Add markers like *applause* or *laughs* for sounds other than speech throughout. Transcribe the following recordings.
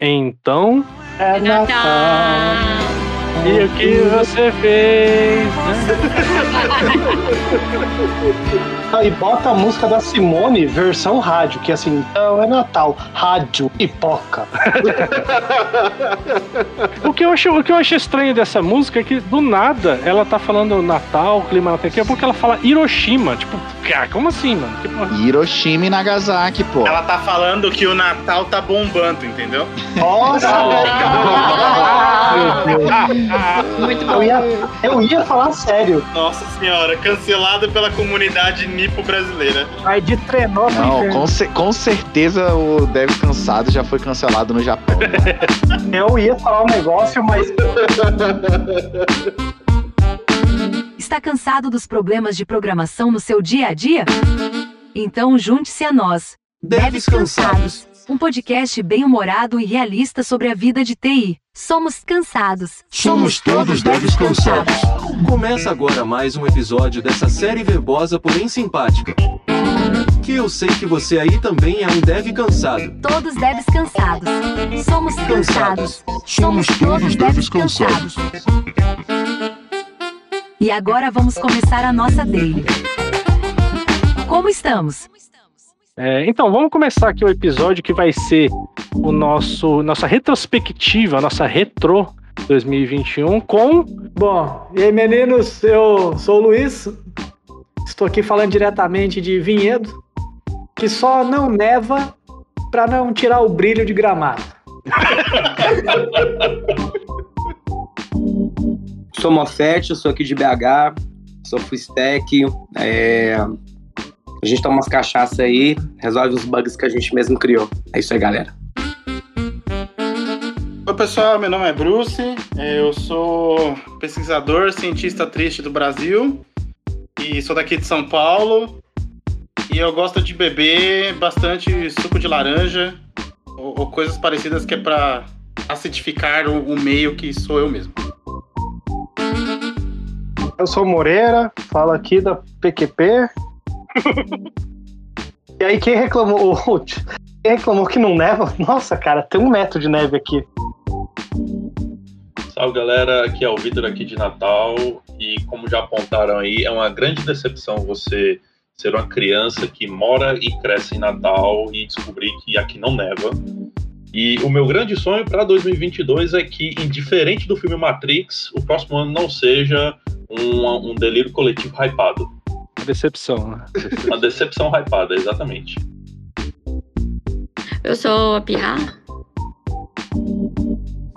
Então. É Natal. E o que você fez? *laughs* Ah, e bota a música da Simone, versão rádio, que é assim, então é Natal, rádio, pipoca. *laughs* o, que eu acho, o que eu acho estranho dessa música é que do nada ela tá falando Natal, clima Natal, é porque ela fala Hiroshima. Tipo, cara, como assim, mano? Que Hiroshima e Nagasaki, pô. Ela tá falando que o Natal tá bombando, entendeu? Nossa! *laughs* Muito bom. Eu ia, eu ia falar sério. Nossa senhora, cancelado pela comunidade nipo brasileira. Aí de trenó Não, inferno. com, ce- com certeza o Deve Cansado já foi cancelado no Japão. *laughs* Eu ia falar um negócio, mas Está cansado dos problemas de programação no seu dia a dia? Então junte-se a nós. Deves Cansados. Um podcast bem-humorado e realista sobre a vida de TI. Somos cansados. Somos todos Deves Cansados. Começa agora mais um episódio dessa série verbosa, porém simpática. Que eu sei que você aí também é um Dev cansado. Todos devs cansados. Somos cansados. Somos todos Deves Cansados. E agora vamos começar a nossa daily. Como estamos? É, então, vamos começar aqui o episódio que vai ser o nosso nossa retrospectiva, nossa retro 2021 com Bom, e aí meninos, eu sou o Luiz, estou aqui falando diretamente de Vinhedo, que só não neva para não tirar o brilho de gramado. *laughs* Sou Mofete, eu sou aqui de BH, sou full stack, é, a gente toma umas cachaça aí, resolve os bugs que a gente mesmo criou. É isso aí, galera. Oi pessoal, meu nome é Bruce, eu sou pesquisador, cientista triste do Brasil e sou daqui de São Paulo e eu gosto de beber bastante suco de laranja ou, ou coisas parecidas que é pra acidificar o, o meio que sou eu mesmo. eu sou Moreira, falo aqui da PQP. E aí quem reclamou, *laughs* quem reclamou que não neva? Nossa, cara, tem um metro de neve aqui. Salve galera, aqui é o Vitor aqui de Natal e como já apontaram aí, é uma grande decepção você ser uma criança que mora e cresce em Natal e descobrir que aqui não neva. E o meu grande sonho para 2022 é que, indiferente do filme Matrix, o próximo ano não seja um, um delírio coletivo hypado. Decepção, né? Uma decepção hypada, exatamente. Eu sou a Pirra.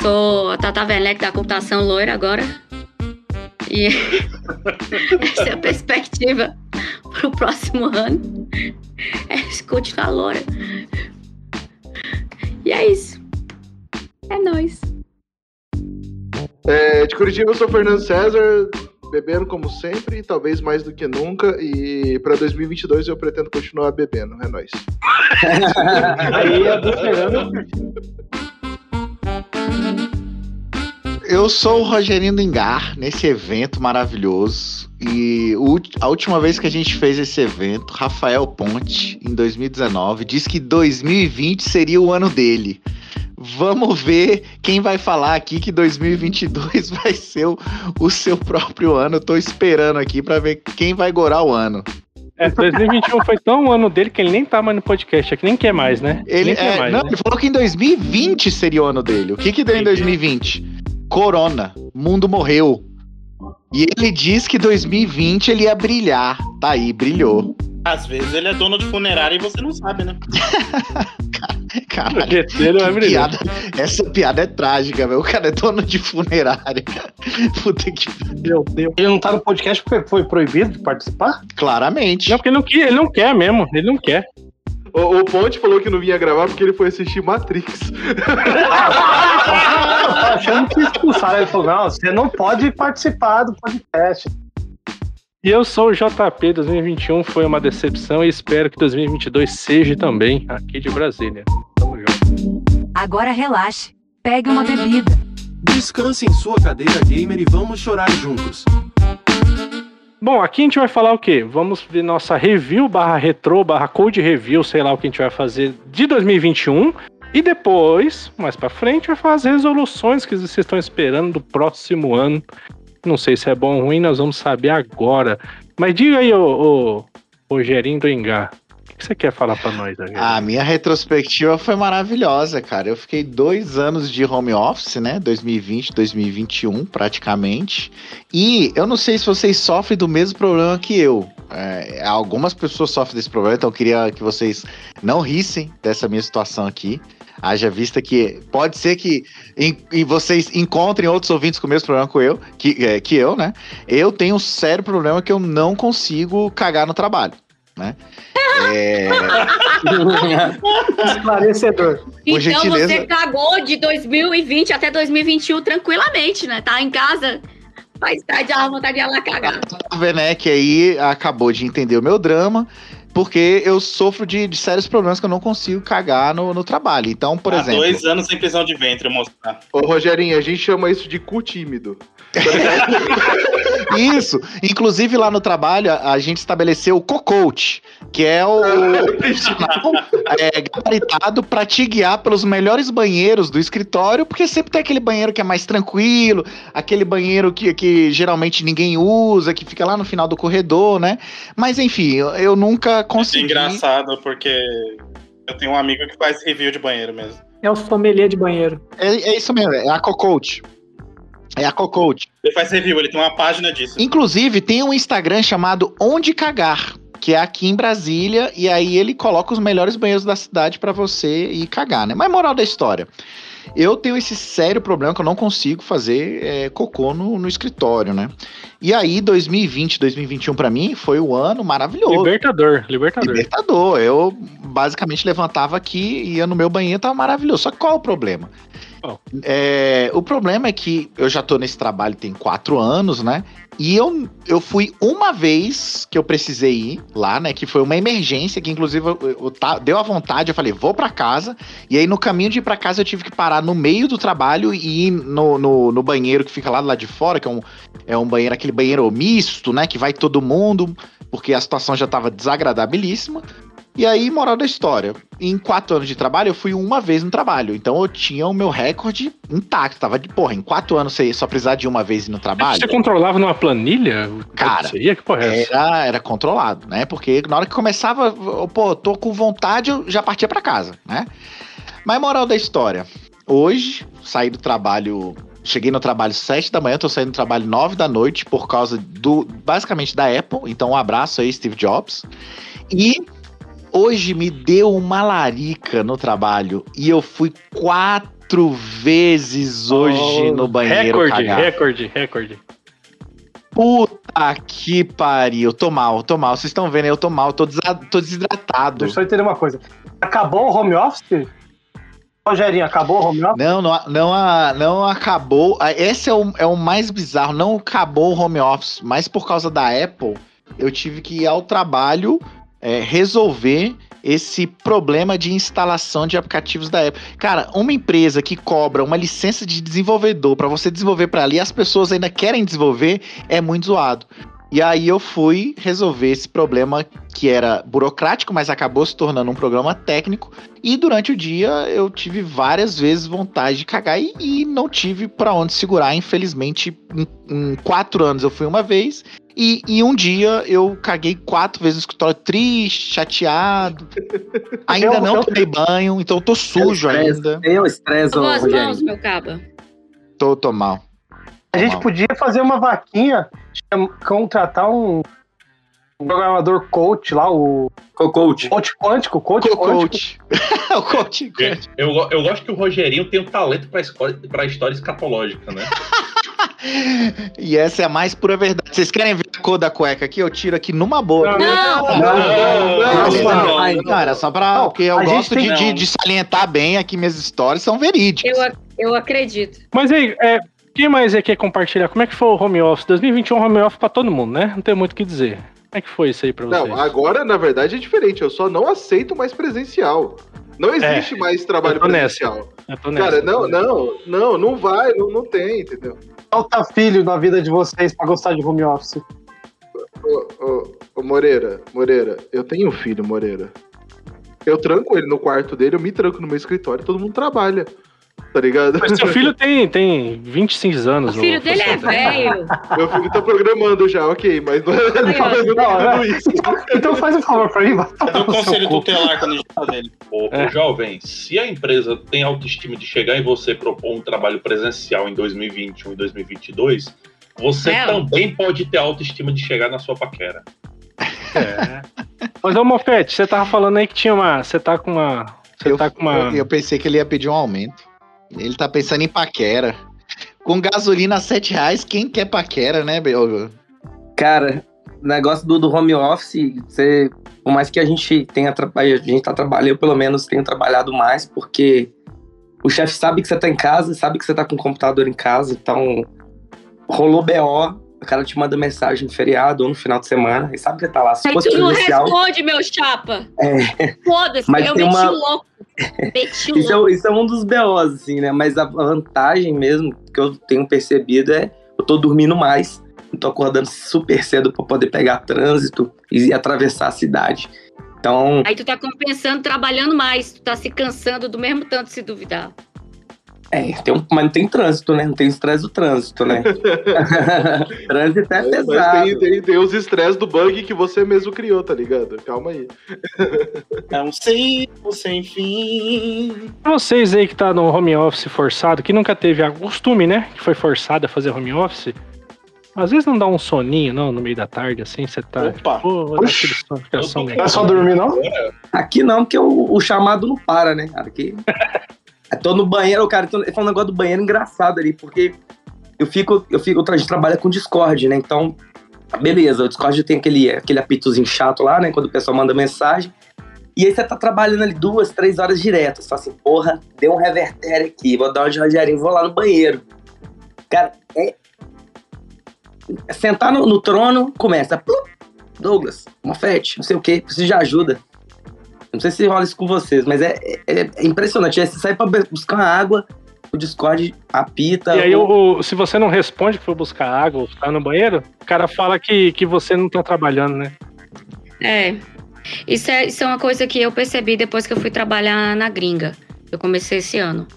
Sou a Tata Werneck da computação loira agora. E *laughs* essa é a perspectiva pro próximo ano. É continuar loira. E é isso. É nóis. É, de Curitiba eu sou Fernando César, bebendo como sempre, talvez mais do que nunca, e pra 2022 eu pretendo continuar bebendo, é nóis. *laughs* Aí a do Fernando. Eu sou o Rogerinho do Engar, nesse evento maravilhoso. E a última vez que a gente fez esse evento, Rafael Ponte, em 2019, disse que 2020 seria o ano dele. Vamos ver quem vai falar aqui que 2022 *laughs* vai ser o, o seu próprio ano. Tô esperando aqui pra ver quem vai gorar o ano. É, 2021 foi tão o ano dele que ele nem tá mais no podcast, é que nem quer mais, né? Ele, é, mais, não, né? ele falou que em 2020 seria o ano dele. O que que deu em 2020? Corona. Mundo morreu. E ele diz que 2020 ele ia brilhar. Tá aí, brilhou. Às vezes ele é dono de funerária e você não sabe, né? *laughs* Caralho. Ele vai que piada, essa piada é trágica, velho. O cara é dono de funerária. *laughs* Puta que. Meu Deus. Ele não tá no podcast porque foi proibido de participar? Claramente. Não, porque ele não, quer- ele não quer mesmo, ele não quer. O, o Ponte falou que não vinha gravar porque ele foi assistir Matrix. Tá *laughs* achando que expulsaram. Ele falou: não, você não pode participar do podcast. E eu sou o JP, 2021 foi uma decepção e espero que 2022 seja também aqui de Brasília. Tamo junto. Agora relaxe. Pegue uma bebida. Descanse em sua cadeira gamer e vamos chorar juntos. Bom, aqui a gente vai falar o quê? Vamos ver nossa review barra retro barra code review, sei lá o que a gente vai fazer de 2021. E depois, mais pra frente, vai falar as resoluções que vocês estão esperando do próximo ano. Não sei se é bom ou ruim, nós vamos saber agora. Mas diga aí, ô, ô Rogerinho do Engar, o que você quer falar pra nós? Rogerinho? A minha retrospectiva foi maravilhosa, cara. Eu fiquei dois anos de home office, né? 2020, 2021, praticamente. E eu não sei se vocês sofrem do mesmo problema que eu. É, algumas pessoas sofrem desse problema, então eu queria que vocês não rissem dessa minha situação aqui. Haja vista que pode ser que em, em vocês encontrem outros ouvintes com o mesmo problema que eu, que, é, que eu, né? Eu tenho um sério problema que eu não consigo cagar no trabalho, né? É, *laughs* Esclarecedor. Então gentileza. você cagou de 2020 até 2021 tranquilamente, né? Tá em casa, faz tarde, a vontade de lá cagar. a Werneck aí acabou de entender o meu drama, porque eu sofro de, de sérios problemas que eu não consigo cagar no, no trabalho. Então, por Há exemplo. dois anos sem prisão de ventre mostrar. Ô, Rogerinho, a gente chama isso de cu tímido. *laughs* Isso. Inclusive lá no trabalho a a gente estabeleceu o co-coach, que é o profissional, é, gabaritado para te guiar pelos melhores banheiros do escritório, porque sempre tem aquele banheiro que é mais tranquilo, aquele banheiro que, que geralmente ninguém usa, que fica lá no final do corredor, né? Mas enfim, eu, eu nunca É consegui. engraçado, porque eu tenho um amigo que faz review de banheiro mesmo. É o sommelier de banheiro. É, é isso mesmo, é a co-coach. É a co-coach. Ele faz review, ele tem uma página disso. Inclusive, tem um Instagram chamado Onde Cagar, que é aqui em Brasília, e aí ele coloca os melhores banheiros da cidade pra você ir cagar, né? Mas moral da história. Eu tenho esse sério problema que eu não consigo fazer é, cocô no, no escritório, né? E aí, 2020, 2021 pra mim foi o ano maravilhoso. Libertador, libertador. Libertador. Eu basicamente levantava aqui, ia no meu banheiro, tava maravilhoso. Só que qual é o problema? É, o problema é que eu já tô nesse trabalho tem quatro anos, né? E eu, eu fui uma vez que eu precisei ir lá, né? Que foi uma emergência, que inclusive eu, eu deu a vontade, eu falei, vou pra casa. E aí no caminho de ir pra casa eu tive que parar no meio do trabalho e ir no, no, no banheiro que fica lá lado de fora, que é um, é um banheiro, aquele banheiro misto, né? Que vai todo mundo, porque a situação já tava desagradabilíssima. E aí, moral da história, em quatro anos de trabalho, eu fui uma vez no trabalho. Então eu tinha o meu recorde intacto. Tava de, porra, em quatro anos você só precisar de uma vez ir no trabalho. Você controlava numa planilha? Cara, aí, que porra é essa? Era, era controlado, né? Porque na hora que começava, pô, tô com vontade, eu já partia pra casa, né? Mas moral da história. Hoje, saí do trabalho. Cheguei no trabalho 7 da manhã, tô saindo do trabalho 9 da noite por causa do. basicamente da Apple. Então, um abraço aí, Steve Jobs. E hoje me deu uma larica no trabalho. E eu fui quatro vezes hoje Oh, no banheiro. Recorde, cagar. recorde, recorde. Puta que pariu. Tô mal, tô mal. Vocês estão vendo, eu tô mal, tô, tô desidratado. Deixa eu só entender uma coisa. Acabou o home office? Rogerinho, acabou o home office? Não, não, não, não acabou. Esse é o, é o mais bizarro. Não acabou o home office, mas por causa da Apple, eu tive que ir ao trabalho é, resolver esse problema de instalação de aplicativos da Apple. Cara, uma empresa que cobra uma licença de desenvolvedor para você desenvolver para ali, as pessoas ainda querem desenvolver, é muito zoado. E aí eu fui resolver esse problema que era burocrático, mas acabou se tornando um programa técnico. E durante o dia eu tive várias vezes vontade de cagar e, e não tive pra onde segurar. Infelizmente, em, em quatro anos eu fui uma vez. E em um dia eu caguei quatro vezes no escritório, triste, chateado. *laughs* Ainda Eu- não eu- tomei banho, então eu tô sujo ainda. Tem o estresse, Rogério. mãos, meu caba. Tô, tô mal. A gente podia fazer uma vaquinha, contratar um, programador coach lá, o Co-coach. coach quântico, coach quântico. Coach. *laughs* o coach. Eu, eu, eu gosto que o Rogerinho tem um talento pra, esco- pra história escatológica, né? *laughs* E essa é a mais pura verdade. Vocês querem ver a cor da cueca aqui? Eu tiro aqui numa boa. Não, não, Não, não. não, era só pra. Não, porque eu gosto de, de, não. de salientar bem aqui minhas histórias, são verídicas. eu, eu acredito. Mas aí, é, quem mais é que quer compartilhar? Como é que foi o home office? 2021 home office pra todo mundo, né? Não tem muito o que dizer. Como é que foi isso aí pra vocês? Não, agora, na verdade, é diferente. Eu só não aceito mais presencial. Não existe mais trabalho É, eu tô nessa. presencial. Eu tô nessa. Cara, não, não, não, não vai, não, não tem, entendeu? Falta filho na vida de vocês pra gostar de home office. Ô, ô, ô, Moreira, Moreira, eu tenho um filho, Moreira. Eu tranco ele no quarto dele, eu me tranco no meu escritório, todo mundo trabalha. Tá ligado? Mas seu filho tem, tem 25 anos. O filho ô, dele é velho. Meu filho tá programando já, ok, mas não é não é tudo isso. Então faz um favor pra mim, vai tomar no conselho tutelar quando a gente fala dele? Ô, ô, jovem, se a empresa tem autoestima de chegar em você e propor um trabalho presencial em 2021 e 2022, você É. também pode ter autoestima de chegar na sua paquera. É. Mas, ô Mofete, você tava falando aí que tinha uma. Você tá com uma. Você Eu, tá com uma. eu, eu pensei que ele ia pedir um aumento. Ele tá pensando em paquera. Com gasolina a 7 reais, quem quer paquera, né, Belgo? Cara, negócio do, do home office, você, por mais que a gente tenha a gente tá trabalhando, eu pelo menos tenho trabalhado mais, porque o chefe sabe que você tá em casa, sabe que você tá com o computador em casa, então rolou BO, o cara te manda mensagem no feriado ou no final de semana, e sabe que tá lá. Se Aí fosse tu não responde, meu chapa. É. Foda-se, eu meti uma- louco. Meti *laughs* Isso louco. é, isso é um dos BOs, assim, né? Mas a vantagem mesmo que eu tenho percebido é eu tô dormindo mais. Eu tô acordando super cedo pra poder pegar trânsito e atravessar a cidade. Então, Aí tu tá compensando trabalhando mais. Tu tá se cansando do mesmo tanto se duvidar. É, tem um, mas não tem trânsito, né? Não tem estresse do trânsito, né? *laughs* trânsito é Mas pesado. tem, tem, tem os estresses do bug que você mesmo criou, tá ligado? Calma aí. É um ciclo sem fim. Pra vocês aí que tá no home office forçado, que nunca teve a costume, né? Que foi forçado a fazer home office. Às vezes não dá um soninho, não, no meio da tarde, assim, você tá. Opa. Pô, sono. Não é só dormir, não? Aqui não, porque o, o chamado não para, né, cara? Aqui. Tô no banheiro, cara, tô, foi um negócio do banheiro engraçado ali, porque eu fico, eu fico, a gente trabalha com Discord, né? Então, beleza, o Discord tem aquele, aquele apitozinho chato lá, né? Quando o pessoal manda mensagem. E aí você tá trabalhando ali duas, três horas direto. Você fala assim, porra, deu um revertério aqui, vou dar uma de Rogerinho, vou lá no banheiro. Cara, é. Sentar no, no trono, começa. Douglas, uma fete, não sei o quê, preciso de ajuda. Não sei se rola isso com vocês, mas é, é- é impressionante. Aí você sai pra buscar água, o Discord apita. E aí, o- o, se você não responde que foi buscar água ou tá no banheiro, o cara fala que, que você não tá trabalhando, né? É. Isso é, isso é uma coisa que eu percebi depois que eu fui trabalhar na gringa. Eu comecei esse ano.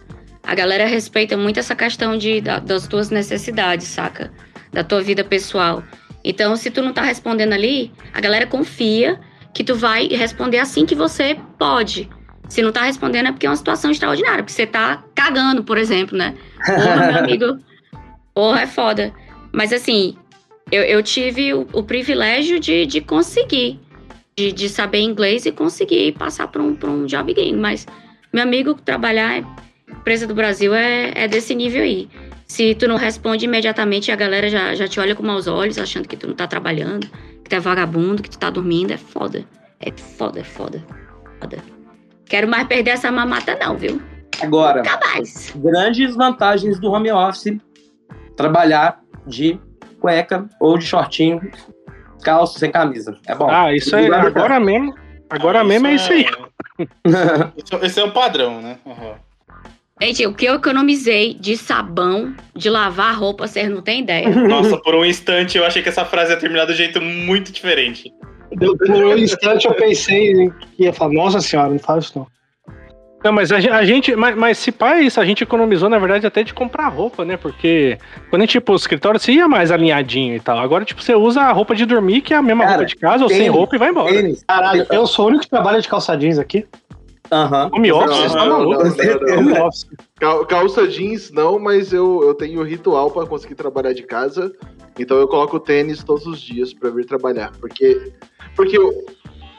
A galera respeita muito essa questão de, da- das tuas necessidades, saca? Da tua vida pessoal. Então, se tu não tá respondendo ali, a galera confia que tu vai responder assim que você pode. Se não tá respondendo é porque é uma situação extraordinária, porque você tá cagando, por exemplo, né? Porra, meu *laughs* amigo. Porra, é foda. Mas assim, eu, eu tive o, o privilégio de, de conseguir, de, de saber inglês e conseguir passar para um, pra um job game. Mas, meu amigo, trabalhar, em empresa do Brasil é, é desse nível aí. Se tu não responde imediatamente, a galera já, já te olha com maus olhos, achando que tu não tá trabalhando, que tu é vagabundo, que tu tá dormindo. É foda. É foda, é foda. Foda. Quero mais perder essa mamata, não, viu? Agora, Nunca mais. grandes vantagens do home office: trabalhar de cueca ou de shortinho, calça, sem camisa. É bom. Ah, isso é agora mesmo. Agora Ah, mesmo é isso aí. *laughs* Esse, esse é o padrão, né? Uhum. Gente, o que eu economizei de sabão, de lavar roupa, vocês não têm ideia. *laughs* Nossa, por um instante eu achei que essa frase ia terminar de um jeito muito diferente. Eu, por um instante eu pensei que ia falar, nossa senhora, não faz isso não. Não, mas a, a gente. Mas, mas se pá, é isso, a gente economizou, na verdade, até de comprar roupa, né? Porque quando a gente ia pro escritório, você ia mais alinhadinho e tal. Agora, tipo, você usa a roupa de dormir, que é a mesma Cara, roupa de casa, ou sem tênis, roupa e vai embora. Tênis. Caralho, eu sou o único que trabalha de calça jeans aqui. Aham. Home office, Não, tá maluco. Home office. Calça jeans não, mas eu, eu tenho ritual pra conseguir trabalhar de casa. Então eu coloco tênis todos os dias pra vir trabalhar. Porque, porque o,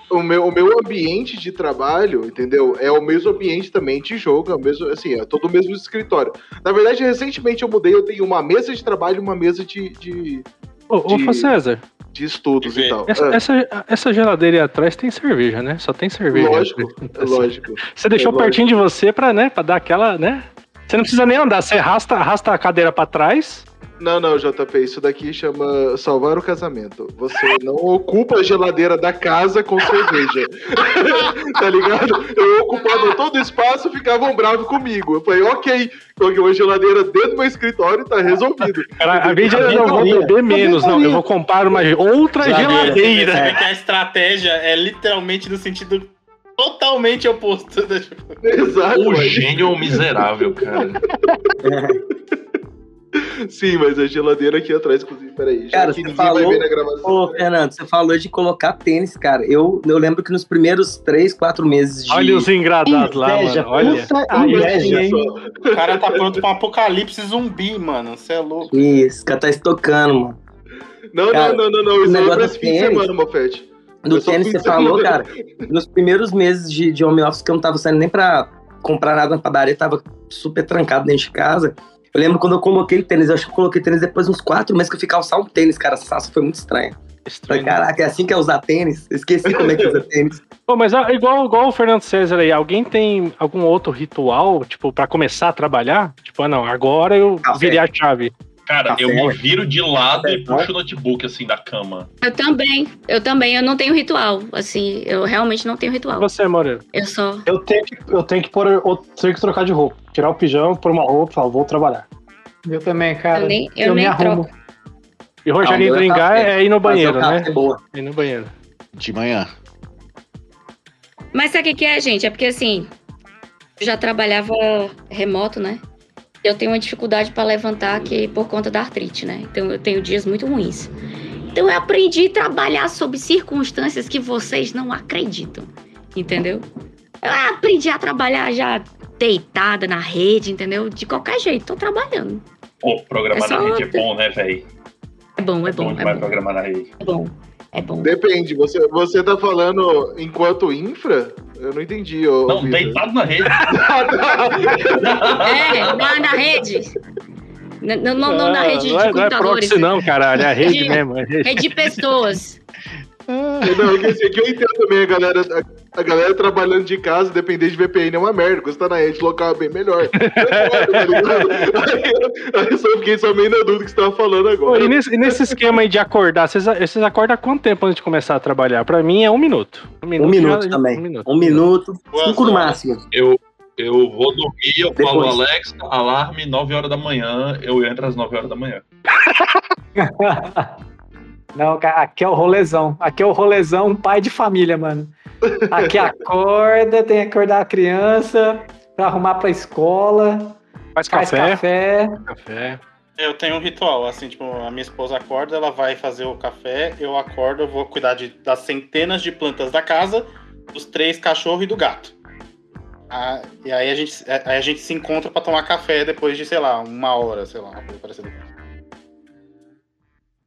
o meu, o meu ambiente de trabalho, entendeu? É o mesmo ambiente também de jogo, é o mesmo, assim, é todo o mesmo escritório. Na verdade, recentemente eu mudei, eu tenho uma mesa de trabalho e uma mesa de, de, Ô, ô de- Fô César, de estudos De e tal. essa, Ah, essa, essa geladeira aí atrás tem cerveja, né? Só tem cerveja. lógico, lógico. Você deixou É lógico. pertinho de você pra, né, pra dar aquela, né? Você não precisa nem andar, você arrasta, arrasta a cadeira pra trás. Não, não, JP, isso daqui chama salvar o casamento. Você não ocupa a geladeira da casa com cerveja. *laughs* tá ligado? Eu ocupava todo o espaço ficavam bravos comigo. Eu falei, ok, coloquei uma geladeira dentro do meu escritório e tá resolvido. Cara, a Também eu não vou beber menos, não. Eu vou comprar uma outra Geladeira. geladeira. Você vê que a estratégia é literalmente no sentido Totalmente oposto. *laughs* Exato. O gênio ou o miserável, cara. *laughs* Sim, mas a geladeira aqui atrás, inclusive, peraí. Cara, você falou- gravação. Ô, Fernando, você falou de colocar tênis, cara. Eu, eu lembro que nos primeiros três, quatro meses de. Olha os engradados lá, Inveja, mano. Olha. puta Aí, inveja. hein? o cara tá pronto pra um apocalipse zumbi, mano. Você é louco. Isso, o cara tá estocando, mano. Não, Cara, não, não, não, não. o Isso é pra do esse fim de tênis- semana, Mofete. Do tênis você falou, cara. Nos primeiros meses de, de home office que eu não tava saindo nem pra comprar nada na padaria, tava super trancado dentro de casa. Eu lembro quando eu coloquei tênis, eu acho que eu coloquei tênis depois de uns quatro meses que eu fiquei só um tênis, cara. Essa foi muito estranha. Falei, Estranho. caraca, é assim que é usar tênis? Eu esqueci como é que usa tênis. *laughs* Pô, mas igual, igual o Fernando César aí, alguém tem algum outro ritual, tipo, pra começar a trabalhar? Tipo, ah, não, agora eu virei a chave. Cara, Café, eu me viro de lado e puxo o notebook assim da cama. Eu também, eu também, eu não tenho ritual. Assim, eu realmente não tenho E ritual. você, Moreira? Eu só. Eu tenho que, eu tenho que pôr, eu tenho que trocar de roupa. Tirar o pijama, pôr uma roupa e falar, vou trabalhar. Eu também, cara. Eu nem- eu me nem arrumo. E o Rogerinho Não, do meu é é ir no banheiro, né? é boa. Ir no banheiro. De manhã. Mas sabe o que que é, gente? É porque assim, eu já trabalhava remoto, né? Eu tenho uma dificuldade para levantar aqui por conta da artrite, né? Então eu tenho dias muito ruins. Então eu aprendi a trabalhar sob circunstâncias que vocês não acreditam, entendeu? Eu aprendi a trabalhar já deitada na rede, entendeu? De qualquer jeito, tô trabalhando. Pô, programar É na rede é bom, né, velho? É bom, é bom, é demais bom, programar na rede. é bom, é bom. Depende, você, você tá falando enquanto infra? Eu não entendi, ô. Não, Vitor. deitado na rede. É, na, na rede. N- Não, não, não na Ah, rede de não é, não é computadores. proxy, não, caralho. É a rede De- mesmo. É a rede. Rede de pessoas. Não, que, assim, que eu entendo também a galera, a, galera trabalhando de casa, depender de VPN é uma merda. Quando você tá na rede local é bem melhor. Tá aí, eu- aí eu só fiquei só meio na dúvida que você tava falando agora. e, nesse, e nesse esquema aí de acordar, vocês, vocês acordam há quanto tempo antes de começar a trabalhar? Pra mim é um minuto. Um minuto, Um minuto já- também. Um minuto. Um minuto, cinco no máximo. Eu, eu vou dormir, eu Depois. falo Alexa, alarme 9 horas da manhã, eu entro às 9 horas da manhã. *laughs* Não, cara, aqui é o rolezão. Aqui é o rolezão pai de família, mano. Aqui acorda, tem que acordar a criança pra arrumar pra escola, Faz faz café. café. Café. Eu tenho um ritual, assim, tipo, a minha esposa acorda, ela vai fazer o café, eu acordo, eu vou cuidar de, das centenas de plantas da casa, dos três cachorros e do gato. Ah, e aí a, gente, aí a gente se encontra pra tomar café depois de, sei lá, uma hora, sei lá, uma coisa parecida.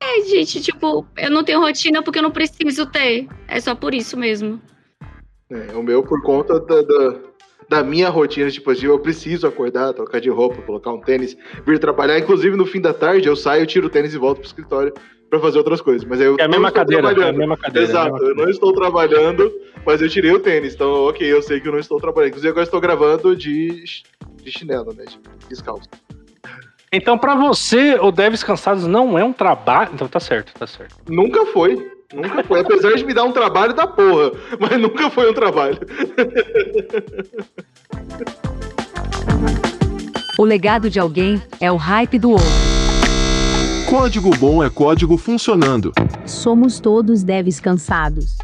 É, gente, tipo, eu não tenho rotina porque eu não preciso ter. É só por isso mesmo. É, o meu, por conta da, da, da minha rotina, tipo assim, eu preciso acordar, trocar de roupa, colocar um tênis, vir trabalhar. Inclusive, no fim da tarde, eu saio, tiro o tênis e volto pro escritório pra fazer outras coisas. Mas eu É a não mesma cadeira. É a mesma cadeira. é Exato, mesma eu não estou trabalhando, mas eu tirei o tênis, então ok, eu sei que eu não estou trabalhando. Inclusive agora eu estou gravando de, de chinelo, né? De descalço. Então, pra você, o Devs Cansados não é um trabalho. Então tá certo, tá certo. Nunca foi. Nunca foi. Apesar de me dar um trabalho da porra, mas nunca foi um trabalho. O legado de alguém é o hype do outro. Código bom é código funcionando. Somos todos devs cansados.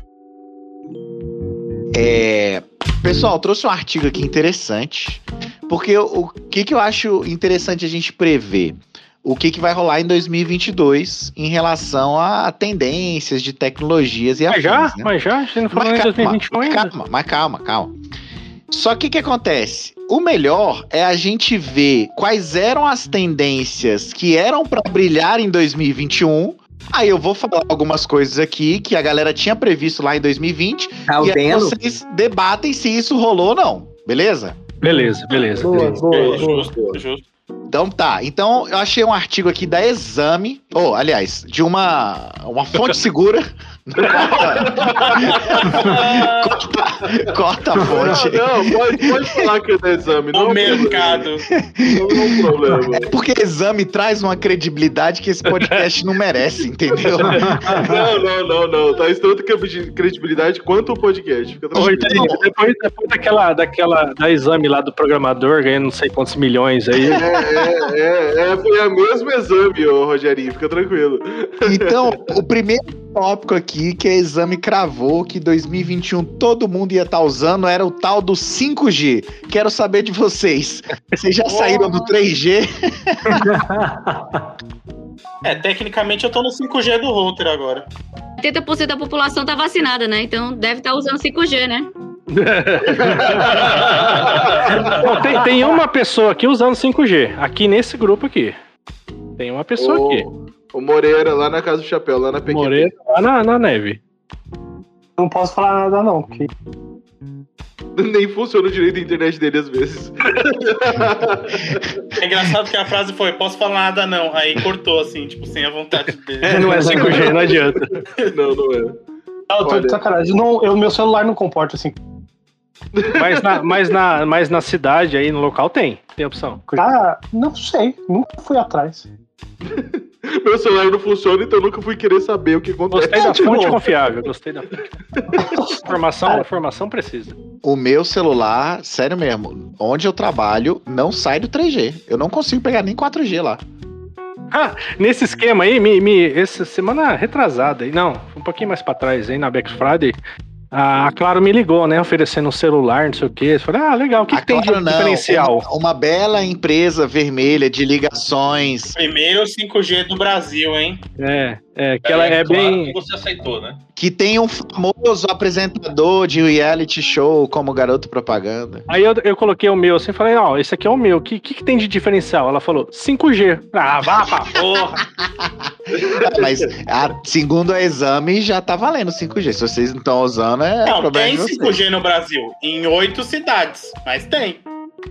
É, pessoal, trouxe um artigo aqui interessante, porque o, o que, que eu acho interessante a gente prever? O que, que vai rolar em 2022 em relação a tendências de tecnologias e Mas já? afins, né? Mas já? Gente não falou Mas em calma, 2021 mas ainda. calma, mas calma, calma. Só que o que acontece? O melhor é a gente ver quais eram as tendências que eram pra brilhar em 2021. Aí eu vou falar algumas coisas aqui que a galera tinha previsto lá em 2020 Tá e aí vocês debatem se isso rolou ou não. Beleza? Beleza, beleza. Boa, beleza. boa, É boa. justo, é justo. Então tá. Então eu achei um artigo aqui da Exame, ou aliás, de uma uma fonte *laughs* segura. *laughs* corta, corta a fonte. Não, não, pode, pode falar que é da exame. Não, é O mercado. problema. Não é problema. É porque Exame traz uma credibilidade que esse podcast não merece, entendeu? Não, não, não, não. Traz tanta credi- credibilidade quanto o podcast. Fica Ô, tranquilo. Rogerinho, depois, depois daquela, daquela da exame lá do programador, ganhando não sei quantos milhões aí. É, é, é, é, foi a mesma exame, ô Rogerinho, fica tranquilo. Então, o primeiro, tópico aqui que a exame cravou que 2021 todo mundo ia estar usando era o tal do 5G. Quero saber de vocês. Vocês já saíram do 3G? *laughs* É, tecnicamente eu tô no 5G do router agora. 80% da população tá vacinada, né? Então deve estar usando 5G, né? *laughs* Tem, tem uma pessoa aqui usando 5G. Aqui nesse grupo aqui. Tem uma pessoa O- aqui. O Moreira lá na Casa do Chapéu, lá na PQP. Moreira lá na, na neve. Não posso falar nada, não. Porque *laughs* Nem funciona direito a internet dele às vezes. *laughs* É engraçado que a frase foi: posso falar nada não. Aí cortou assim, tipo, sem a vontade dele. Não é 5G, não adianta. *laughs* não, não é. Ah, eu tô Olha. de sacanagem. Não, eu, meu celular não comporta assim. Mas na, mas, na, mas na cidade aí, no local, tem. Tem opção. Ah, não sei. Nunca fui atrás. Meu celular não funciona, então eu nunca fui querer saber o que acontece. Gostei da *laughs* fonte confiável. Gostei da fonte. *laughs* Informação, informação precisa. O meu celular, sério mesmo, onde eu trabalho, não sai do 3G. Eu não consigo pegar nem 4G lá. Ah, nesse esquema aí, me, me, essa semana retrasada aí, não, um pouquinho mais pra trás aí, na Black Friday, a Claro me ligou, né, oferecendo um celular, não sei o quê. Eu falei, ah, legal, o que, que tem claro, de não. diferencial? Uma, uma bela empresa vermelha de ligações. Primeiro 5G do Brasil, hein? É, é, que ela é, claro bem... que você aceitou, né? Que tem um famoso apresentador de reality show como garoto propaganda. Aí eu, eu coloquei o meu assim, falei, ó, esse aqui é o meu, o que, que, que tem de diferencial? Ela falou, 5G. Ah, vá pra porra. *laughs* Mas a- segundo a exame já tá valendo 5G. Se vocês não estão usando, é não, problema tem de vocês. 5G no Brasil. Em oito cidades. Mas tem.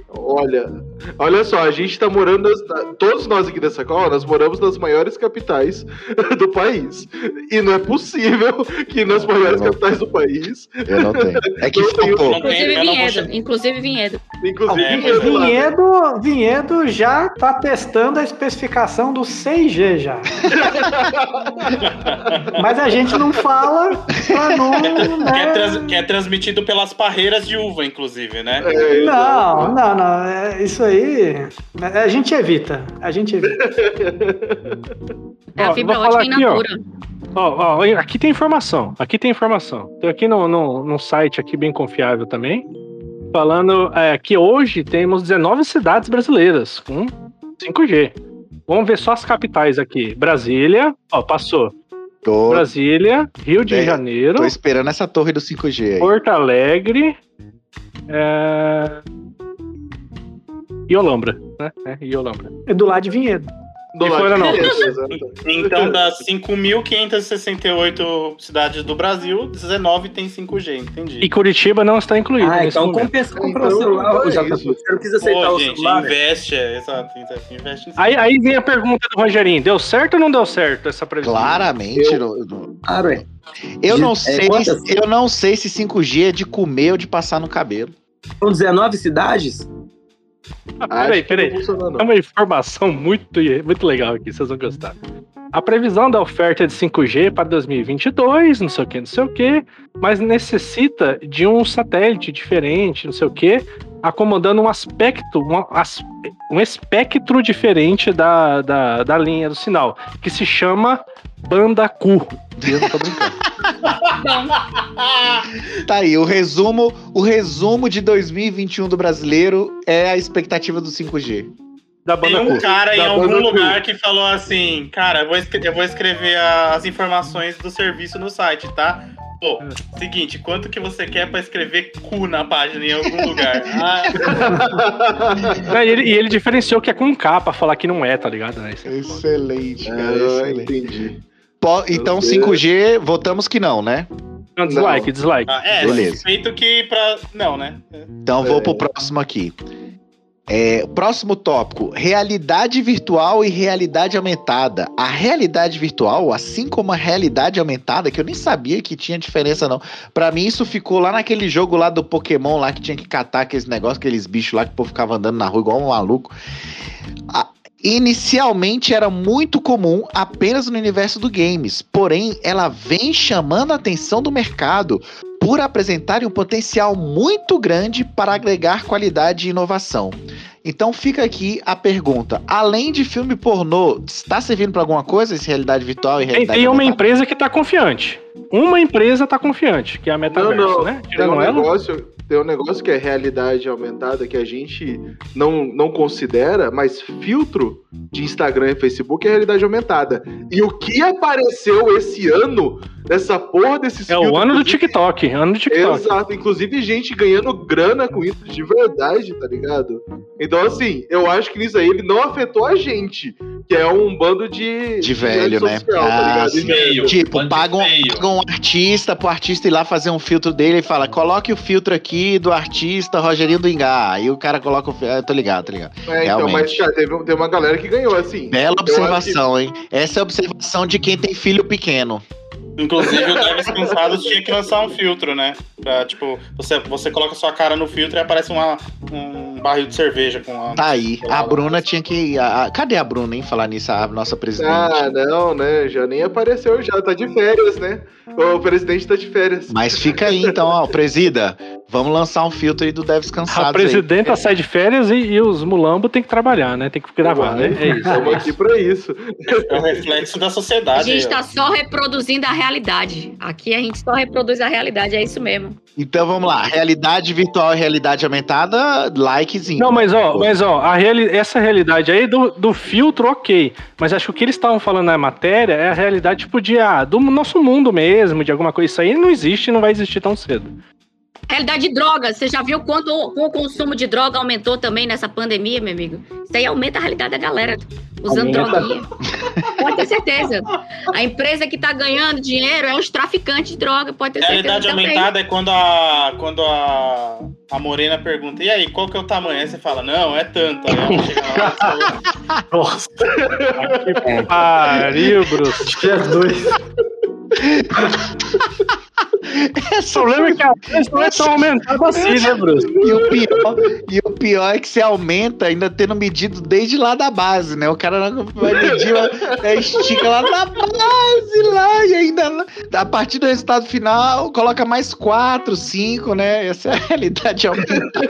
Olha, olha só, a gente tá morando. nas- todos nós aqui dessa cola, nós moramos nas maiores capitais *laughs* do país. E não é possível que nas maiores não- capitais do país. Eu não tenho. É que. *laughs* Não tem, Inclusive Vinhedo. Inclusive Vinhedo. Inclusive, É, Vinhedo lá. Vinhedo, Vinhedo já tá testando a especificação do 6G já. *laughs* Mas a gente não fala pra não. Que é, Né? trans- que é transmitido pelas parreiras de uva, inclusive, né? É, Não, não, não. é- isso aí. A gente evita. A gente evita. É Ó, a fibra vou falar ótica in aqui, ó. natura. Ó, ó, aqui tem informação, aqui tem informação. Tô aqui no, no, num site aqui bem confiável também, falando é, que hoje temos 19 cidades brasileiras com 5G. Vamos ver só as capitais aqui. Brasília, ó, passou. Tô, Brasília, Rio de É, Janeiro, tô esperando essa torre do 5G aí. Porto Alegre é... e Olambra, né? É, e Olambra. É do lado de Vinhedo. Do E lado Florianópolis. de *laughs* exato. Então, das 5.568 cidades do Brasil, 19 tem 5G, entendi. E Curitiba não está incluído Ah, então compensa comprar o Então, celular, é ô, JP. isso. Você não quis aceitar Pô, o gente, celular. né? investe, é, exato, investe. Aí, aí vem a pergunta do Rogerinho: deu certo ou não deu certo essa previsão? Claramente. não- não- Claro, é. Eu não É, sei, quantas? eu não sei se 5G é de comer ou de passar no cabelo. São 19 cidades? Peraí, peraí. É uma informação muito, muito legal aqui, vocês vão gostar. A previsão da oferta de 5G para 2022, não sei o que, não sei o que, mas necessita de um satélite diferente, não sei o que, acomodando um aspecto, um, um espectro diferente da, da, da linha do sinal, que se chama banda Q. Eu não tô brincando. *laughs* Tá aí, o resumo, o resumo de 2021 do brasileiro é a expectativa do 5G. Da Tem banda um Q. cara em algum lugar que falou assim, cara, eu vou, escre- eu vou escrever as informações do serviço no site, tá? Pô, seguinte, quanto que você quer pra escrever cu na página em algum lugar? *laughs* Ah, Não, e, ele, e ele diferenciou que é com K pra falar que não é, tá ligado? né? É foda. Excelente, cara, Ah, excelente. entendi. Po- então sei. 5G, votamos que não, né? Não, dislike, dislike. ah, é, Beleza. feito que pra. Não, né? Então vou pro próximo aqui. É, próximo tópico: realidade virtual e realidade aumentada. A realidade virtual, assim como a realidade aumentada, que eu nem sabia que tinha diferença, não. Pra mim, isso ficou lá naquele jogo lá do Pokémon, lá que tinha que catar aqueles negócios, aqueles bichos lá que o povo ficava andando na rua igual um maluco. A- Inicialmente era muito comum apenas no universo do games, porém ela vem chamando a atenção do mercado por apresentarem um potencial muito grande para agregar qualidade e inovação. Então fica aqui a pergunta: além de filme pornô, está servindo para alguma coisa esse realidade virtual e Tem, realidade tem uma aumentada? empresa que tá confiante. Uma empresa tá confiante, que é a Não, Metaverso, não. né? Tem um, negócio, tem um negócio que é realidade aumentada que a gente não, não considera, mas filtro de Instagram e Facebook é realidade aumentada. E o que apareceu esse ano nessa porra desses É o ano do TikTok, ano do TikTok. Exato, inclusive gente ganhando grana com isso de verdade, tá ligado? Então, assim, eu acho que nisso aí ele não afetou a gente, que é um bando de. De velho, né? social, tá Ah. De velho. Tipo, pagam, pagam um artista pro artista ir lá fazer um filtro dele e fala: coloque o filtro aqui do artista Rogerinho do Engar. Aí o cara coloca o filtro. tô ligado, tô ligado. É, então, Realmente. mas, cara, teve, tem uma galera que ganhou, assim. Bela acho que- observação, hein? Essa é a observação de quem tem filho pequeno. Inclusive, o Deves Cansados tinha que lançar um filtro, né? Pra, tipo, você, você coloca sua cara no filtro e aparece uma, um barril de cerveja com a. Tá aí. A Bruna tinha que. a- a- cadê a Bruna, hein? Falar nisso, a nossa presidente. Ah, não, né? Já nem apareceu, já tá de férias, né? O presidente tá de férias. Mas fica aí então, ó, presida. Vamos lançar um filtro aí do Deves Cansados. A presidenta sai de férias e, e os mulambos tem que trabalhar, né? Tem que gravar, né? É isso. *laughs* Estamos aqui pra isso. É o reflexo da A sociedade. gente aí, ó. tá só reproduzindo a realidade. Aqui a gente só reproduz a realidade, é isso mesmo. Então vamos lá. Realidade virtual e realidade aumentada, likezinho. Não, mas ó, mas ó, a reali- essa realidade aí do, do filtro, ok. Mas acho que o que eles estavam falando na matéria é a realidade, tipo, de, ah, do nosso mundo mesmo, de alguma coisa. Isso aí não existe não vai existir tão cedo. Realidade de drogas. Você já viu quanto o consumo de droga aumentou também nessa pandemia, meu amigo? Isso aí aumenta a realidade da galera usando droguinha. Pode ter certeza. A empresa que tá ganhando dinheiro é os traficantes de droga, pode ter certeza. Realidade também. aumentada é quando a quando a, a Morena pergunta, e aí, qual que é o tamanho? Aí você fala, não, é tanto. Aí ela chega lá e *laughs* Nossa. Que pariu, Bruce. Jesus. *laughs* O problema é que a não é tão aumentada *laughs* assim, né, Bruce? E o, pior, e o pior é que você aumenta ainda tendo medido desde lá da base, né? O cara vai medir, é, estica lá na base lá e ainda a partir do resultado final coloca mais 4, 5, né? Essa é a realidade aumentada.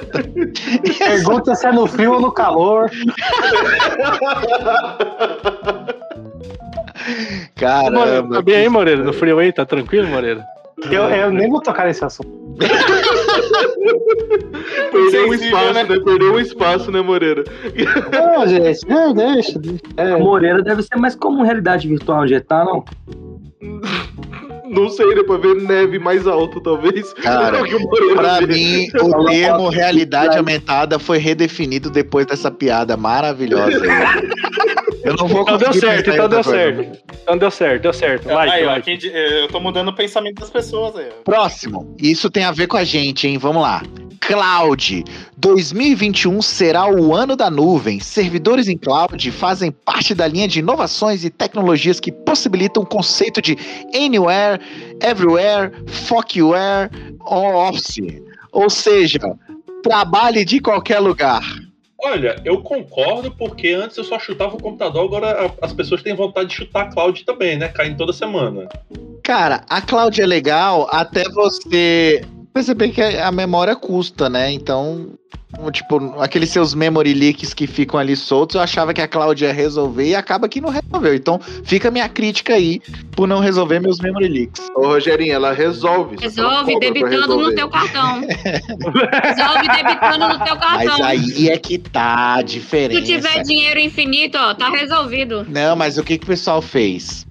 Pergunta se é no frio ou no calor. Caramba. Tá bem aí, Moreira? No freeway, tá tranquilo, Moreira? Eu, eu nem vou tocar nesse assunto. *laughs* Perdeu um espaço, né? né? Perdeu um espaço, né, Moreira? Não, gente, não, deixa. deixa. É, Moreira deve ser mais como realidade virtual onde tá, não? Não sei, deu pra ver neve mais alto, talvez. Cara, *laughs* É o que o Moreira Pra vê. mim, o *laughs* termo realidade aumentada foi redefinido depois dessa piada maravilhosa aí. Eu não vou Então deu certo, então deu coisa. certo. Então deu certo, deu certo. Like, aí, ó, quem eu tô mudando o pensamento das pessoas aí. Próximo. Isso tem a ver com a gente, hein? Vamos lá. Cloud. 2021 será o ano da nuvem. Servidores em cloud fazem parte da linha de inovações e tecnologias que possibilitam o conceito de anywhere, everywhere, fuckware ou office. Ou seja, trabalhe de qualquer lugar. Olha, eu concordo porque antes eu só chutava o computador, agora as pessoas têm vontade de chutar a cloud também, né? Caindo toda semana. Cara, a cloud é legal até você perceber que a memória custa, né? Então, tipo, aqueles seus memory leaks que ficam ali soltos, eu achava que a cloud ia resolver e acaba que não resolveu. Então, fica a minha crítica aí por não resolver meus memory leaks. Ô, Rogerinho, ela resolve. ela Resolve debitando no teu cartão. *laughs* Resolve debitando no teu Mas cartão. aí é que tá a Se diferença. tiver dinheiro infinito, ó, tá resolvido. Não, mas o que, que o pessoal fez?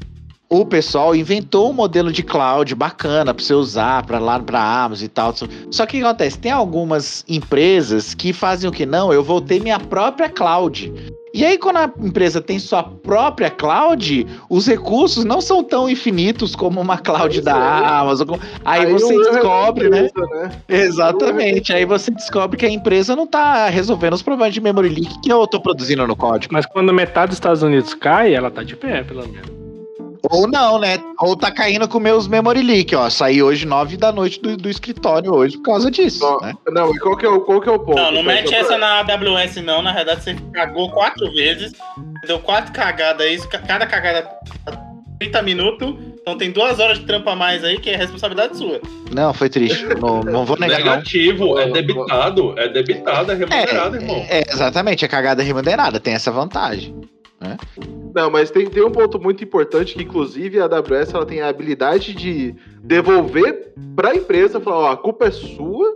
O pessoal inventou um modelo de cloud bacana para você usar para lá para Amazon e tal. Só que o que acontece? Tem algumas empresas que fazem o que? Não, eu vou ter minha própria cloud. E aí, quando a empresa tem sua própria cloud, os recursos não são tão infinitos como uma cloud da Amazon. Aí, Aí você é descobre, né? empresa, né? Exatamente. Aí você descobre que a empresa não tá resolvendo os problemas de memory leak que eu tô produzindo no código. Mas quando metade dos Estados Unidos cai, ela tá de pé, pelo menos. Ou não, né? Ou tá caindo com meus memory leak, ó. Saí hoje nove da noite do, do escritório hoje por causa disso, Não, né? não, e qual que é o, qual que é o ponto? Não, não Mas mete essa pra- na AWS não, na verdade você cagou quatro vezes, deu quatro cagadas aí, ca- cada cagada 30 minutos, Então tem duas horas de trampo a mais aí que é responsabilidade sua. Não, foi triste. Não, não vou negar, não. Negativo, é debitado, é debitado, é remunerado, irmão. É, exatamente, é cagada remunerada, tem essa vantagem. Né? Não, mas tem, tem um ponto muito importante que, inclusive, a AWS ela tem a habilidade de devolver para a empresa, falar, ó, a culpa é sua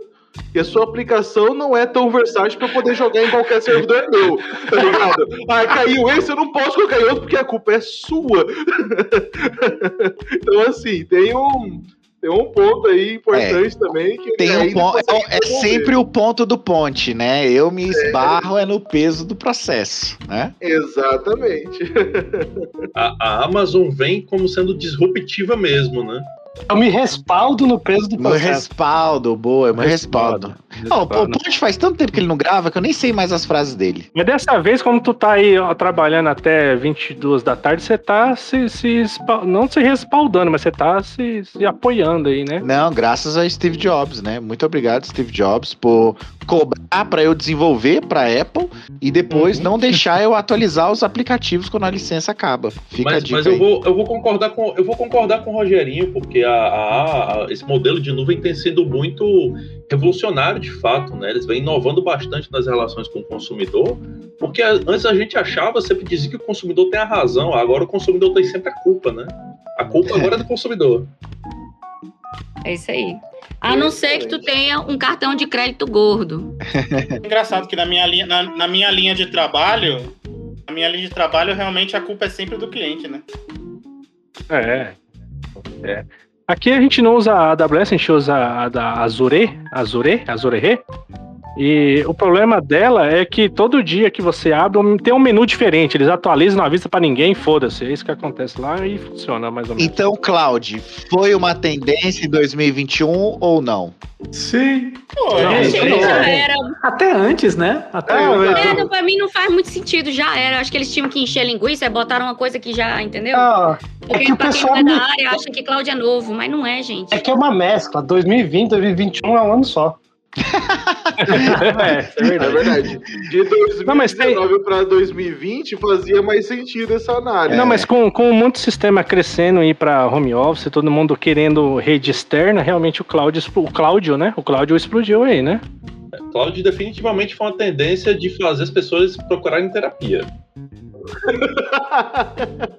e a sua aplicação não é tão versátil para poder jogar em qualquer servidor meu, tá ligado? *laughs* Ah, caiu esse, eu não posso colocar em outro porque a culpa é sua. *laughs* então, assim, tem um, tem um ponto aí importante também que Tem um ponto, é, é sempre o ponto do ponte, né? Eu me esbarro é no peso do processo, né? Exatamente. *laughs* A, a Amazon vem como sendo disruptiva mesmo, né? Eu me respaldo no peso do Meu processo. respaldo, boa, meu respaldo. Não, o Respaldo. Ponte faz tanto tempo que ele não grava que eu nem sei mais as frases dele. Mas dessa vez, como tu tá aí ó, trabalhando até 22 da tarde, você tá se, se não se respaldando, mas você tá se, se apoiando aí, né? Não, graças a Steve Jobs, né? Muito obrigado, Steve Jobs, por cobrar para eu desenvolver para Apple e depois não deixar eu atualizar os aplicativos quando a licença acaba. Fica a Mas, dica mas aí. eu, vou, eu, vou concordar com, eu vou concordar com o Rogerinho, porque a, a- a- esse modelo de nuvem tem sido muito revolucionário de fato, né? Eles vêm inovando bastante nas relações com o consumidor, porque antes a gente achava, sempre dizia que o consumidor tem a razão, agora o consumidor tem sempre a culpa, né? A culpa agora é do consumidor. É isso aí. A não ser que tu tenha um cartão de crédito gordo. *laughs* Engraçado que na minha linha, na, na minha linha de trabalho, na minha linha de trabalho, realmente a culpa é sempre do cliente, né? É. É. Aqui a gente não usa a AWS, a gente usa a da Azure, Azure, Azure. E o problema dela é que todo dia que você abre tem um menu diferente. Eles atualizam, não avisa pra ninguém, foda-se. É isso que acontece lá e funciona mais ou menos. Então, Cloud, foi uma tendência em 2021 ou não? Sim. Pô, Não, é aí. Já era. Até antes, né? Até É, antes. É, não, pra mim não faz muito sentido, já era. Acho que eles tinham que encher linguiça e botaram uma coisa que já, entendeu? Ah, é Porque que o pra quem pessoal não é da área acha que Cláudio é novo, mas não é, gente. é que é uma mescla. 2020, 2021 é um ano só. É, é É verdade. verdade. De 2019 Não, mas tem- para 2020 fazia mais sentido essa análise. Não, mas com, com muito sistema crescendo aí para home office, todo mundo querendo rede externa, realmente o Cláudio, o Cláudio, né? O Cláudio explodiu aí, né? Cloud definitivamente foi uma tendência de fazer as pessoas procurarem terapia. *laughs*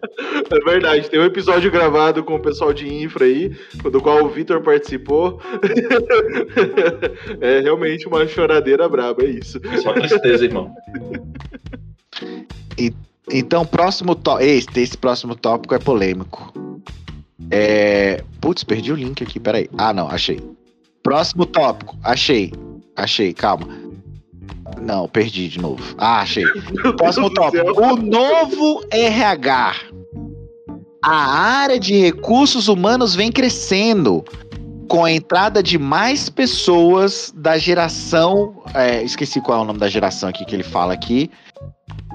É verdade, tem um episódio gravado com o pessoal de infra aí, do qual o Vitor participou. *laughs* É realmente uma choradeira braba, é isso. Só tristeza, irmão. Então, próximo tópico. Esse, esse próximo tópico é polêmico. É. Putz, perdi o link aqui, peraí. Ah, não, achei. Próximo tópico, achei. Achei, calma. Não, perdi de novo. Ah, achei. *laughs* Próximo tópico. O novo RH. A área de recursos humanos vem crescendo com a entrada de mais pessoas da geração. é, esqueci qual é o nome da geração aqui que ele fala aqui.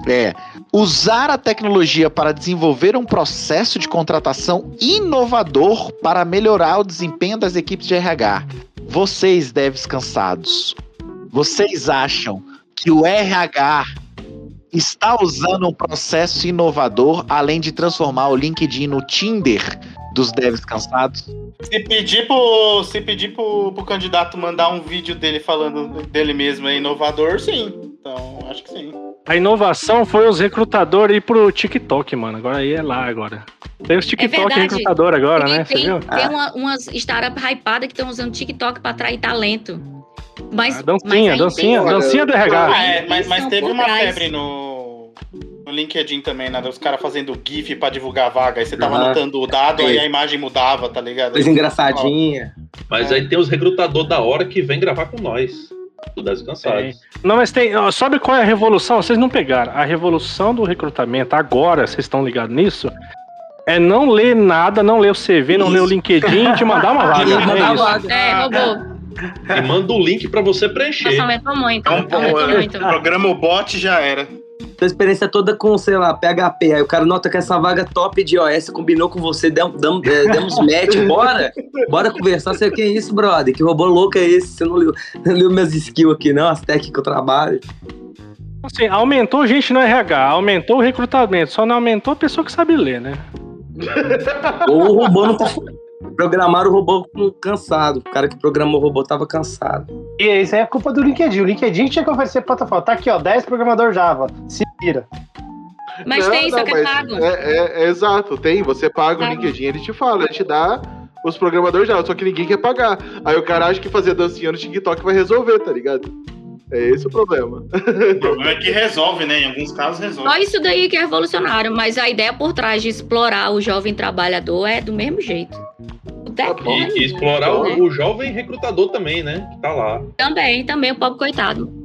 É usar a tecnologia para desenvolver um processo de contratação inovador para melhorar o desempenho das equipes de RH. Vocês, devs cansados, vocês acham que o RH está usando um processo inovador além de transformar o LinkedIn no Tinder dos devs cansados? Se pedir pro, se pedir pro, pro candidato mandar um vídeo dele falando dele mesmo é inovador, sim. Então, acho que sim. A inovação foi os recrutadores ir pro TikTok, mano. Agora aí é lá agora. Tem os TikTok verdade. recrutador agora, tem, né? Você tem, viu? tem uma- umas startups hypadas que estão usando TikTok pra atrair talento. Mas, dancinha, mas dancinha, ainda- dancinha do RH. Ah, é, mas, mas teve uma trás. febre no, no LinkedIn também, né? Os caras fazendo GIF pra divulgar vaga. Aí você tava Aham. anotando o dado, aí É. a imagem mudava, tá ligado? Coisa engraçadinha. Mas aí tem os recrutadores da hora que vem gravar com nós. Do Descansados. Não, mas tem. ó, Sabe qual é a revolução? Vocês não pegaram. A revolução do recrutamento, agora, vocês estão ligados nisso? É não ler nada, não ler o CV, não ler o LinkedIn e te mandar uma *laughs* vaga. E mandar É isso. vaga. É, roubou. E manda o link pra você preencher. Nossa, aumentou muito. Então, Aumentou é, muito. programa o bot já era. Tua experiência toda com, sei lá, PHP. Aí o cara nota que essa vaga top de iOS combinou com você, dam- é, demos match, bora? Bora conversar. Sei o que é isso, brother? Que robô louco é esse? Você não leu, *laughs* não leu minhas skills aqui, não? As tech que eu trabalho. Assim, aumentou gente no RH, aumentou o recrutamento, só não aumentou a pessoa que sabe ler, né? Ou o robô não tá. Programaram o robô cansado. O cara que programou o robô tava cansado. E isso aí é culpa do LinkedIn. O LinkedIn tinha que oferecer plataforma. Tá aqui, ó, 10 programador Java. Se vira. Mas Não, tem, só não, que é pago. É, é- é exato, tem. Você paga o Pago. LinkedIn, ele te fala, ele te dá os programadores já, só que ninguém quer pagar. Aí o cara acha que fazer dancinha no TikTok vai resolver, tá ligado? É esse o problema. O problema é que resolve, né? Em alguns casos resolve. Só isso daí que é revolucionário, mas a ideia por trás de explorar o jovem trabalhador é do mesmo jeito. E, e explorar né? o, o jovem recrutador também, né? Que tá lá. Também, também, o pobre coitado.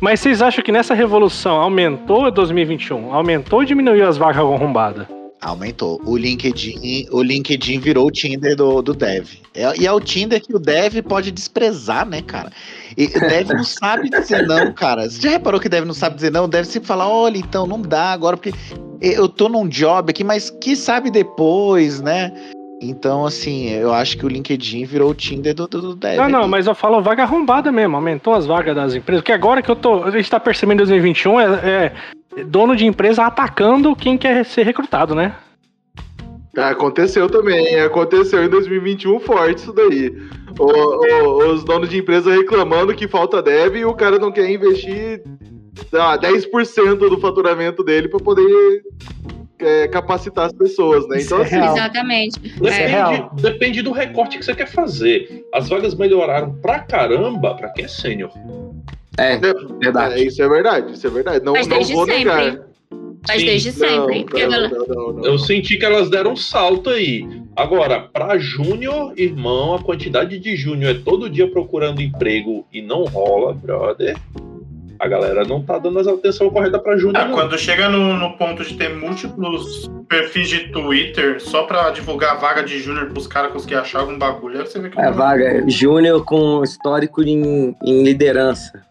Mas vocês acham que nessa revolução aumentou em 2021? Aumentou ou diminuiu as vagas arrombadas? Aumentou. O LinkedIn, o LinkedIn virou o Tinder do, do Dev. É- e é o Tinder que o Dev pode desprezar, né, cara? E o Dev não sabe dizer não, cara. Você já reparou que o Dev não sabe dizer não? O Dev sempre fala, olha, então não dá agora, porque eu tô num job aqui, mas que sabe depois, né? Então, assim, eu acho que o LinkedIn virou o Tinder do, do, do Dev. Não, não, mas eu falo vaga arrombada mesmo, aumentou as vagas das empresas. Porque agora que eu tô. A gente tá percebendo em 2021 é, é dono de empresa atacando quem quer ser recrutado, né? Aconteceu também, aconteceu em 2021 forte isso daí. O- o- os donos de empresa reclamando que falta dev e o cara não quer investir sei lá, 10% do faturamento dele para poder é, capacitar as pessoas, né? Então, assim, Exatamente. Depende, depende do recorte que você quer fazer. As vagas melhoraram pra caramba pra quem é sênior. É, verdade. isso é verdade, isso é verdade. Não, Mas não vou sempre. negar. Mas Sim. desde sempre. porque a galera- Eu senti que elas deram um salto aí. Agora, pra júnior, irmão, a quantidade de júnior é todo dia procurando emprego e não rola, brother. A galera não tá dando a atenção correta pra júnior. Ah, quando chega no, no ponto de ter múltiplos perfis de Twitter só pra divulgar a vaga de júnior pros caras conseguir achar algum bagulho, aí você vê que É, vaga. Júnior com histórico em, em liderança.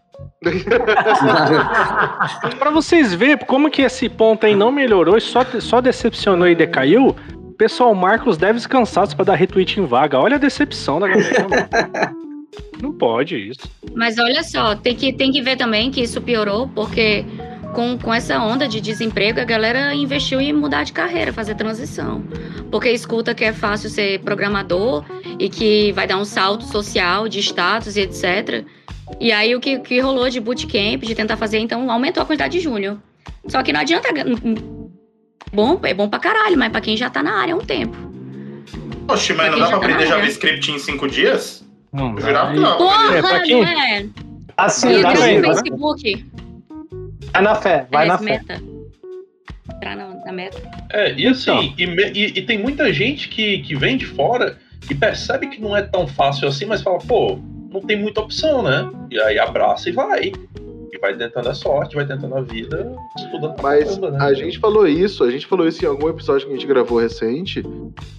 *laughs* Pra vocês verem como que esse ponto aí não melhorou e só, só decepcionou e decaiu, o pessoal marca os devs cansados pra dar retweet em vaga. Olha a decepção da galera. *laughs* não pode isso. Mas olha só, tem que, tem que ver também que isso piorou, porque com, com essa onda de desemprego, a galera investiu em mudar de carreira, fazer transição. Porque escuta que é fácil ser programador e que vai dar um salto social, de status e etc. E aí o que, que rolou de bootcamp, de tentar fazer, então aumentou a quantidade de júnior. Só que não adianta. Bom, é bom pra caralho, mas pra quem já tá na área há um tempo. Poxa, mas não dá pra tá aprender. JavaScript em cinco dias? Não, não. Porra, É, pra quem- não é? Assim, dá no Facebook. vai na fé, vai na fé. meta. Entrar na, na meta. É, e assim, e, me- e- e tem muita gente que, que vem de fora e percebe que não é tão fácil assim, mas fala, pô, não tem muita opção, né? E aí abraça e vai. E vai tentando a sorte, vai tentando a vida, estudando Mas caramba, né? a gente falou isso, a gente falou isso em algum episódio que a gente gravou recente,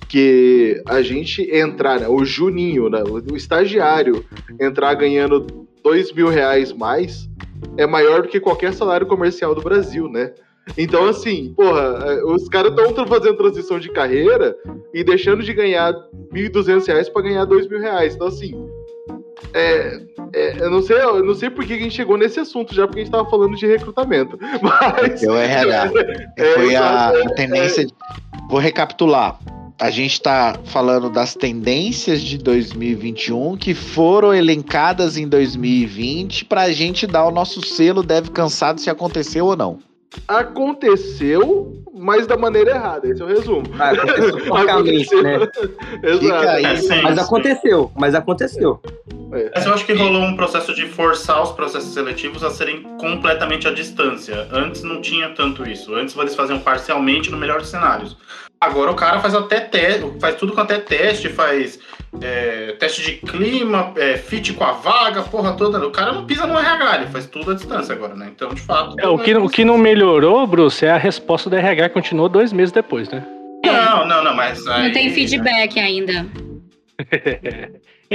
que a gente entrar, né, o Juninho, né, o, estagiário, entrar ganhando dois mil reais mais é maior do que qualquer salário comercial do Brasil, né? Então, assim, porra, eh, os caras estão fazendo transição de carreira e deixando de ganhar 1.200 reais para ganhar dois mil reais. Então, assim, é, é, eu não sei, eu não sei por que a gente chegou nesse assunto já, porque a gente tava falando de recrutamento. *laughs* Mas. É o RH. *laughs* É, Foi a, exato, a tendência. de- Vou recapitular. A gente está falando das tendências de 2021 que foram elencadas em 2020 para a gente dar o nosso selo deve cansado se aconteceu ou não. Aconteceu, mas da maneira errada. Esse é o resumo. Ah, aconteceu *laughs* né? *laughs* Exato. aí, É, sim, Mas sim. aconteceu, mas aconteceu. Mas eu acho que rolou um processo de forçar os processos seletivos a serem completamente à distância. Antes não tinha tanto isso. Antes eles faziam parcialmente no melhor dos cenários. Agora o cara faz até teste, faz tudo com até teste, faz é, teste de clima, é, fit com a vaga, porra toda. O cara não pisa no RH, ele faz tudo à distância agora, né? Então, de fato. É, o, que, o que não melhorou, Bruce, é a resposta do RH que continuou dois meses depois, né? Não, não, não, mas. Aí, Não tem feedback ainda.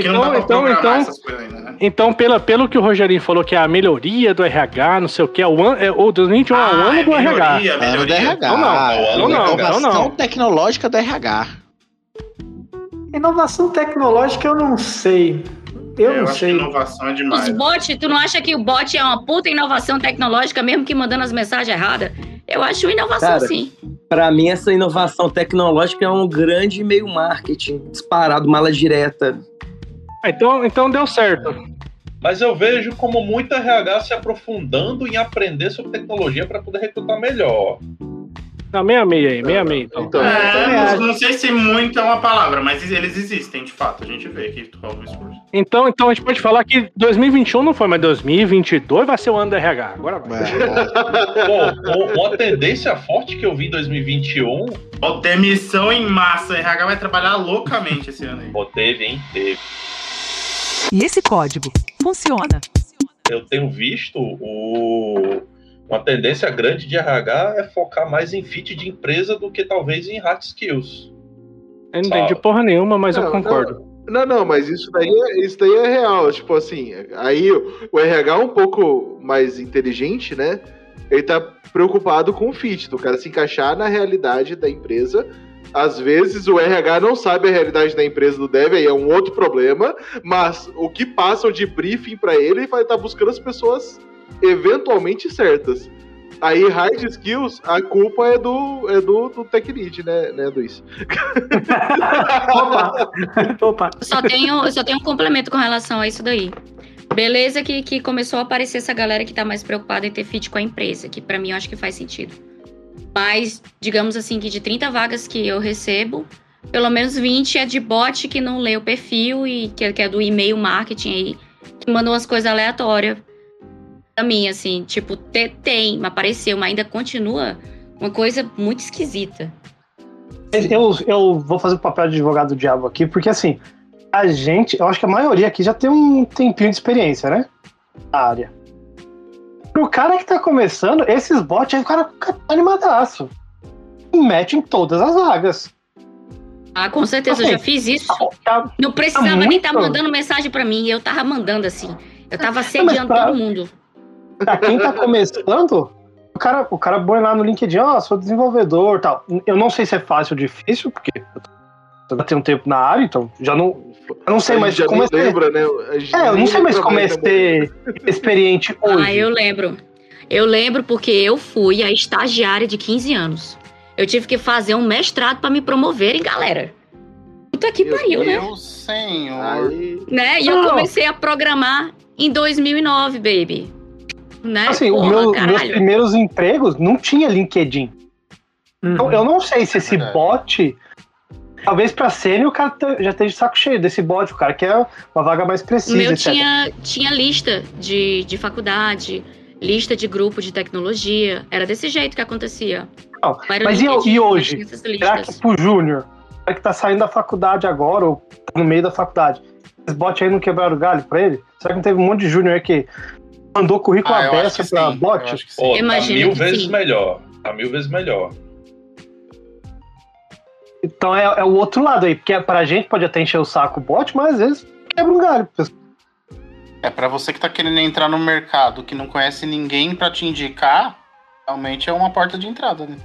Não dá pra Então, então, coisas ainda, né? Então, pela, pelo que o Rogerinho falou, que é a melhoria do RH, não sei o que, é o ano, é, o 2021 é o Ah, ano é do RH. melhoria, Ano do melhoria. RH. Não, não, é não, não, inovação não, não. tecnológica do RH. Inovação tecnológica eu não sei. Eu É, não acho que sei. inovação é demais. Os bots, tu não acha que o bot é uma puta inovação tecnológica, mesmo que mandando as mensagens erradas? Eu acho uma inovação Cara, sim. Pra mim, essa inovação tecnológica é um grande meio marketing, disparado, mala direta. Ah, então, então deu certo. Mas eu vejo como muito RH se aprofundando em aprender sobre tecnologia para poder recrutar melhor. Não, meia meia aí, meia meia então. Então, É, não, não sei se muito é uma palavra, mas eles existem, de fato. A gente vê que rola um esforço. Então, então a gente pode falar que 2021 não foi, mas 2022 vai ser o ano do RH. Agora vai. *laughs* Pô, um- uma tendência forte que eu vi em 2021. Ó, demissão em massa. A RH vai trabalhar loucamente esse ano aí. Pô, teve, hein? Teve. E esse código funciona. Eu tenho visto o... uma tendência grande de RH é focar mais em fit de empresa do que talvez em hard skills. Eu não entendi porra nenhuma, mas eu Não, concordo. Não, não, mas isso daí, é, isso daí é real. Tipo assim, aí o o RH é um pouco mais inteligente, né? Ele tá preocupado com o fit, do cara se encaixar na realidade da empresa. Às vezes o RH não sabe a realidade da empresa do dev, aí é um outro problema, mas o que passam de briefing pra ele, ele vai estar buscando as pessoas eventualmente certas. Aí, hard skills, a culpa é do, é do, do tech lead, né, né, Luiz? *laughs* Opa! Opa! Só tenho, eu só tenho um complemento com relação a isso daí. Beleza que, que começou a aparecer essa galera que tá mais preocupada em ter fit com a empresa, que pra mim eu acho que faz sentido. Mas, digamos assim, que de 30 vagas que eu recebo, pelo menos 20 é de bot que não lê o perfil e que, que é do e-mail marketing aí, que mandam umas coisas aleatórias pra mim, assim, tipo, te- tem, mas apareceu, mas ainda continua uma coisa muito esquisita. Eu, eu vou fazer o papel de advogado do diabo aqui, porque assim, a gente, eu acho que a maioria aqui já tem um tempinho de experiência, né? Na área. Pro cara que tá começando, esses bots aí, o cara fica animadaço. Mete em todas as vagas. Ah, com certeza, eu já fiz isso. Não precisava tá nem estar muito- mandando mensagem pra mim, eu tava mandando assim. Eu tava sediando pra- todo mundo. Pra quem tá começando, o cara, o cara põe lá no LinkedIn, ó, sou desenvolvedor tal. Eu não sei se é fácil ou difícil, porque eu já tenho um tempo na área, então já não. Eu não sei mais como é lembra, né? É, eu não sei mais como é ser experiente hoje. Ah, eu lembro. Eu lembro porque eu fui a estagiária de 15 anos. Eu tive que fazer um mestrado pra me promoverem, galera. Puta que pariu, né? Meu senhor. né? E eu comecei a programar em 2009, baby. Né? Assim, o Porra, meu- meus primeiros empregos não tinha LinkedIn. Então, eu não sei se esse bot. Talvez pra sênior o cara te- já esteja de saco cheio desse bot, o cara quer uma vaga mais O precisa, meu etc. tinha, tinha lista de, de faculdade, lista de grupo de tecnologia. Era desse jeito que acontecia. Não, mas e, e hoje? Será que pro Júnior, o cara que tá saindo da faculdade agora, ou no meio da faculdade, esses bots aí não quebraram o galho pra ele? Será que não teve um monte de Júnior aí que mandou currículo Ah, aberto sim, bot? eu acho que sim. Pô, tá mil que vezes sim. melhor. Tá mil vezes melhor. Então é, é o outro lado aí, porque pra gente pode até encher o saco o bot, mas às vezes quebra um galho. É pra você que tá querendo entrar no mercado, que não conhece ninguém pra te indicar, realmente é uma porta de entrada, né?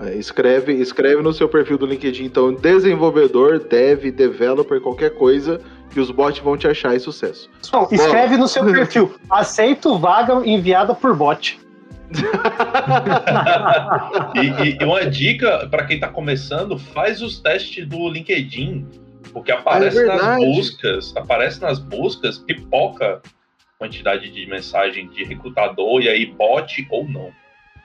É, escreve, escreve no seu perfil do LinkedIn, então, desenvolvedor, dev, developer, qualquer coisa, que os bots vão te achar e sucesso. Não, escreve no seu *laughs* perfil. Aceito vaga enviada por bot. *laughs* E, e- e uma dica pra quem tá começando, faz os testes do LinkedIn, porque aparece Ah, é nas buscas, aparece nas buscas, pipoca quantidade de mensagem de recrutador e aí bot ou não.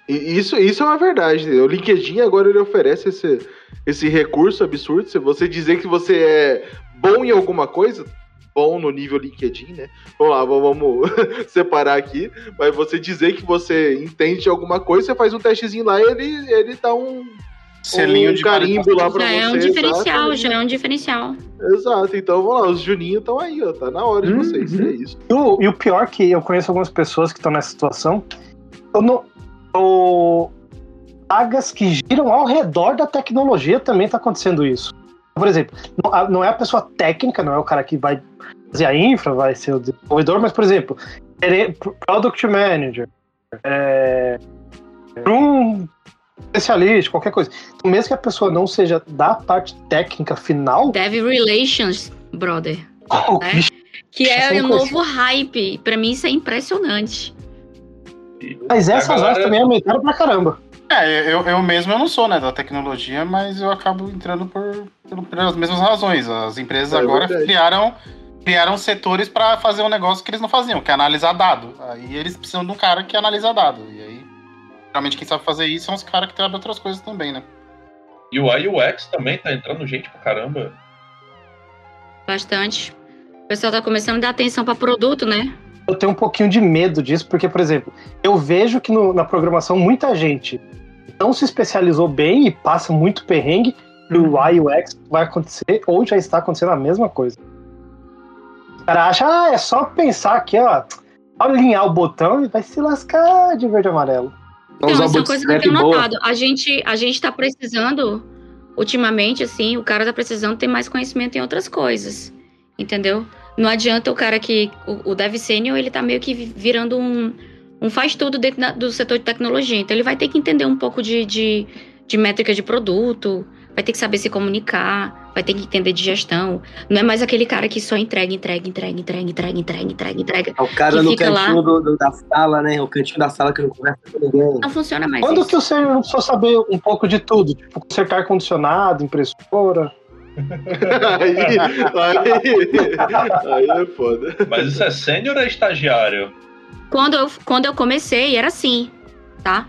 Isso, isso é uma verdade. O LinkedIn agora ele oferece esse, esse recurso absurdo. Se você dizer que você é bom em alguma coisa, bom no nível LinkedIn, né? Vamos lá, vamos *laughs* separar aqui. Mas você dizer que você entende de alguma coisa, você faz um testezinho lá e ele, ele dá um, Selinho um de carimbo lá pra Já você. é um diferencial, exato. já é um diferencial. Exato, então vamos lá, os Juninho estão aí, ó. Tá na hora de vocês. É isso. E o, e o pior que eu conheço algumas pessoas que estão nessa situação. Eu não. O, vagas que giram ao redor da tecnologia também está acontecendo isso. Por exemplo, não, é a pessoa técnica, não é o cara que vai fazer a infra, vai ser o desenvolvedor, mas, por exemplo, gere- Product Manager, é, um especialista, qualquer coisa. Então, mesmo que a pessoa não seja da parte técnica final, Dev Relations, brother. oh, né? bicho, Que é sem o coisa. novo hype. Pra mim, isso é impressionante. mas essas galera- vagas também aumentaram pra caramba. É, eu, eu mesmo eu não sou, né, da tecnologia, mas eu acabo entrando por, por- pelas mesmas razões. As empresas É agora verdade. criaram, criaram setores para fazer um negócio que eles não faziam, que é analisar dado. Aí eles precisam de um cara que analisa dado. E aí, geralmente quem sabe fazer isso são os caras que trabalham outras coisas também, né? E o UX também tá entrando gente pra caramba. Bastante. O pessoal tá começando a dar atenção pra produto, né? Eu tenho um pouquinho de medo disso, porque, por exemplo, eu vejo que no- na programação muita gente não se especializou bem e passa muito perrengue, o UI e o UX vai acontecer, ou já está acontecendo a mesma coisa. O cara acha, ah, é só pensar aqui, ó, alinhar o botão e vai se lascar de verde e amarelo. Então, essa é uma coisa que eu tenho notado. A gente, a gente tá precisando, ultimamente, assim, o cara tá precisando ter mais conhecimento em outras coisas. Entendeu? Não adianta o cara que. O, o Dev Senior, ele tá meio que virando um, um faz-tudo dentro da- do setor de tecnologia. Então, ele vai ter que entender um pouco de, de, de métrica de produto, vai ter que saber se comunicar, vai ter que entender de gestão. Não é mais aquele cara que só entrega, entrega, entrega, entrega, entrega, entrega, entrega, entrega. É o cara no fica lá. cantinho do- do- da sala, né? O cantinho da sala que não conversa com ninguém. Não funciona mais. Quando isso. que o senhor não precisa saber um pouco de tudo? Tipo, consertar ar-condicionado, impressora. *laughs* aí, aí, aí é foda. Mas isso é sênior ou é estagiário? Quando eu, quando eu comecei, era assim, tá?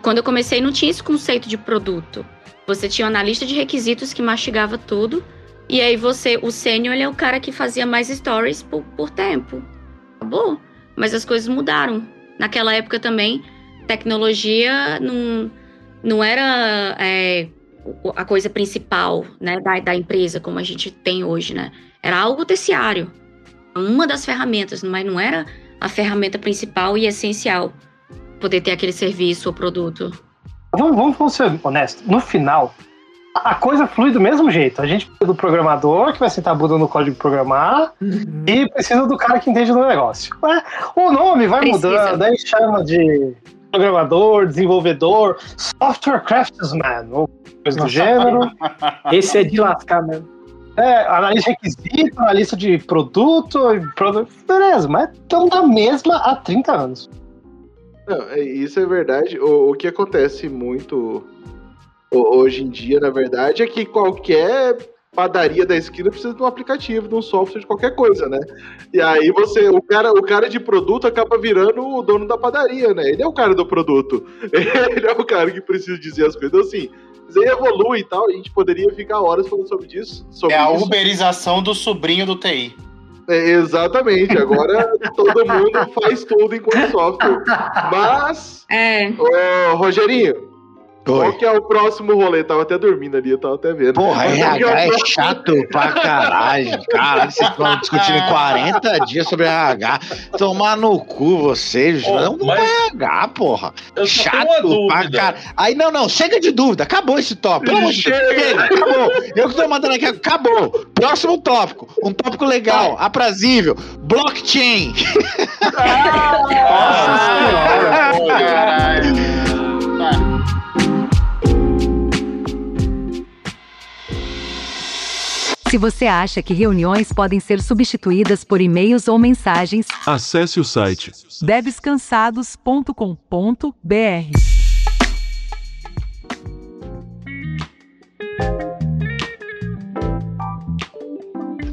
Quando eu comecei, não tinha esse conceito de produto. Você tinha um analista de requisitos que mastigava tudo. E aí você, o sênior, ele é o cara que fazia mais stories por, por tempo. Acabou. Mas as coisas mudaram. Naquela época também, tecnologia não, não era é, a coisa principal né, da, da empresa, como a gente tem hoje, né? Era algo terciário. Uma das ferramentas, mas não era a ferramenta principal e essencial poder ter aquele serviço ou produto. Vamos, vamos, vamos ser honestos. No final, a coisa flui do mesmo jeito. A gente precisa do programador que vai sentar a bunda no código programar e precisa do cara que entende do negócio. Ué, O nome vai Precisa. mudando, aí chama de programador, desenvolvedor, software craftsman, ou coisa do gênero. *laughs* Esse é de lascar mesmo. É, analista de requisito, analista de produto, e produ- beleza, mas estamos na mesma há 30 anos. Não, é- isso é verdade. O, o que acontece muito ho- hoje em dia, na verdade, é que qualquer padaria da esquina precisa de um aplicativo, de um software, de qualquer coisa, né? E aí você, o cara, o cara de produto acaba virando o dono da padaria, né? Ele é o cara do produto. *laughs* Ele é o cara que precisa dizer as coisas. Então, assim, evolui e tal. A gente poderia ficar horas falando sobre isso. Sobre É a isso. uberização do sobrinho do TI. É, exatamente. Agora *laughs* todo mundo faz tudo enquanto software. Mas, É, ô, Rogerinho, qual Oi. que é o próximo rolê? Tava até dormindo ali, eu tava até vendo. Porra, qual RH é próximo- *laughs* chato pra caralho. Caralho, vocês estão discutindo 40 dias sobre RH. Tomar no cu vocês. Ô, não, não mas- é RH, porra. Chato pra caralho. Aí, não, não, chega de dúvida. Acabou esse tópico. Pelo amor de Deus. Chega. Chega, acabou. Eu que tô mandando aqui. Acabou. Próximo tópico. Um tópico legal, aprazível. Blockchain. *laughs* Nossa senhora! Caralho. Se você acha que reuniões podem ser substituídas por e-mails ou mensagens, Acesse o site debescansados.com.br.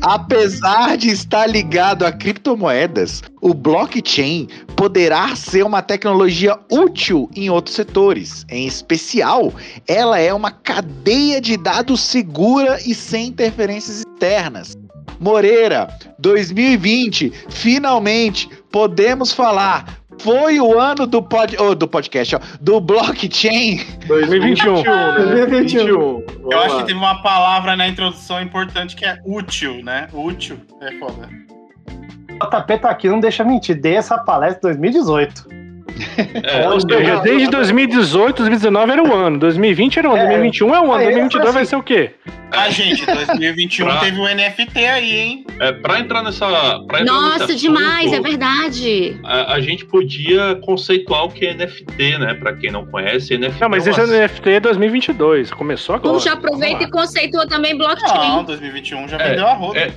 Apesar de estar ligado a criptomoedas, o blockchain poderá ser uma tecnologia útil em outros setores. Em especial, ela é uma cadeia de dados segura e sem interferências externas. Moreira, 2020, finalmente podemos falar. Foi o ano do, pod, oh, do podcast, ó, do blockchain. 2021. né? 2021. 21. Eu Vamos acho lá. que teve uma palavra na introdução importante que é útil, né? Útil é foda. O JP tá aqui, não deixa mentir. Dei essa palestra em 2018. É, Ou seja, desde 2018, 2019 era o ano, 2020 era o ano, É. 2021 é o ano, Aí, 2022 vai assim, ser o quê? Ah, gente, 2021 Pra- teve o NFT aí, hein? é, pra entrar nessa. Pra entrar nossa, nesse demais, assunto, é verdade. A, a gente podia conceituar o que é NFT, né? Pra quem não conhece, NFT Não, mas é esse NFT é 2022, começou agora. Então já aproveita e conceitua também blockchain. Não, 2021 já É, vendeu a roda. é.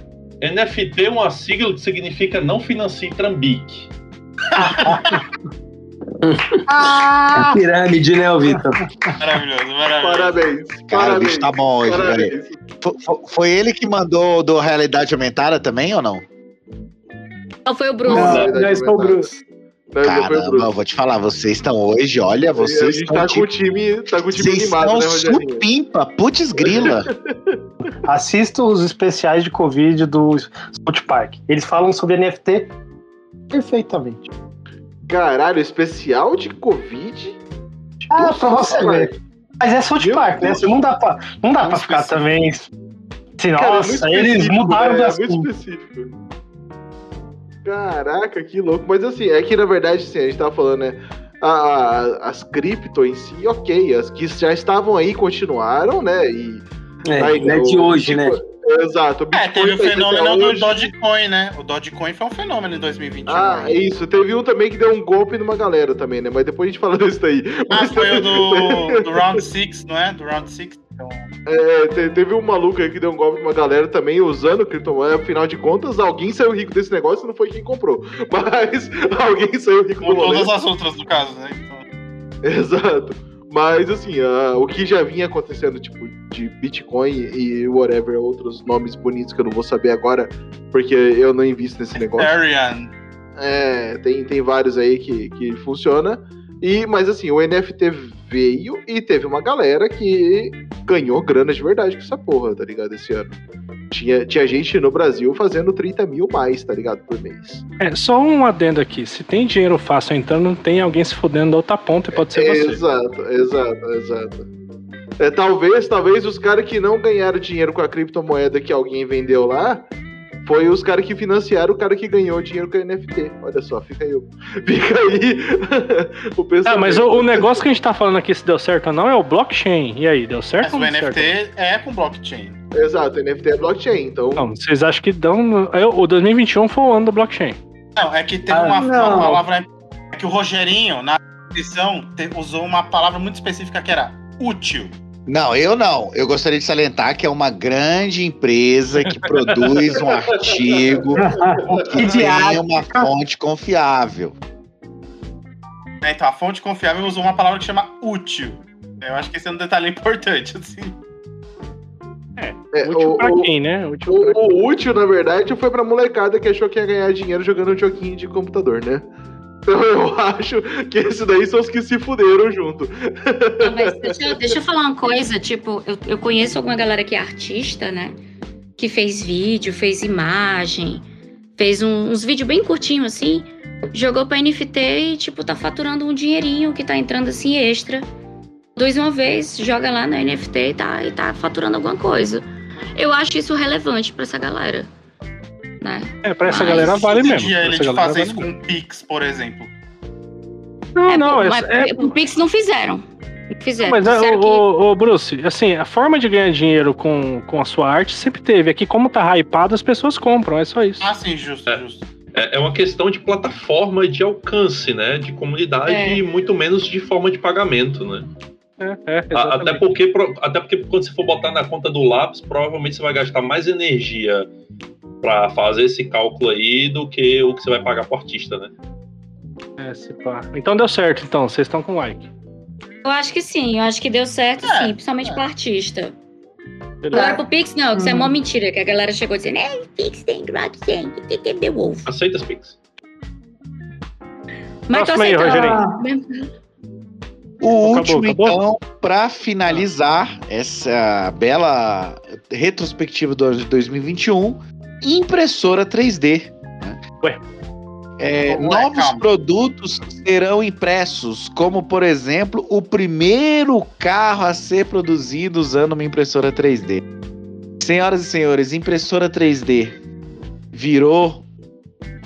NFT é uma sigla que significa não financie Trambique. *laughs* É pirâmide, né, Vitor? Maravilhoso, maravilhoso. Parabéns. Cara, o parabéns. bicho tá bom hoje, velho. Foi ele que mandou do realidade aumentada também ou não? Não foi o Bruno. Não, Não. Bruce. Foi o Caramba, Bruno. eu vou te falar, vocês estão hoje, olha, a vocês gente estão tá com o tipo, time, tá com o time vocês animado, estão né, supimpa, putz grila. *laughs* Assista os especiais de Covid do Park. Eles falam sobre NFT perfeitamente. Caralho, especial de Covid? Ah, pra você ver. Mas é South Park, né? Não dá pra, não dá pra ficar também. Assim, Cara, é nossa, muito eles mudaram né? de É muito específico. Caraca, que louco. Mas assim, é que na verdade, assim, a gente tava falando, né? a- a- as cripto em si, ok. As que já estavam aí continuaram, né? E. É, aí, não é de o hoje, né? Exato. É, teve o fenômeno do hoje. Dogecoin, né? O Dogecoin foi um fenômeno em 2021. Ah, aí. isso. Teve um também que deu um golpe numa galera também, né? Mas depois a gente fala *laughs* disso daí. Ah, Mas foi o do, *laughs* do Round 6, não é? Do Round 6. Então, É, te- teve um maluco aí que deu um golpe numa galera também usando criptomoeda. Afinal de contas, alguém saiu rico desse negócio e não foi quem comprou. *laughs* Mas alguém saiu rico como do rolê. todas as outras do caso, né? Então, Exato. Mas assim, o que já vinha acontecendo, tipo, de Bitcoin e whatever, outros nomes bonitos que eu não vou saber agora, porque eu não invisto nesse negócio. Arian. É, tem, tem vários aí que, que funciona. E, mas assim, o NFT veio e teve uma galera que ganhou grana de verdade com essa porra, tá ligado? Esse ano. Tinha, tinha gente no Brasil fazendo 30 mil mais, tá ligado? Por mês. É, só um adendo aqui. Se tem dinheiro fácil entrando, não tem alguém se fudendo da outra ponta e pode ser você. Exato, exato, exato. É, talvez, talvez os caras que não ganharam dinheiro com a criptomoeda que alguém vendeu lá, foi os caras que financiaram o cara que ganhou dinheiro com a NFT. Olha só, fica aí, o- *laughs* fica aí *laughs* o pensamento. Ah, mas o, o negócio que a gente tá falando aqui, se deu certo ou não, é o blockchain. E aí, deu certo Mas ou o não deu NFT certo? é com blockchain. Exato, NFT é blockchain, então. Não, vocês acham que dão. é, O 2021 foi o ano do blockchain. Não, é que teve Ah, uma, uma palavra. É que o Rogerinho, na descrição, te- usou uma palavra muito específica que era útil. Não, eu não. Eu gostaria de salientar que é uma grande empresa que produz um *laughs* artigo que tem uma fonte confiável. né? Então a fonte confiável usou uma palavra que chama útil. Eu acho que esse é um detalhe *laughs* importante, assim. É, Útil o, pra quem, né? Útil o- pra o útil, na verdade, foi pra molecada que achou que ia ganhar dinheiro jogando um joguinho de computador, né? Então *laughs* eu acho que esses daí são os que se fuderam junto. Não, mas deixa, eu- deixa eu falar uma coisa, tipo, eu, eu conheço alguma galera que é artista, né? Que fez vídeo, fez imagem, fez um- uns vídeos bem curtinhos assim, jogou pra NFT e, tipo, tá faturando um dinheirinho que tá entrando assim extra. Dois uma vez, joga lá no NFT e tá, e tá faturando alguma coisa. Eu acho isso relevante pra essa galera. Né? É, pra essa Mas galera vale mesmo. Pra ele de fazer vale isso com o Pix, por exemplo. Não, É, não, é, mas é- o Pix não fizeram. Fizeram. Mas, é, Disseram ô, que- ô, Bruce, assim, a forma de ganhar dinheiro com, com a sua arte sempre teve. Aqui, como tá hypado, as pessoas compram, é só isso. Ah, sim, justo, É. justo. É, é uma questão de plataforma de alcance, né? De comunidade É. e muito menos de forma de pagamento, né? É, é. Até porque, até porque quando você for botar na conta do lápis, provavelmente você vai gastar mais energia pra fazer esse cálculo aí do que o que você vai pagar pro artista, né? É, se pá. Então deu certo, então. Vocês estão com like. Eu acho que sim, eu acho que deu certo É, sim, principalmente pro artista. Beleza. Agora pro Pix, não, que isso é Hum. mó mentira, que a galera chegou dizendo, é, Pix tem blockchain, tem que ter ovo. Aceita as Pix. Mas tô Próximo aí, aceitando. O Acabou, último, acabou? então, para finalizar essa bela retrospectiva do ano de 2021, impressora 3D. né? Ué. É, Ué, novos calma. produtos serão impressos, como por exemplo o primeiro carro a ser produzido usando uma impressora 3D. Senhoras e senhores, impressora 3D virou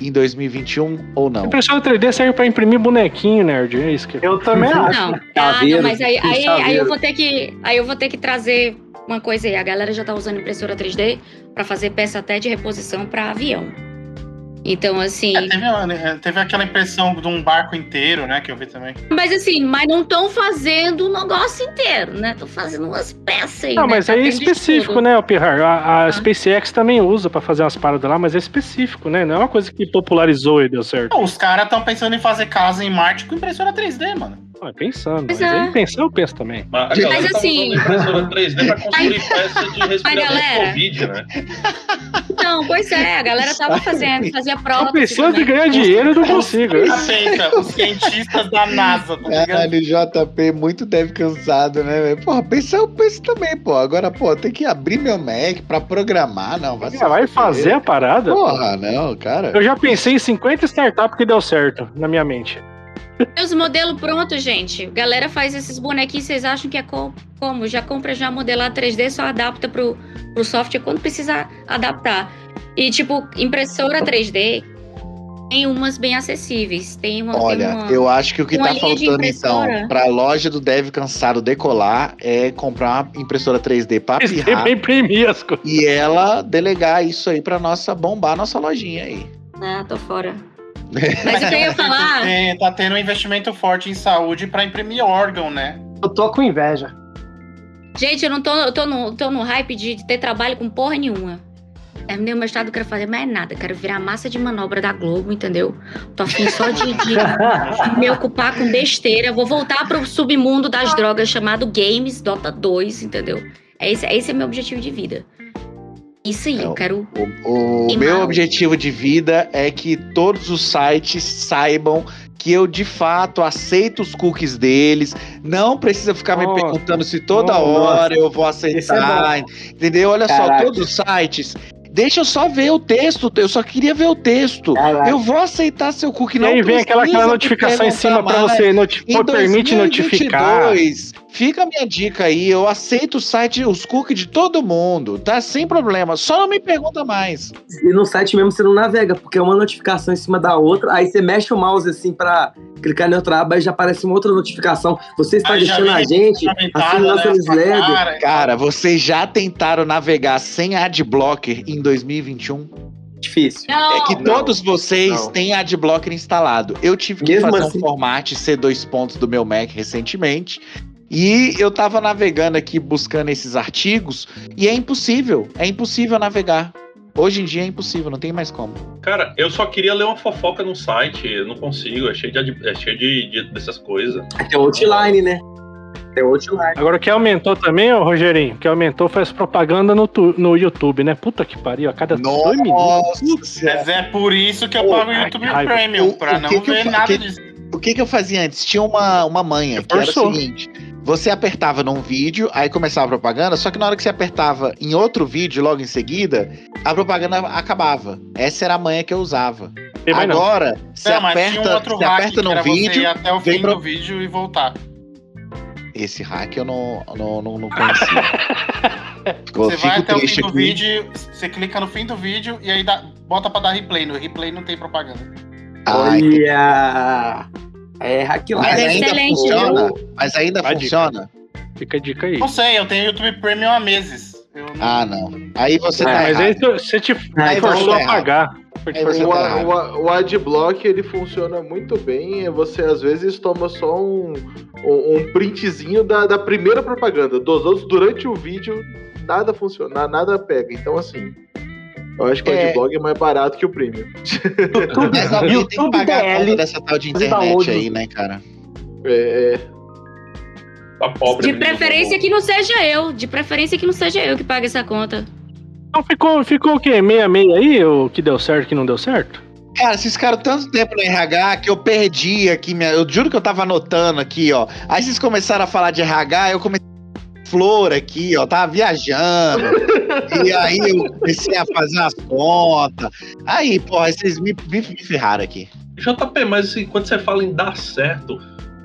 em 2021 ou não? Impressora 3D serve pra imprimir bonequinho, nerd. É isso que Eu também acho. Não, ah, não, mas aí, aí, aí eu vou ter que. Aí eu vou ter que trazer uma coisa aí. A galera já tá usando impressora 3D pra fazer peça até de reposição pra avião. Então, assim. É, teve, uma- teve aquela impressão de um barco inteiro, né? Que eu vi também. Mas assim, mas não estão fazendo o negócio inteiro, né? Estão fazendo umas peças aí. Não, né? mas Tá aí é específico, né, o Pirrar? A, a SpaceX também usa pra fazer umas paradas lá, mas é específico, né? Não é uma coisa que popularizou e deu certo. Não, os caras estão pensando em fazer casa em Marte com impressora 3D, mano. Ah, pensando. Pois Mas é. aí pensar, eu penso também. Mas a Mas galera tá assim- impressora 3D pra construir peça de respirador galera- Covid, né? Não, pois é, a galera tava fazendo, fazia prova. pensando em ganhar dinheiro e não consigo. Pensa, os cientistas da NASA, tá ligado? Caralho, JP muito deve cansado, né, velho? Porra, pensar eu penso também, pô. Agora, pô, tem que abrir meu Mac pra programar, não. Vai, Vai fazer a parada? Porra, não, cara. Eu já pensei em 50 startups que deu certo na minha mente. Tem os modelos prontos, gente. Galera faz esses bonequinhos, vocês acham que é co- como? Já compra já modelado 3D, só adapta pro, pro software quando precisa adaptar. E tipo, impressora 3D tem umas bem acessíveis. Tem uma. tem Olha, uma- eu acho que o que tá faltando então pra loja do Deve Cansado decolar é comprar uma impressora 3D pra pirrar Pra imprimir as coisas. e ela delegar isso aí pra nossa bombar nossa lojinha aí. Ah, tô fora. Mas o que eu ia falar. É, tá tendo um investimento forte em saúde pra imprimir órgão, né? Eu tô com inveja. Gente, eu não tô, eu tô, no, tô no hype de, de ter trabalho com porra nenhuma. Terminei o mestrado, quero fazer mais nada. Quero virar massa de manobra da Globo, entendeu? Tô afim só de, de *laughs* me ocupar com besteira. Vou voltar pro submundo das drogas chamado Games Dota 2, entendeu? Esse, esse é meu objetivo de vida. Isso aí, eu quero. O E meu objetivo de vida é que todos os sites saibam que eu de fato aceito os cookies deles. Não precisa ficar me perguntando se toda Nossa. hora eu vou é aceitar. entendeu? Olha só, Caraca. todos os sites. Deixa eu só ver o texto. Eu só queria ver o texto. Caraca. Eu vou aceitar seu cookie. E não aí vem aquela, aquela notificação em cima pra mais. você noti Em permite notificar. 2022, Fica a minha dica aí, eu aceito o site, os cookies de todo mundo, tá? Sem problema, só não me pergunta mais. E no site mesmo você não navega, porque é uma notificação em cima da outra, aí você mexe o mouse assim pra clicar em outra aba e já aparece uma outra notificação. Você está já deixando a gente, nossa né, newsletter. cara. Cara, vocês já tentaram navegar sem adblocker em 2021? Difícil. Não, É que Não, todos vocês não. têm adblocker instalado. Eu tive que Mesmo fazer assim. um format C2 pontos do meu Mac recentemente. E eu tava navegando aqui buscando esses artigos e é impossível, é impossível navegar. Hoje em dia é impossível, não tem mais como. Cara, eu só queria ler uma fofoca no site, eu não consigo, é cheio de, é cheio de, de- dessas coisas. Tem o outline, né? Tem o outline. Agora o que aumentou também, ô Rogerinho, o que aumentou foi as propaganda no, tu- no YouTube, né? Puta que pariu, a cada dois minutos. Nossa. Mas é por isso que eu Pô, pago o YouTube. Premium, O- pra o não que que eu ver nada que- disso. O que que eu fazia antes? Tinha uma, uma manha, que era o seguinte. Você apertava num vídeo, aí começava a propaganda, só que na hora que você apertava em outro vídeo, logo em seguida, a propaganda acabava. Essa era a manha que eu usava. Mais não. Agora, você Não, mas tinha um aperta, outro você aperta num era você ir vídeo. até o vem fim pro- do vídeo e voltar. Esse hack eu não, não, não, não conhecia. *laughs* Você vai até o fim do aqui. vídeo, você clica no fim do vídeo e aí dá, bota pra dar replay. No replay não tem propaganda. Ai, Olha! É hack lá. mas é ainda excelente. funciona? Mas ainda funciona? Fica a dica aí. Não sei, eu tenho YouTube Premium há meses. Eu não- Ah, não. Aí você É, tá Mas aí errado. você te Aí forçou você a você O, a- o, a- o adblock ele funciona muito bem. e Você às vezes toma só um, um, printzinho da, da primeira propaganda. Dos outros, durante o vídeo, nada funciona, nada pega. Então, assim, eu acho que o É. adblock é mais barato que o premium. Mas alguém tem que YouTube pagar a conta DL. dessa tal de internet aí, né, cara? É, Tá pobre. De menino, preferência que não seja eu. De preferência que não seja eu que pague essa conta. Então ficou, ficou o quê? Meia meia aí? O que deu certo, o que não deu certo? Cara, vocês ficaram tanto tempo no RH que eu perdi aqui. Minha... Eu juro que eu tava anotando aqui, ó. Aí vocês começaram a falar de RH, eu comecei flor aqui, ó. Tava viajando. *laughs* e aí eu comecei a fazer as contas. Aí, porra, vocês me, me, me ferraram aqui. JP, mas assim, quando você fala em dar certo,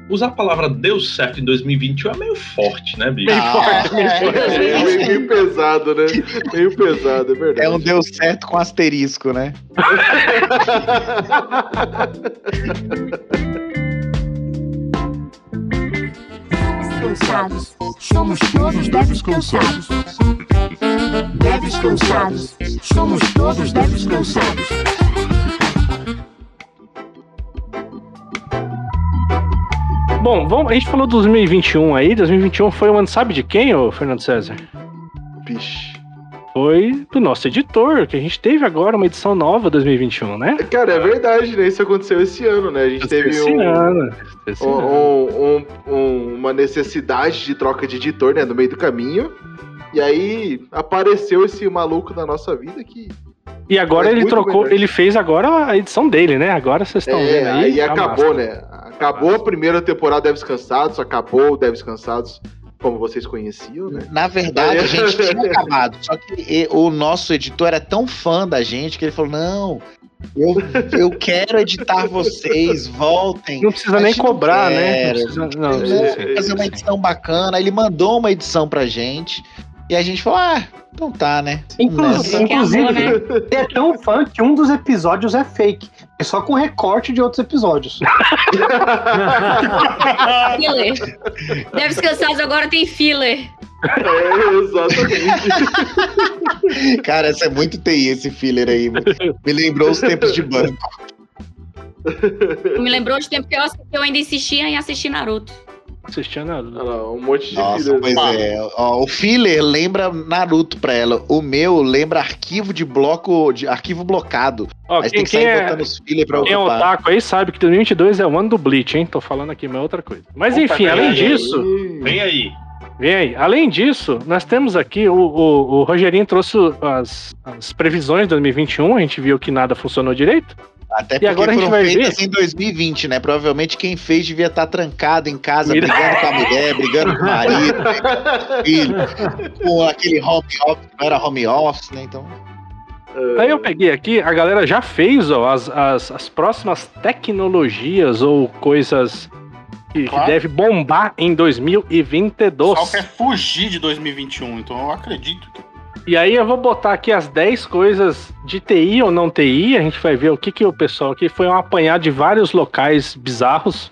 usar a palavra deu certo em 2021 é meio forte, né, bicho? Ah, é, meio, meio- meio pesado, né? Meio pesado, é verdade. é um deu certo com asterisco, né? Cansados. Somos todos devs cansados. Devs cansados. Somos todos devs cansados. Bom, vamos, a gente falou 2021 aí. 2021 foi o ano, sabe de quem, ô Fernando César? Pixe. Foi do nosso editor, que a gente teve agora uma edição nova 2021, né? Cara, é verdade, né? Isso aconteceu esse ano, né? A gente teve Esse um, ano. Esse um- ano. um- um- uma necessidade de troca de editor, né? No meio do caminho. E aí apareceu esse maluco na nossa vida que. E agora Mas ele trocou, melhor. ele fez agora a edição dele, né? Agora vocês estão é, vendo aí. aí tá acabou, massa. né? Acabou a primeira temporada Deves Cansados, acabou o Deves Cansados como vocês conheciam, né? Na verdade, a gente *laughs* tinha acabado. Só que o nosso editor era tão fã da gente que ele falou: não, eu, eu quero editar vocês, voltem. Não precisa nem cobrar, né? Não precisa, não, Não, fazer uma edição bacana. Ele mandou uma edição pra gente. E a gente falou: ah, então tá, né? Inclusive, inclusive amor, né? *laughs* é tão fã que um dos episódios é fake. É só com recorte de outros episódios. *laughs* Filler. Deve Cansados agora tem filler. É, exatamente. *laughs* Cara, essa é muito TI esse filler aí. Me lembrou os tempos de banco. Me lembrou de tempo que eu, que eu ainda insistia em assistir Naruto. Assistia nada. Olha lá, um monte de Nossa, filler. pois é. Ó, o filler lembra Naruto pra ela. O meu lembra arquivo de bloco, de arquivo blocado. Ó, Aí você quem, tem que quem sair é, botando os filler pra quem é ocupar. otaku aí sabe que 2022 é o ano do Bleach, hein? Tô falando aqui, mas é outra coisa. Mas Opa, enfim, além aí. disso, Vem aí. vem aí. Além disso, nós temos aqui, o, o, o Rogerinho trouxe as, as previsões de 2021, a gente viu que nada funcionou direito. Até porque agora a gente foram vai feitas em 2020, né? Provavelmente quem fez devia estar trancado em casa, Mira- brigando com a mulher, brigando com o marido, com *laughs* o filho, com aquele home office, não era home office, né? Então, Aí eu peguei aqui, a galera já fez ó, as, as, as próximas tecnologias ou coisas que, que Claro. deve bombar em 2022. Só quer fugir de 2021, então eu acredito. que- E aí eu vou botar aqui as 10 coisas de TI ou não TI, a gente vai ver o que, que o pessoal aqui foi um apanhado de vários locais bizarros,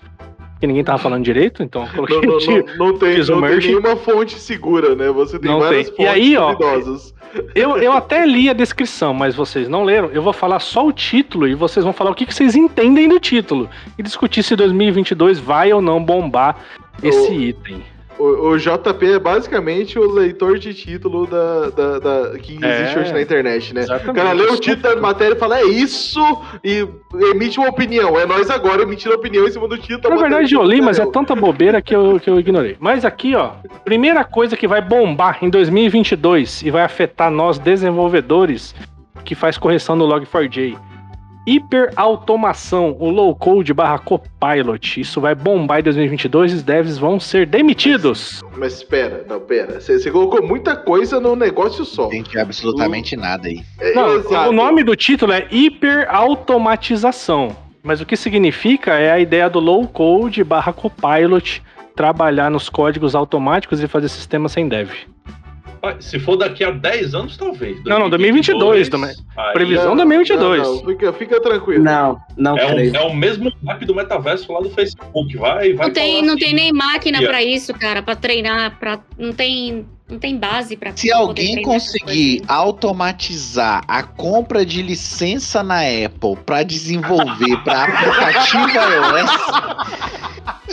que ninguém tava falando direito, então eu coloquei Não, não, *laughs* de- não, não tem, não tem nenhuma fonte segura, né? Você tem Não várias tem. E fontes aí, ó, duvidosas. Eu, eu até li a descrição, mas vocês não leram. Eu vou falar só o título e vocês vão falar o que, que vocês entendem do título. E discutir se 2022 vai ou não bombar esse O- item. O, o JP é basicamente o leitor de título da, da, da- que existe É, hoje na internet, né? O cara lê o título da matéria e fala, é isso, e emite uma opinião. É nós agora emitindo opinião em cima do título. Na verdade, eu li, mas é tanta bobeira que eu, que eu ignorei. Mas aqui, ó, primeira coisa que vai bombar em 2022 e vai afetar nós desenvolvedores que faz correção no Log4j. Hiperautomação, o low code barra copilot. Isso vai bombar em 2022 e os devs vão ser demitidos. Mas espera, não, pera. Você, você colocou muita coisa no negócio só. tem absolutamente nada aí. É, Não, exato. o nome do título é hiperautomatização. Mas o que significa é a ideia do low code barra copilot trabalhar nos códigos automáticos e fazer sistemas sem dev. Ah, Se for daqui a 10 anos, talvez. Não, não, 2022 também. aí Previsão Não, 2022. Não, não, fica, fica tranquilo. Não, não É, creio. o, é o mesmo hype do metaverso lá do Facebook. Vai, vai Não tem, não assim. tem nem máquina Yeah. pra isso, cara, pra treinar, pra, não tem, não tem base pra Se alguém conseguir automatizar a compra de licença na Apple para desenvolver para aplicativo iOS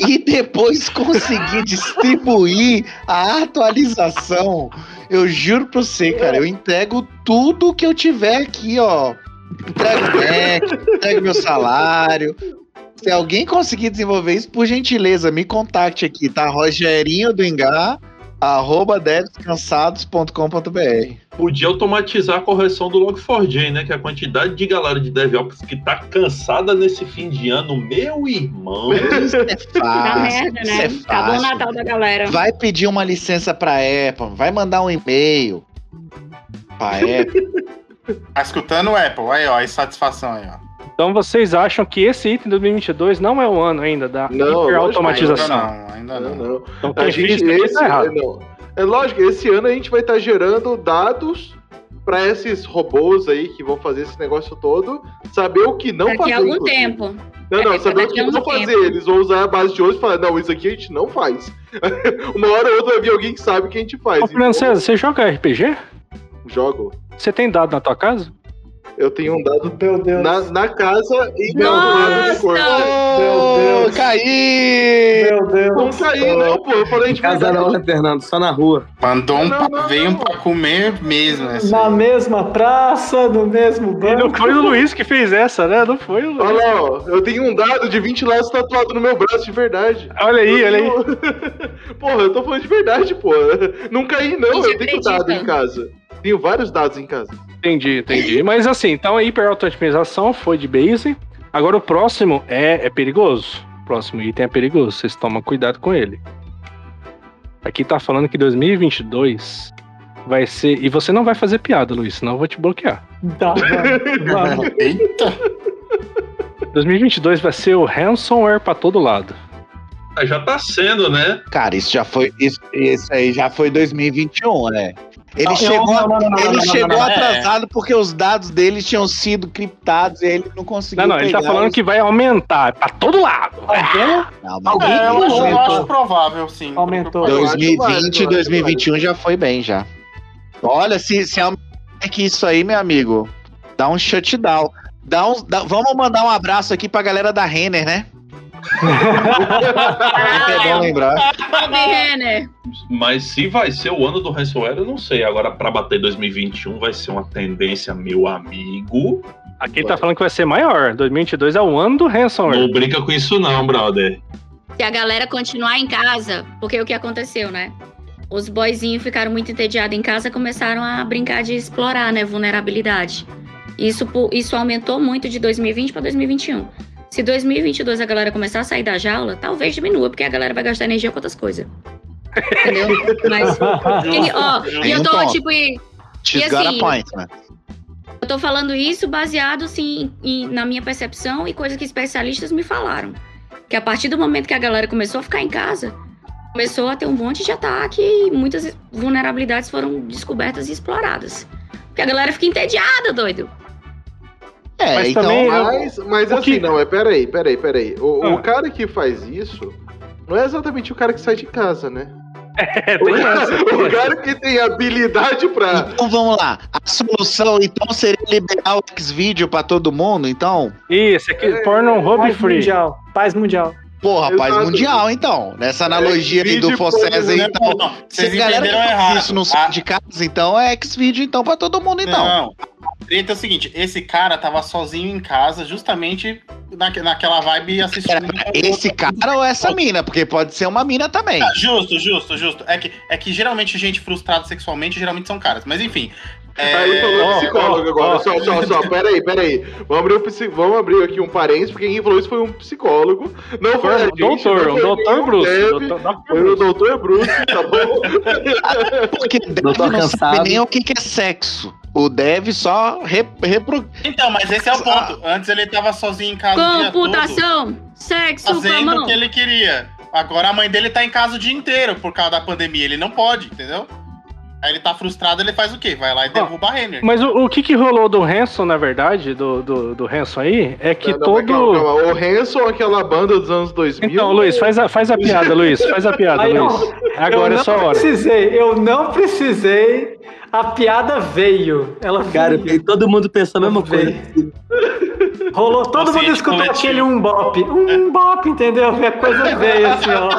e depois conseguir distribuir a atualização, eu juro pra você, cara, eu entrego tudo que eu tiver aqui, ó. Entrego o Mac, entrego meu salário. Se alguém conseguir desenvolver isso, por gentileza, me contacte aqui, tá? Rogerinho do Engar, arroba devscansados.com.br. Podia automatizar a correção do Log4j, né? Que a quantidade de galera de DevOps que tá cansada nesse fim de ano, meu irmão. *laughs* Isso é Dá fácil. merda, isso né? é Acabou o. Natal da galera. Vai pedir uma licença pra Apple, vai mandar um e-mail pra *laughs* Apple. Tá escutando o Apple, aí ó, a insatisfação aí, ó. Então vocês acham que esse item 2022 não é o ano ainda da Não, hiperautomatização? Ainda não, ainda Não, não. não. Então A gente, fez isso aqui esse, tá errado. não. É lógico, esse ano a gente vai estar gerando dados para esses robôs aí que vão fazer esse negócio todo, saber o que não Daqui fazer. a algum inclusive. tempo. Não, não, É, saber o daqui que não algum fazer. tempo. Eles vão usar a base de hoje e falar, não, isso aqui a gente não faz. *laughs* Uma hora ou outra vai vir alguém que sabe o que a gente faz. Ô, Fernando César, você joga RPG? Jogo. Você tem dado na tua casa? Eu tenho um dado Meu Deus. na, na casa e Meu Deus. Meu Deus. caí! Meu Deus. Não caí, não, pô. Eu falei de Casa não, né, Fernando? Só na rua. Mandou um Não, não, veio um pra comer mesmo. Assim. Na mesma praça, no mesmo E não banco. foi o Luiz que fez essa, né? Não foi o Luiz. Olha lá, ó. Eu tenho um dado de 20 laços tatuado no meu braço de verdade. Olha aí, Eu olha aí. tenho- *laughs* Porra, eu tô falando de verdade, pô. Não caí, não. Gente, Eu tenho acredita. dado em casa. Tenho vários dados em casa. Entendi, entendi. Mas assim, então a hiperauto-otimização foi de base. Agora o próximo é, é perigoso. O próximo item é perigoso. Vocês tomam cuidado com ele. Aqui tá falando que 2022 vai ser. E você não vai fazer piada, Luiz, senão eu vou te bloquear. Vamos, *laughs* vamos. Eita! 2022 vai ser o ransomware pra todo lado. Ah, Já tá sendo, né? Cara, isso já foi. Isso, isso aí já foi 2021, né? Ele Não, chegou, não, não, não, não, ele não, não, chegou não, não, é. atrasado porque os dados dele tinham sido criptados e ele não conseguiu. Não, não, ele tá falando os- que vai aumentar pra todo lado. Alguém? Não, mas Alguém É, eu, acho, eu aumentou. acho provável, sim. Aumentou. Eu acho 2020 válido, e eu acho 2021 já foi bem já. Olha, se, se aumentar que isso aí, meu amigo, dá um shutdown. Dá um, dá- vamos mandar um abraço aqui pra galera da Renner, né? É bom lembrar. Mas se vai ser o ano do ransomware, eu não sei. Agora, pra bater 2021, vai ser uma tendência, meu amigo. Aqui ele tá falando que vai ser maior. 2022 é o ano do ransomware. Não brinca com isso, não, brother. Se a galera continuar em casa, porque o que aconteceu, né? Os boyzinhos ficaram muito entediados em casa e começaram a brincar de explorar, né? Vulnerabilidade. Isso, isso aumentou muito de 2020 para 2021. Se 2022 a galera começar a sair da jaula, talvez diminua, porque a galera vai gastar energia com outras coisas. Entendeu? Mas, *laughs* e, ó, e eu tô, tipo, e- She's E assim, point, né? eu tô falando isso baseado, assim, em- na minha percepção e coisas que especialistas me falaram. Que a partir do momento que a galera começou a ficar em casa, começou a ter um monte de ataque e muitas vulnerabilidades foram descobertas e exploradas. Porque a galera fica entediada, doido. É, Mas então. também- Mas, mas O assim, que- não, é peraí, peraí, peraí. O, Ah. o cara que faz isso não é exatamente o cara que sai de casa, né? *laughs* É, O tem cara, essa. o cara que tem habilidade pra. Então vamos lá. A solução então seria liberar o X-Video pra todo mundo, então? Isso, aqui, porno hobby Paz free. mundial. Paz mundial. Porra, paz Exato. mundial, então. Nessa analogia aí do Fossés aí, Né? então. Não, vocês entenderam errado. isso não sai A- de casa, então é X-Video então pra todo mundo, então. Não. A treta é o seguinte, esse cara tava sozinho em casa, justamente naque- naquela vibe assistindo. Esse cara ou essa mina? Porque pode ser uma mina também. Ah, Justo, justo, justo. É que, é que geralmente gente frustrada sexualmente geralmente são caras. Mas enfim. É... Aí falou ó, psicólogo ó, agora. ó. Só, só, só, peraí, peraí. Vamos abrir, um vamos abrir aqui um parênteses, porque quem falou isso foi um psicólogo. Não foi, Foi a o gente, doutor, não o foi doutor nenhum Bruce. dev, doutor-. Foi o Bruce. doutor Bruce, tá bom? *laughs* Porque Dev Doutor não cansado. sabe nem o que que é sexo. O Dev só re, repro... Então, mas esse é o ponto. Antes ele tava sozinho em casa o Computação, sexo com a fazendo mão. o que ele queria. Agora a mãe dele tá em casa o dia inteiro por causa da pandemia. Ele não pode, entendeu? Aí ele tá frustrado, ele faz o quê? Vai lá e derruba a Renner. Mas o, o que que rolou do Hanson, na verdade, do, do, do Hanson aí, é que Não, não, todo... calma, calma. O Hanson, aquela banda dos anos 2000. Então, Luiz, faz a, faz a piada, Luiz. Faz a piada, Luiz. Agora eu é não hora. precisei, eu não precisei. A piada veio. Ela Cara, veio. todo mundo pensou a mesma coisa. Rolou, todo mundo escutou coletivo. aquele um bop. Um bop, entendeu? A coisa *laughs* veio assim, ó.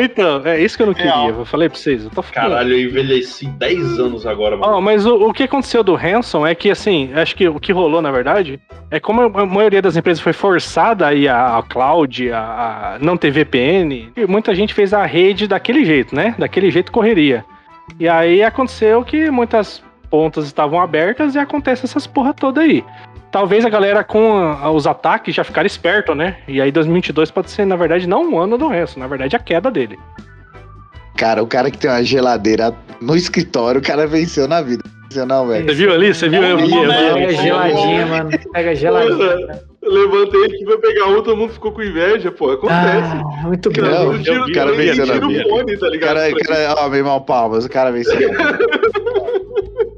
Então, é isso que eu não queria. Real. Eu falei pra vocês. Eu tô falando. Caralho, eu envelheci 10 anos agora, mano. Ó, mas o, o que aconteceu do Hanson é que, assim, acho que o que rolou, na verdade, é como a maioria das empresas foi forçada aí a, a cloud, a, a não ter VPN, e muita gente fez a rede daquele jeito, né? Daquele jeito correria. E aí aconteceu que muitas pontas estavam abertas e acontece essas porra toda aí. Talvez a galera com a- os ataques já ficaram esperto, né? E aí 2022 pode ser, na verdade, não um ano do Hanson, na verdade a queda dele. Cara, o cara que tem uma geladeira no escritório, o cara venceu na vida. Venceu não, velho. Você viu ali? Você viu? Eu vi, eu. Pega geladinha, mano. Pega geladinha. Eu levantei aqui pra pegar um, todo mundo ficou com inveja, pô. Acontece. Ah, muito bom. Não, o tiro, o cara venceu na tira o vida. fone, tá O ligado? cara, cara, ó, meu irmão, palmas, o cara venceu. *laughs*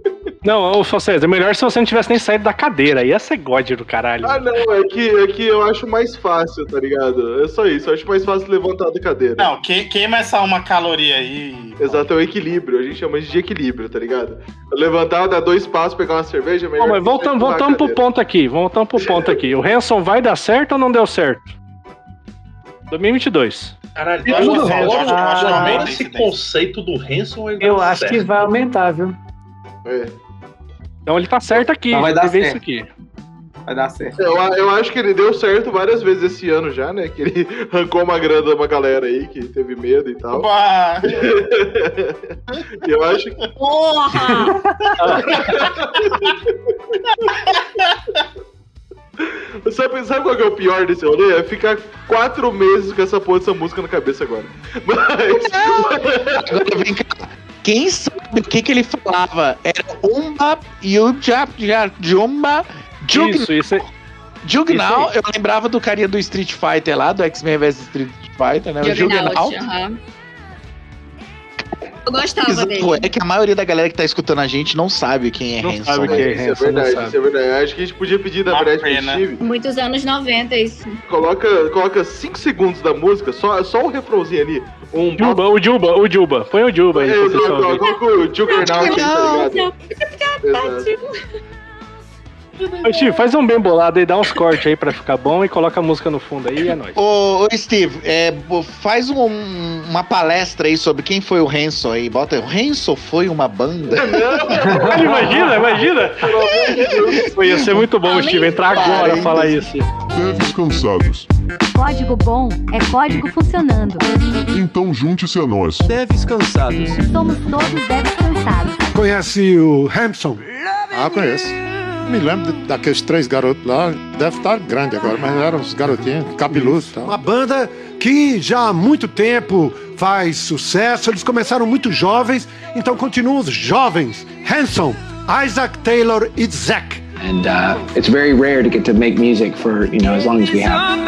Não, ô César, melhor se você não tivesse nem saído da cadeira. Ia ser God do caralho. Ah, não, é que, é que eu acho mais fácil, tá ligado? É só isso, eu acho mais fácil levantar da cadeira. Não, que- queima essa uma caloria aí. Exato, é o equilíbrio, a gente chama isso de equilíbrio, tá ligado? Levantar, dar dois passos, pegar uma cerveja, é melhor Bom, mas que voltamos, voltamos pro ponto aqui. Voltamos pro ponto aqui. O Hanson vai dar certo ou não deu certo? 2022. Caralho, Eu eu acho- acho, eu eu acho- acho que esse conceito do Hanson ele Eu acho que certo. vai aumentar, viu? É. Então ele tá certo aqui. Não, vai dar certo. isso aqui. Vai dar certo. Eu, eu acho que ele deu certo várias vezes esse ano já, né? Que ele *laughs* arrancou uma grana de uma galera aí que teve medo e tal. Opa! E *laughs* eu acho que. Porra! *laughs* Sabe, sabe qual que é o pior desse rolê? É ficar quatro meses com essa porra dessa música na cabeça agora. Mas. Agora vem cá. Quem sabe o que, que ele falava? Era Umba, Yuja, Jumba, Jug, Isso, isso. é- Jugnal. isso Eu lembrava do carinha do Street Fighter lá, do X-Men vs Street Fighter, né? O Jugnal. Eu gostava Exato, dele. É que a maioria da galera que tá escutando a gente não sabe quem é Não Hanson. sabe né? quem é. Isso é Hanson, não verdade, sabe. isso é verdade. Acho que a gente podia pedir na Uma verdade pro pena. Steve. Muitos anos 90, isso. Coloca, coloca cinco segundos da música, só, só o refrãozinho ali. Um Juba, o Juba, o Juba. Põe o Juba aí É, coloca o Juggernaut aí, tá ligado? Exato. Ô, Steve, faz um bem bolado aí, dá uns cortes aí pra ficar bom e coloca a música no fundo aí e é nóis. Ô, Steve, é, faz um- uma palestra aí sobre quem foi o Hanson aí. Bota, o Hanson foi uma banda? *laughs* imagina, imagina. Pô, ia ser muito bom o Steve entrar agora e falar isso. Devs cansados. Código bom é código funcionando. Então junte-se a nós. Devs cansados. Somos todos devs cansados. Conhece o Hampson? Ah, conheço. Me lembro de- daqueles três garotos lá. Deve estar grande agora, mas eram os garotinhos, cabeludos tal. Uma banda que já há muito tempo faz sucesso. Eles começaram muito jovens, então continuam os jovens. Hanson, Isaac Taylor e Zack. and uh, it's very rare to get to make music for you know as long as we have.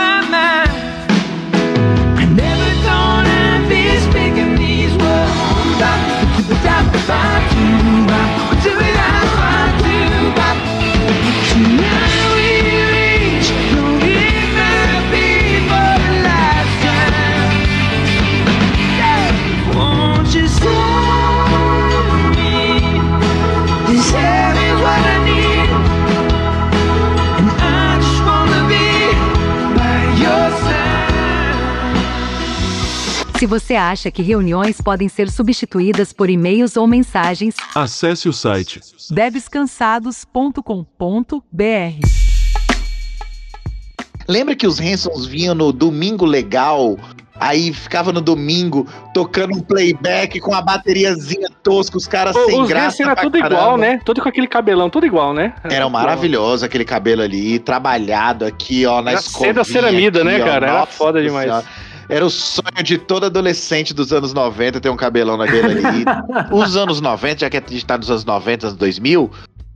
Se você acha que reuniões podem ser substituídas por e-mails ou mensagens, Acesse o site devscansados.com.br. Lembra que os Hansons vinham no Domingo Legal? Aí ficava no domingo tocando um playback com a bateriazinha tosca, os caras sem Os graça. Era pra tudo caramba. igual, né? Tudo com aquele cabelão, tudo igual, né? Era maravilhoso aquele cabelo ali, trabalhado aqui, ó, na Era escovinha. seda ceramida, né, aqui, ó. cara? Era Nossa foda demais. Senhora. Era o sonho de todo adolescente dos anos 90 ter um cabelão daquele ali. *laughs* Os anos 90, já que a gente tá nos anos 90, anos 2000,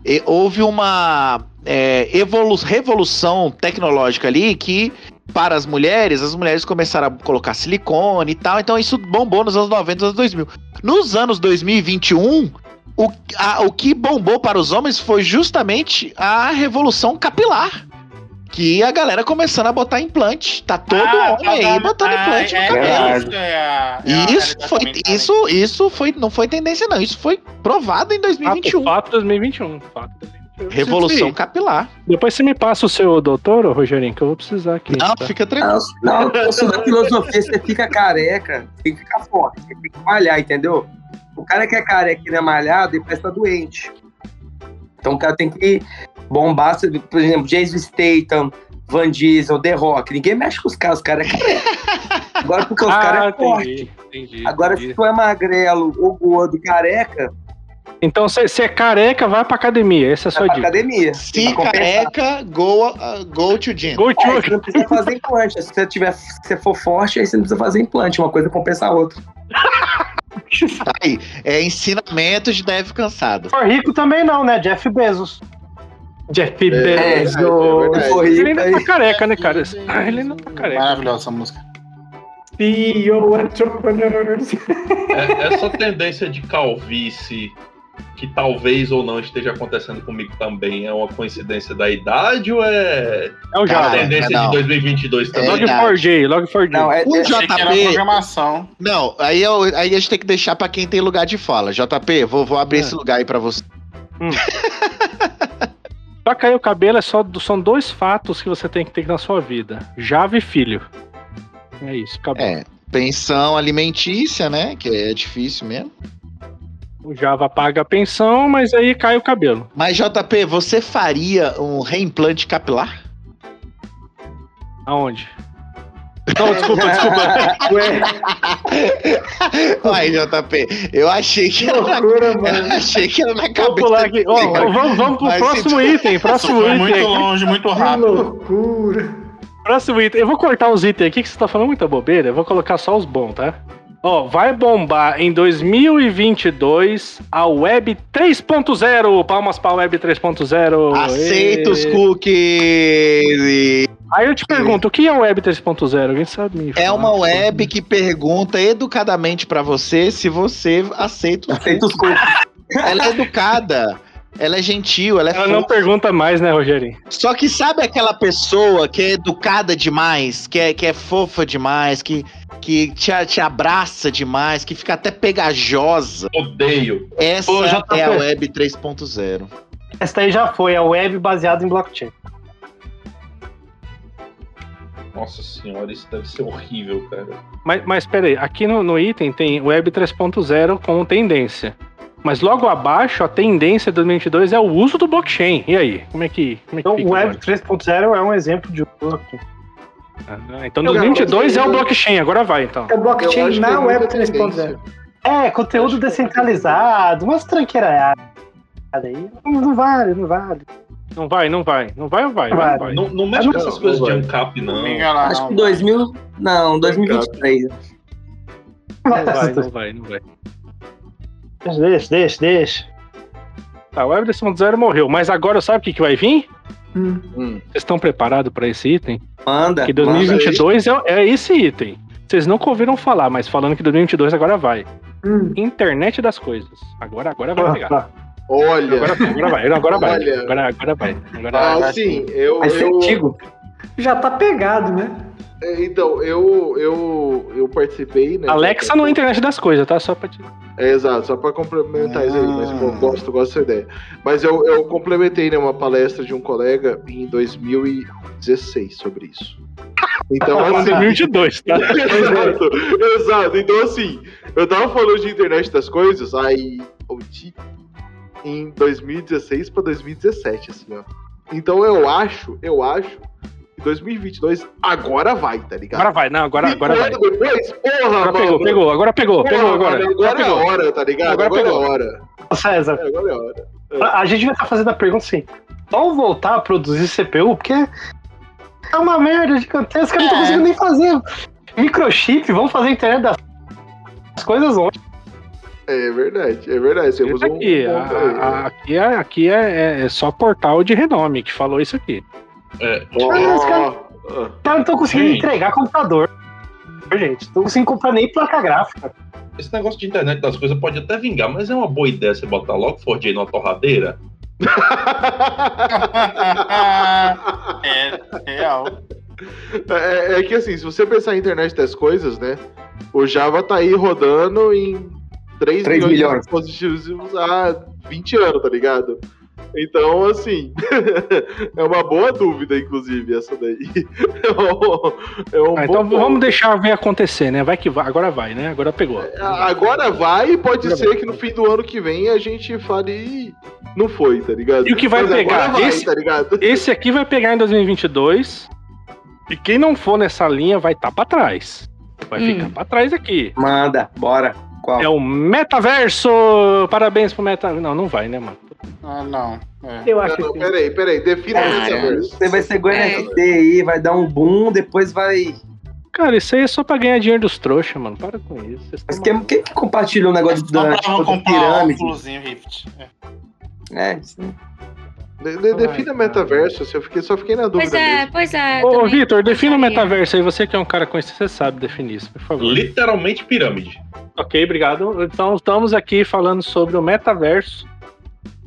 e houve uma é, evolu revolução tecnológica ali que, para as mulheres, as mulheres começaram a colocar silicone e tal, então isso bombou nos anos 90, anos 2000. Nos anos 2021, o, a- o que bombou para os homens foi justamente a revolução capilar. Que a galera começando a botar implante. Tá todo Ah, homem aí tá- botando ah, implante é, no cabelo. Isso, é é Isso foi, tá? isso, isso foi, não foi tendência não, isso foi provado em 2021. Fato 2021. Fato 2021. Revolução Sim. capilar. Depois você me passa o seu doutor, Rogerinho, que eu vou precisar aqui. Não, tá? fica tranquilo. Não, não, da filosofia, você fica careca, tem que ficar forte, você tem que malhar, entendeu? O cara que é careca e não é malhado, ele parece estar doente. Então o cara tem que bombar, você- por exemplo, Jason Statham, Van Diesel, The Rock. Ninguém mexe com os caras, os caras é careca. *laughs* Agora porque os Ah, caras é forte. entendi. Agora, entendi. se tu é magrelo ou gordo, careca, Então, se você é careca, vai pra academia. Essa é a sua vai pra dica. academia. Se careca, go, uh, go to gym. Go É, você não precisa fazer implante. Se você, tiver, se você for forte, aí você não precisa fazer implante. Uma coisa compensa a outra. Tá aí. É ensinamento de deve cansado. For rico também não, né? Jeff Bezos. Jeff É, Bezos. é. For rico, Ele ainda tá careca, né, cara? Ele ainda tá careca. Maravilhosa essa música. CEO Entrepreneurs. É- essa tendência de calvície que talvez ou não esteja acontecendo comigo também é uma coincidência da idade ou é, É o a Java. tendência não. de 2022 também? Log4j, Log4j. Não, é, O é- JP. programação. Não, aí, eu, aí a gente tem que deixar pra quem tem lugar de fala. JP, vou, vou abrir É. esse lugar aí pra você. *laughs* Pra cair o cabelo é só, são dois fatos que você tem que ter na sua vida: Java e filho. É isso, acabou. É, pensão alimentícia, né? Que é difícil mesmo. O Java paga a pensão, mas aí cai o cabelo. Mas, JP, você faria um reimplante capilar? Aonde? Não, desculpa, desculpa. Ai, JP, eu achei que era na, Loucura, *laughs* eu mano. achei que era na cabeça. pular aqui. Ó, ó, vamos, vamos pro Mas próximo então- item. Isso Próximo item. muito longe, muito Que rápido. loucura. Próximo item. Eu vou cortar os itens aqui que você tá falando muita bobeira. Eu vou colocar só os bons, tá? Ó, vai bombar em 2022 a Web 3.0. Palmas pra Web 3.0. Aceita os cookies. Aí eu te pergunto, o que é a Web 3.0? Alguém sabe me É uma web que pergunta educadamente pra você se você aceita os Aceita os cookies. Ela é educada. Ela é gentil, ela é Ela não fofa. pergunta mais, né, Rogerinho? Só que sabe aquela pessoa que é educada demais, que é, que é fofa demais, que, que te, te abraça demais, que fica até pegajosa? Odeio. Essa Ô, JP. é a Web 3.0. Essa aí já foi, a web baseada em blockchain. Nossa senhora, isso deve ser horrível, cara. Mas, mas peraí, aqui no, no item tem Web 3.0 com tendência. Mas logo abaixo, a tendência de 2022 é o uso do blockchain. E aí? Como é que, como é que Então, fica o Web agora? 3.0 é um exemplo de blockchain. Ah, então 2022 é o blockchain, agora vai então. É blockchain na é Web muita 3.0. tendência. É, conteúdo descentralizado, umas tranqueiradas aí. Não, não vale, não vale. Não vai, não vai. Não vai ou vai? Vai. Não vai. Não, não mexe com Não, essas não coisas de. ANCAP, não. Não Acho não. que 2000. Não, 2023. Não vai, não vai, não vai. Deixa, deixa, deixa. Tá, o Web 3.0 morreu, mas agora sabe o que, que vai vir? Hum. Hum. Vocês estão preparados para esse item? Manda. Que 2022 é, é esse item. Vocês nunca ouviram falar, mas falando que 2022 agora vai. Hum. Internet das coisas. Agora, agora vai pegar. *laughs* Olha. Agora, agora vai, agora vai. Olha. Agora, agora vai. Agora vai. Ah, sim, eu. Vai ser eu antigo. Já tá pegado, né? É, então, eu, eu, eu participei, né? Alexa não é internet das coisas, tá? Só pra te... É, exato, só para complementar isso aí, mas pô, gosto, gosto dessa ideia. Mas eu, eu complementei né, uma palestra de um colega em 2016 sobre isso. Então, *laughs* assim, 2022, tá? *laughs* exato, exato. Então, assim, eu tava falando de internet das coisas, aí eu em 2016 para 2017, assim, ó. Então eu acho, eu acho 2022 agora vai, tá ligado? Agora vai, não, agora, E agora vai. depois, porra, Agora mano, pegou, pegou, agora pegou, porra, pegou agora. mano, agora é a hora, tá ligado? Agora Agora, pegou. é a hora. Ô, César, É, agora é a hora. a a gente vai estar fazendo a pergunta assim: vamos voltar a produzir CPU? Porque é uma merda gigantesca, eu não tô É. conseguindo nem fazer microchip, vamos fazer a internet das as coisas ontem. É verdade, é verdade. Temos Isso um aqui, a- a- aqui, é, aqui é, é só portal de renome que falou isso aqui. É, Ah, os caras- caras não estão conseguindo Gente. entregar computador. Gente, não conseguindo comprar nem placa gráfica. esse negócio de internet das coisas pode até vingar, mas é uma boa ideia você botar logo 4J numa torradeira. *laughs* é real. É, é que assim, se você pensar em internet das coisas, né? O Java tá aí rodando em 3, 3 milhões, milhões. de dispositivos há 20 anos, tá ligado? Então, assim, *laughs* é uma boa dúvida, inclusive, essa daí. *laughs* É um, é um Ah, bom então ponto. vamos deixar ver acontecer, né? Vai que vai, agora vai, né? Agora pegou. Agora vai e pode ser que no fim do ano que vem a gente fale. "Ih, Não foi, tá ligado? E o que vai Mas agora pegar? vai, Esse- tá ligado? *laughs* Esse aqui vai pegar em 2022 e quem não for nessa linha vai estar pra trás. Vai Hum. ficar pra trás aqui. Manda, bora. Qual? É o metaverso! Parabéns pro metaverso. Não, não vai, né, mano? Ah, não. É. Eu acho não, que. peraí, peraí, defina o metaverso. Você vai ser igual É. Aí, vai dar um boom, depois vai. Cara, isso aí é só pra ganhar dinheiro dos trouxas, mano. Para com isso. Mas quem, quem que compartilha um negócio Só da, tipo, da um pirâmide? Rift. É. É, sim. De- de- defina metaverso, assim, eu fiquei, só fiquei na dúvida. Pois é, mesmo. pois é. Ô, Vitor, defina o metaverso aí. Você que é um cara conhecido, você sabe definir isso, por favor. Literalmente pirâmide. Ok, obrigado. Então estamos aqui falando sobre o metaverso.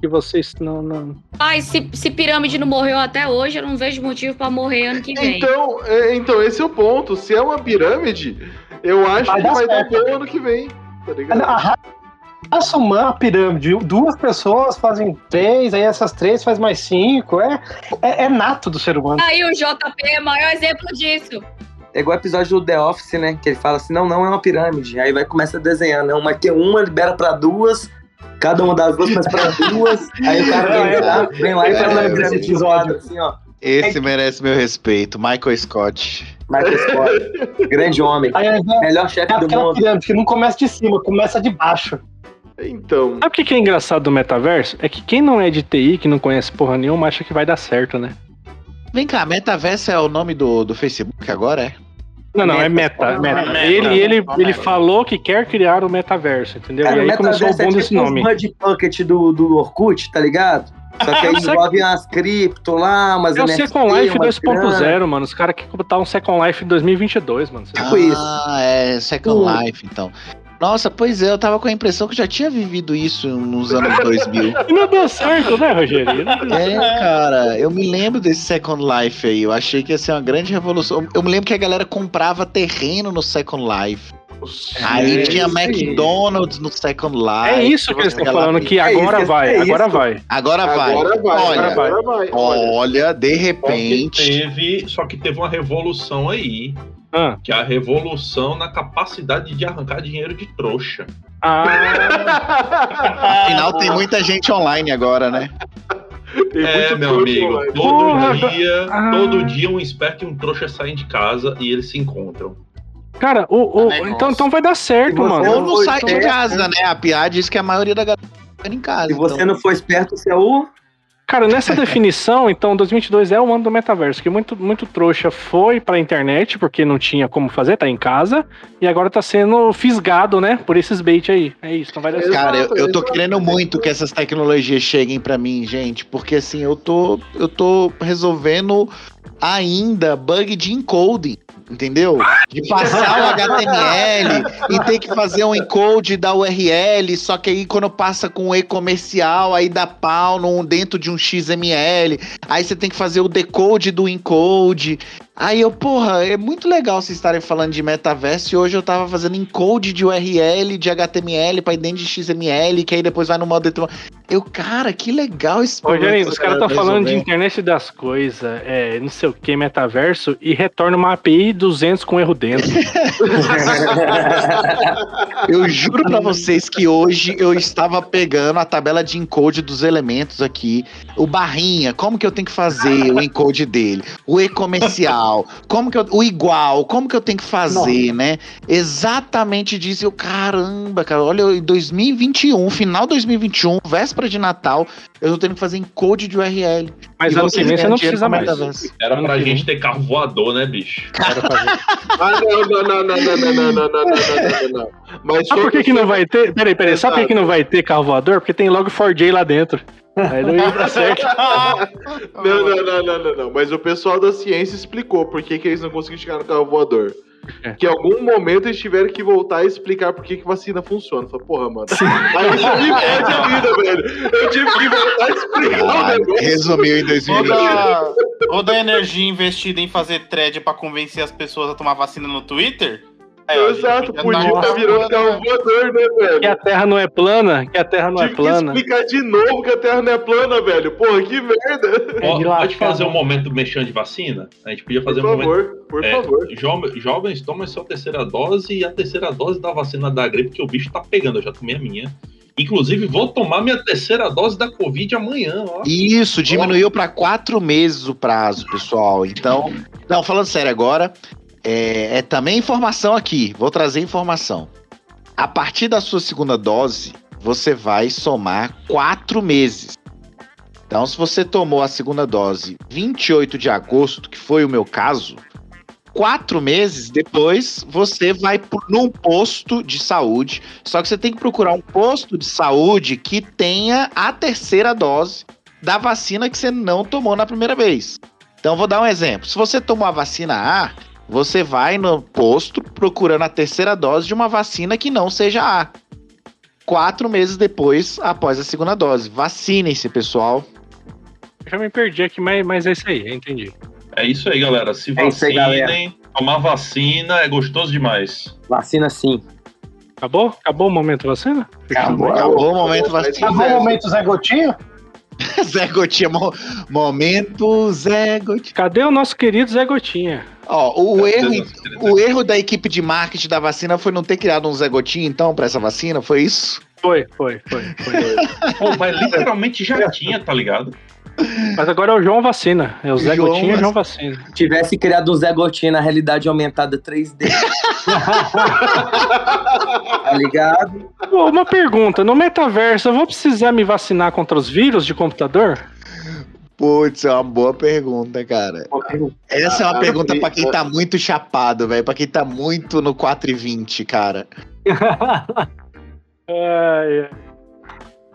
Que vocês não. não... Ai, se, se pirâmide não morreu até hoje, eu não vejo motivo pra morrer ano que vem. Então, é, então, esse é o ponto. Se é uma pirâmide, eu acho Vai que dar vai dar certo. bom ano que vem. Tá ligado? A ra- raça humana, a pirâmide, duas pessoas fazem três, aí essas três faz mais cinco. É, é, é nato do ser humano. Aí o JP é o maior exemplo disso. É igual o episódio do The Office, né? Que ele fala assim, não, não é uma pirâmide. Aí vai começa a desenhar, não, mas tem uma, libera pra duas, cada uma das duas começa pra duas. *laughs* Aí o cara vem lá, vem lá e faz É, esse isolada, assim, ó. Esse merece meu respeito. Michael Scott. Michael Scott, grande homem, Aí é, melhor é chefe do mundo. pirâmide que não começa de cima, começa de baixo. Então, Sabe o que que é engraçado do metaverso? É que quem não é de TI, que não conhece porra nenhuma, acha que vai dar certo, né? Vem cá, Metaverso é o nome do, do Facebook agora, é? Não, não, é meta. meta. Meta. Ele, ele, Meta. ele falou que quer criar o metaverso, entendeu? Cara, e aí começou o metaverso bom é desse tipo nome. os Bud Bucket do, do Orkut, tá ligado? Só que aí É *laughs* o envolve umas cripto lá, umas É o NFT, Second Life umas grana. 2.0, mano. Os caras querem botar um Second Life em 2022, mano. Tipo isso. Ah, é Second Hum. Life, então. Nossa, pois é, eu tava com a impressão que eu já tinha vivido isso nos anos 2000. *laughs* E não deu certo, né, Rogério? É, cara, eu me lembro desse Second Life aí. Eu achei que ia ser uma grande revolução. Eu me lembro que a galera comprava terreno no Second Life. Aí É tinha isso aí. McDonald's no Second Life. É isso que eles estão falando, que É agora isso, vai, é agora isso. vai. Agora vai. agora vai, Olha, agora vai. Olha, de Só que repente. teve, só que teve uma revolução aí, Ah, que é a revolução na capacidade de arrancar dinheiro de trouxa. ah, *laughs* Afinal, tem muita gente online agora, né? tem é, muito meu amigo, online. todo Porra. dia, Ah. todo dia um esperto e um trouxa saem de casa e eles se encontram. Cara, o, o- Negócio. então, então vai dar certo, você mano. Ou não foi sai de casa, né? A piada diz que a maioria da galera tá em casa. Se você então. não for esperto, você é o. Cara, nessa definição, então, 2022 é o ano do metaverso, que muito, muito trouxa foi pra internet, porque não tinha como fazer, tá em casa, e agora tá sendo fisgado, né, por esses bait aí. É isso, não vai dar certo. Cara, eu, eu tô querendo muito que essas tecnologias cheguem pra mim, gente, porque assim, eu tô eu tô resolvendo ainda bug de encoding, entendeu? De passar o HTML e ter que fazer um encode da URL, só que aí quando passa com o e-comercial, aí dá pau num, dentro de um XML, aí você tem que fazer o decode do encode. Aí eu, porra, é muito legal vocês estarem falando de metaverso e hoje eu tava fazendo encode de URL, de HTML pra ir dentro de XML, que aí depois vai no modo de... Eu, cara, que legal esse Rogério, problema os caras estão galera falando de internet das coisas, é, não sei o que, metaverso, e retorna uma API 200 com erro dentro. *laughs* *laughs* Eu juro pra vocês que hoje eu estava pegando a tabela de encode dos elementos aqui. O barrinha, como que eu tenho que fazer o encode dele? O e-comercial, como que eu, o igual, como que eu tenho que fazer, né? Exatamente disso. Eu, caramba, cara, olha, em 2021, final de 2021, véspera de Natal, eu tô tendo que fazer encode de URL. Mas E ano que vem você não precisa mais. Era pra que gente ter carro voador, né, bicho? Ah, não, não, não, não, não, não, não, não, não, não, não, não, não. Mas Sabe por que, que não vai ter? Peraí, peraí, sabe por que, que não vai ter carro voador? Porque tem logo 4J lá dentro. Aí não ia dar certo. *laughs* Não, não, não, não, não, não. Mas o pessoal da ciência explicou por que, que eles não conseguiram chegar no carro voador. É. Que em algum momento eles tiveram que voltar e explicar por que, que vacina funciona. Falei, porra, mano. Aí isso me perde a vida, velho. Eu tive que voltar a explicar o Ah, negócio. resumiu em 2021. Toda, toda a energia investida em fazer thread pra convencer as pessoas a tomar vacina no Twitter. É, Exato, podia tá- estar virando carro voador, né, velho? Que a Terra não é plana, que a Terra não é Tive que plana. explicar de novo que a Terra não é plana, velho. Porra, que merda. Ó, de pode fazer um né? momento mexendo de vacina? A gente podia fazer Por um momento. favor, por É, favor. jo- jovens, tomem sua terceira dose e a terceira dose da vacina da gripe, que o bicho tá pegando. Eu já tomei a minha. Inclusive, vou tomar minha terceira dose da Covid amanhã, ó. Isso, diminuiu para quatro meses o prazo, pessoal. Então, não, falando sério agora, é, é também informação aqui. Vou trazer informação. A partir da sua segunda dose, você vai somar quatro meses. Então, se você tomou a segunda dose 28 de agosto, que foi o meu caso, quatro meses depois você vai num posto de saúde. Só que você tem que procurar um posto de saúde que tenha a terceira dose da vacina que você não tomou na primeira vez. Então, vou dar um exemplo. Se você tomou a vacina A, você vai no posto procurando a terceira dose de uma vacina que não seja A. Quatro meses depois, após a segunda dose. Vacinem-se, pessoal. Eu já me perdi aqui, mas, mas é isso aí, eu entendi. É isso aí, galera. Se É aí, vacinem, tomar vacina é gostoso demais. Vacina sim. Acabou? Acabou o momento vacina? Acabou, acabou o momento vacina. Acabou o momento Zé Gotinha? *laughs* Zé Gotinha, mo- momento Zé Gotinha. Cadê o nosso querido Zé Gotinha? Ó, o Cadê erro, o erro da equipe de marketing da vacina foi não ter criado um Zé Gotinha, então, pra essa vacina, foi isso? Foi, foi, foi. foi. *laughs* Pô, mas literalmente já tinha, tá ligado? Mas agora é o João Vacina. É o Zé João Gotinha e o João Vacina. Tivesse criado um Zé Gotinha na realidade aumentada 3D. *laughs* tá ligado? Pô, uma pergunta, no metaverso eu vou precisar me vacinar contra os vírus de computador? Putz, é uma boa pergunta, cara. Essa é uma Ah, pergunta pra quem tá muito chapado, velho. Pra quem tá muito no 4 e 20, cara. *laughs* Ai, ai.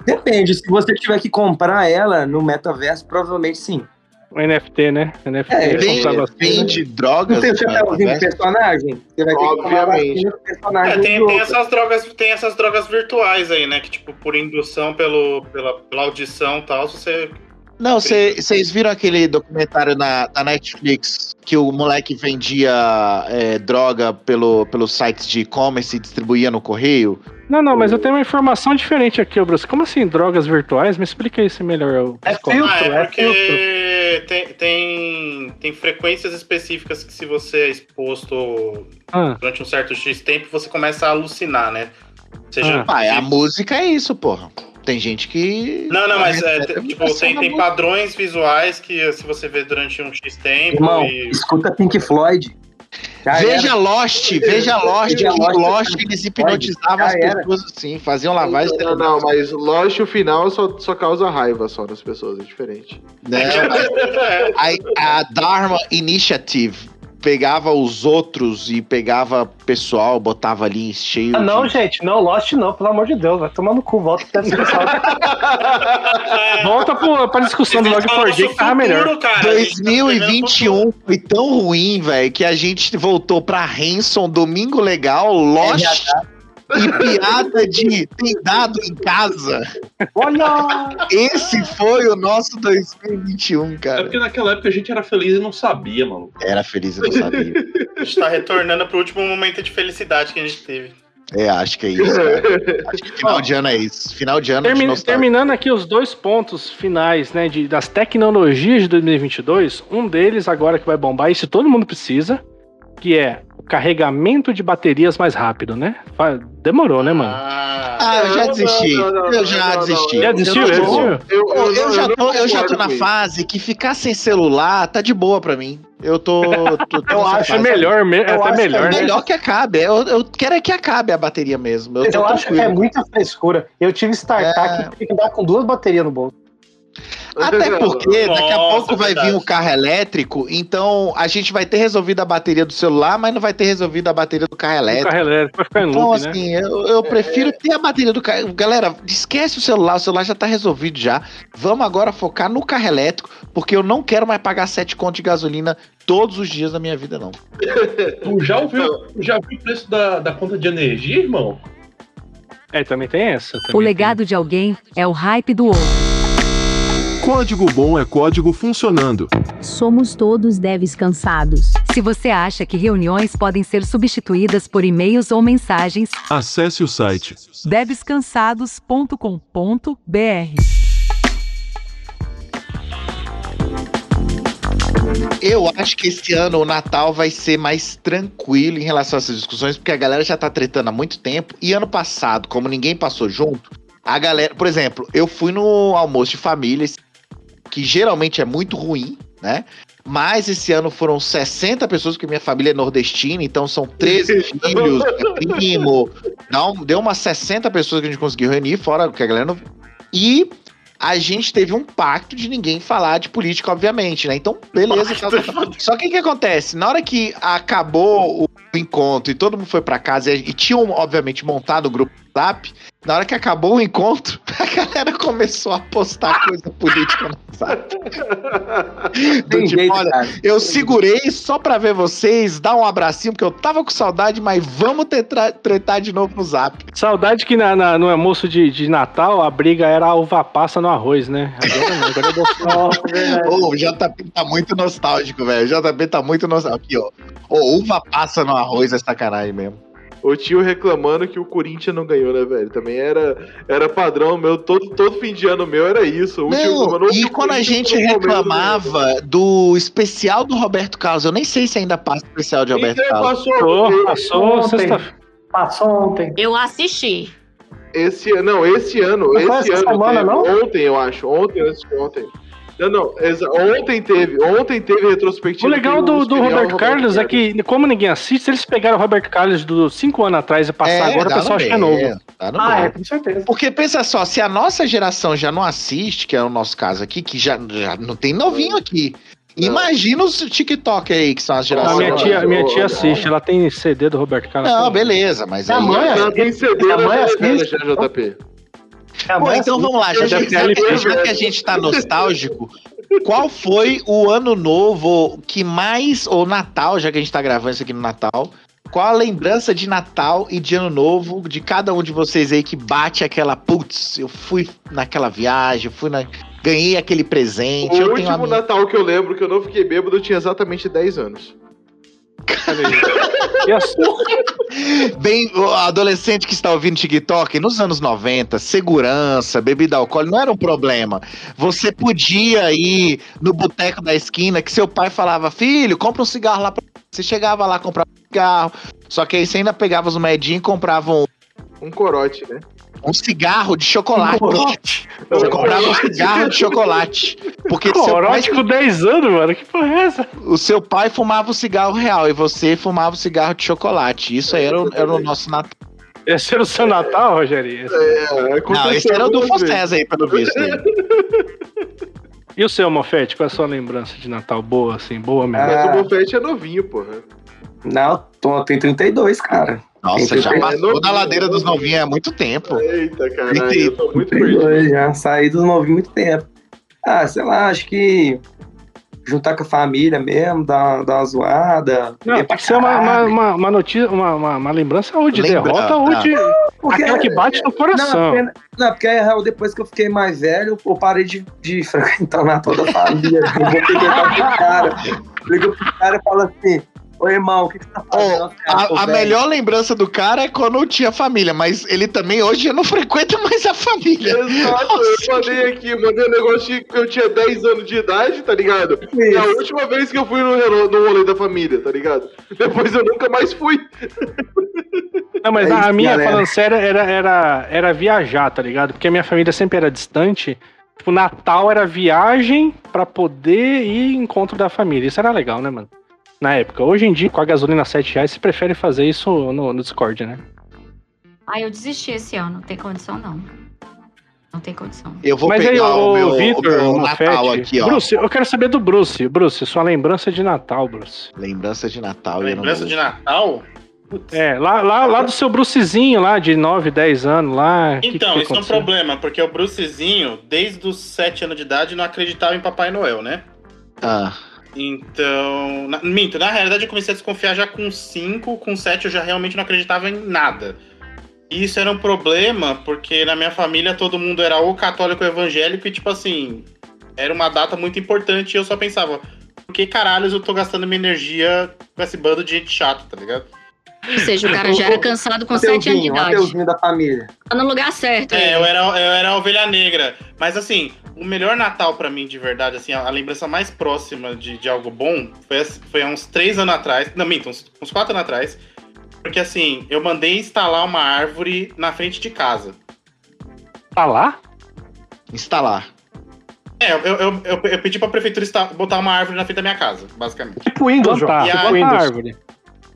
Depende, se você tiver que comprar ela no metaverso, provavelmente sim. O NFT, né? NFT É, Vende, vende drogas. Não tem o chapéuzinho né? do personagem? Você vai ter que comprar Obviamente. vacina do personagem É, tem, tem essas drogas, tem essas drogas virtuais aí, né? Que, tipo, por indução pelo, pela, pela audição e tal, você. Não, vocês viram aquele documentário na, na Netflix que o moleque vendia é, droga pelo, pelos sites de e-commerce e distribuía no correio? Não, não, mas eu tenho uma informação diferente aqui, ô Bruce. Como assim, drogas virtuais? Me explica isso melhor. É filtro, Ah, é é filtro. porque tem, tem, tem frequências específicas que se você é exposto Ah, durante um certo X tempo, você começa a alucinar, né? Seja, Ah, é, a música é isso, porra. Tem gente que. Não, não, mas é, tipo, tem, tem padrões visuais que se você vê durante um X tempo Irmão, e. escuta Pink Floyd. Já Veja era. Lost, veja Lost, Veja que Lost, Lost eles hipnotizavam as era. pessoas assim, faziam lavagem Não, não, mas Lost, o final só, só causa raiva só nas pessoas, é diferente. né? *laughs* a, a Dharma Initiative pegava os outros e pegava pessoal, botava ali cheio. Ah, não, de... gente, não, Lost não, pelo amor de Deus, vai tomar no cu, volta que deve ser volta pro, pra discussão do Log4j que tava melhor. cara. 2021 foi tão ruim, velho, que a gente voltou pra Hanson, Domingo Legal, Lost e piada de tem dado em casa. Olha! Esse foi o nosso 2021, É cara. porque naquela época a gente era feliz e não sabia, mano. Era feliz, eu não sabia. *laughs* A gente tá retornando pro último momento de felicidade que a gente teve. É, acho que é isso, cara. Acho que final de ano é isso. Final de ano de Termi- nostalgia. terminando aqui os dois pontos finais, né, de, das tecnologias de 2022, um deles agora que vai bombar, isso todo mundo precisa, que é o carregamento de baterias mais rápido, né? Demorou, né, mano? Ah, eu já desisti. Eu já desisti. Já desistiu? Eu, Já tô-? Eu, já tô, na fase que ficar sem celular tá de boa pra mim. Eu tô. tô- tô *laughs* Eu acho fase. melhor, me- Eu até acho melhor, É né? melhor que acabe. Eu, eu quero é que acabe a bateria mesmo. Eu, Eu, acho que é muita frescura. Eu tive startup É. que tem que andar com duas baterias no bolso. Até porque daqui a Nossa, pouco vai verdade. vir o carro elétrico, então a gente vai ter resolvido a bateria do celular, mas não vai ter resolvido a bateria do carro O elétrico. carro elétrico vai ficar em Então, loop, né? assim, eu, eu prefiro ter a bateria do carro. Galera, esquece o celular, o celular já tá resolvido já. Vamos agora focar no carro elétrico, porque eu não quero mais pagar 7 conto de gasolina todos os dias da minha vida, não. Tu já ouviu, já viu o preço da, da conta de energia, irmão? É, também tem essa. O também legado de alguém é o hype do outro. Código bom é código funcionando. Somos todos devs cansados. Se você acha que reuniões podem ser substituídas por e-mails ou mensagens, Acesse o site debescansados.com.br. Eu acho que esse ano o Natal vai ser mais tranquilo em relação a essas discussões, porque a galera já tá tretando há muito tempo. E ano passado, como ninguém passou junto, a galera. Por exemplo, eu fui no almoço de família, que geralmente é muito ruim, né? Mas esse ano foram 60 pessoas, porque minha família é nordestina, então são 13 *laughs* filhos, é primo. Não, deu umas 60 pessoas que a gente conseguiu reunir, fora que a galera não. E a gente teve um pacto de ninguém falar de política, obviamente, né? Então, beleza. Só que o que acontece? Na hora que acabou o encontro e todo mundo foi pra casa e, e tinham, obviamente, montado o grupo do Zap, na hora que acabou o encontro, *laughs* a galera começou a postar coisa política no Zap. Do tipo, olha, eu segurei só pra ver vocês, dar um abracinho, porque eu tava com saudade, mas vamos tetra- tretar de novo no Zap. Saudade que na, na- no almoço de, de Natal a briga era a uva passa no arroz, né? Agora não, agora é Bolsonaro. *laughs* Ô, o JP tá muito nostálgico, velho. O JP tá muito nostálgico. Aqui, ó. Ô, uva passa no arroz é sacanagem mesmo. O tio reclamando que o Corinthians não ganhou, né, velho? Também era, era padrão meu, todo, todo fim de ano meu era isso. O tio Não, reclamando, "Ô, e quando a gente ganhou", reclamava do especial do Roberto Carlos, eu nem sei se ainda passa o especial de Roberto Então, Carlos. Passou, passou Ontem. sexta Passou ontem. Eu assisti. Esse ano, não, esse ano, Não esse essa ano semana, teve, não? ontem eu acho, ontem, antes de ontem. Não, não, exa- ontem teve, ontem teve retrospectiva. O legal do, do Roberto Carlos é que, como ninguém assiste, se eles pegaram o Roberto Carlos dos 5 anos atrás e passar É, agora, o dá pessoal no acha que é novo. no Ah, meio. é, com certeza. Porque pensa só, se a nossa geração já não assiste, que é o nosso caso aqui, que já, já não tem novinho aqui. Imagina os TikTok aí, que são as A gerações. minha tia, minha tia assiste, ela tem CD do Roberto Carlos. Não, beleza, mas. Minha mãe Já tem CD na mãe. Minha Pô, mãe então assiste. vamos lá, já, já, já que a gente tá *laughs* nostálgico, qual foi o ano novo que mais, ou Natal, já que a gente tá gravando isso aqui no Natal, qual a lembrança de Natal e de Ano Novo de cada um de vocês aí que bate aquela, putz, eu fui naquela viagem, eu fui na... ganhei aquele presente, O eu tenho último Natal que eu lembro que eu não fiquei bêbado, eu tinha exatamente 10 anos. Bem, o adolescente que está ouvindo TikTok, nos anos 90, segurança, bebida alcoólica não era um problema. Você podia ir no boteco da esquina que seu pai falava, filho, compra um cigarro lá pra você. chegava lá, comprava um cigarro. Só que aí você ainda pegava os medinhos e comprava um, Um corote, né? Um cigarro de chocolate. Corote. Você comprava um cigarro de chocolate. Porque seu pai, Corote com 10 anos, mano. Que porra é essa? o seu pai fumava o cigarro real e você fumava o cigarro de chocolate. Isso aí era, o- era o nosso Natal. Esse era o seu Natal, Rogério? É, Não, esse era o do Fossés aí, pelo visto. aí. *laughs* E o seu, Mofete? Qual é a sua lembrança de Natal boa, assim? Boa mesmo? Mas Ah. o Bofete é novinho, porra. Não, tô, tem 32, cara. Nossa, já Tem passou da ladeira dos novinhos há muito tempo. Eita, caralho, Entendi. eu tô muito perdido. 32 já, saí dos novinhos há muito tempo. Ah, sei lá, acho que juntar com a família mesmo, dar, dar uma zoada. Não, tem que ser uma, uma, uma, uma notícia, uma, uma, uma lembrança ou de Lembra- derrota ou ah. de. Porque- Aquela que bate no coração. Não, porque, não, porque aí, real, depois que eu fiquei mais velho, eu parei de, de *laughs* frequentar o Natal da família. eu vou perguntar pro cara. Liga pro cara e fala assim: Ô irmão, o que, que você tá fazendo? Ó, a, a melhor lembrança do cara é quando tinha família, mas ele também hoje não *laughs* frequenta mais a família. Exato, eu mandei aqui, mandei um negócio que eu tinha 10 anos de idade, tá ligado? E a última vez que eu fui no, no rolê da família, tá ligado? *laughs* Depois eu nunca mais fui. *laughs* Não, mas É a isso, minha, galera. falando sério, era, era, era viajar, tá ligado? Porque a minha família sempre era distante. O Natal era viagem pra poder ir em encontro da família. Isso era legal, né, mano? Na época. Hoje em dia, com a gasolina a 7 reais, você prefere fazer isso no, no Discord, né? Ah, eu desisti esse ano, não tem condição não. Não tem condição. Eu vou Mas aí, pegar o meu, o Vitor, meu o Natal Mofete, aqui, ó. Bruce, eu quero saber do Bruce. Bruce, sua lembrança de Natal, Bruce. Lembrança de Natal. Lembrança de Natal? É, lá, lá, lá do seu Brucezinho lá, de 9, 10 anos lá. que Então, que isso é um problema, porque o Brucezinho, desde os 7 anos de idade, não acreditava em Papai Noel, né? Ah, Então. Na, minto, na realidade eu comecei a desconfiar já com 5, com 7 eu já realmente não acreditava em nada. E isso era um problema, porque na minha família todo mundo era ou católico ou evangélico, e tipo assim, era uma data muito importante e eu só pensava, por que caralhos eu tô gastando minha energia com esse bando de gente chata, tá ligado? Ou seja, o cara já era cansado com 7 anos de idade. Mateuzinho da família. Tá no lugar certo. É, eu era, eu era a ovelha negra. Mas assim, o melhor Natal pra mim, de verdade, assim, a, a lembrança mais próxima de, de algo bom foi, foi há uns três anos atrás. Não, minto, uns, uns quatro anos atrás. Porque assim, eu mandei instalar uma árvore na frente de casa. Tá lá? instalar. É, eu, eu, eu, eu pedi pra prefeitura botar uma árvore na frente da minha casa, basicamente. Tipo Windows, João. Tipo a- Windows. árvore.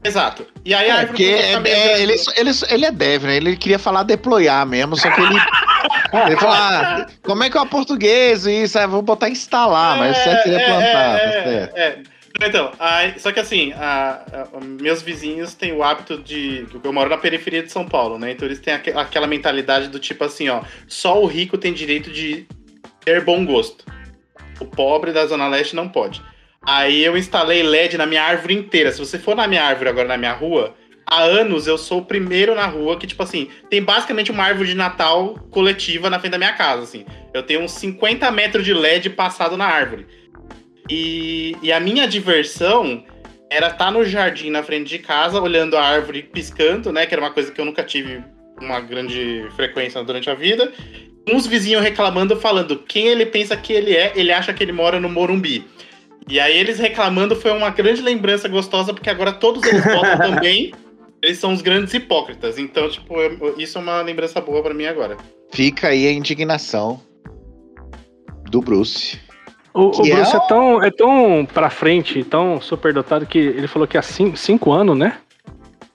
Exato. E aí a É, árvore a é- meio é, grande. ele, ele, ele é dev, né? Ele queria falar deployar mesmo, só que ele. *laughs* ele falou, ah, como é que é o português e isso? Ah, vou botar instalar, mas o certo seria É, plantar. é, tá é, é. Então, aí- só que assim, a- a- meus vizinhos têm o hábito de. Eu moro na periferia de São Paulo, né? Então eles têm aque- aquela mentalidade do tipo assim, ó. Só o rico tem direito de ter bom gosto. O pobre da Zona Leste não pode. Aí eu instalei LED na minha árvore inteira. Se você for na minha árvore agora na minha rua, há anos eu sou o primeiro na rua que, tipo assim, tem basicamente uma árvore de Natal coletiva na frente da minha casa, assim. Eu tenho uns 50 metros de LED passado na árvore. E, e a minha diversão era estar no jardim na frente de casa, olhando a árvore piscando, né? Que era uma coisa que eu nunca tive uma grande frequência durante a vida. Uns vizinhos reclamando, falando quem ele pensa que ele é, ele acha que ele mora no Morumbi. E aí eles reclamando foi uma grande lembrança gostosa, porque agora todos eles votam *laughs* também. Eles são os grandes hipócritas. Então, tipo, eu- isso é uma lembrança boa pra mim agora. Fica aí a indignação do Bruce. O, o Bruce é é, tão, é tão pra frente, tão superdotado, que ele falou que há cin- cinco anos, né?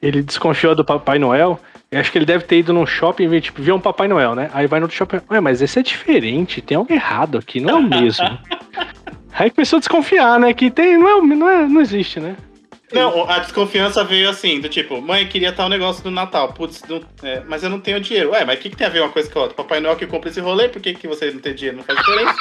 Ele desconfiou do Papai Noel. Eu acho que ele deve ter ido num shopping e ver, tipo, viu um Papai Noel, né? Aí vai no outro shopping. Ué, mas esse é diferente, tem algo errado aqui, não é o mesmo. *laughs* Aí começou a desconfiar, né? Que tem, não, é, não, é, não existe, né? Não, a desconfiança veio assim, do tipo, mãe, queria tal negócio do Natal. Putz, não- é, mas eu não tenho dinheiro. Ué, mas o que, que tem a ver uma coisa com a outra? Papai Noel que compra esse rolê, por que, que você não tem dinheiro? Não faz diferença.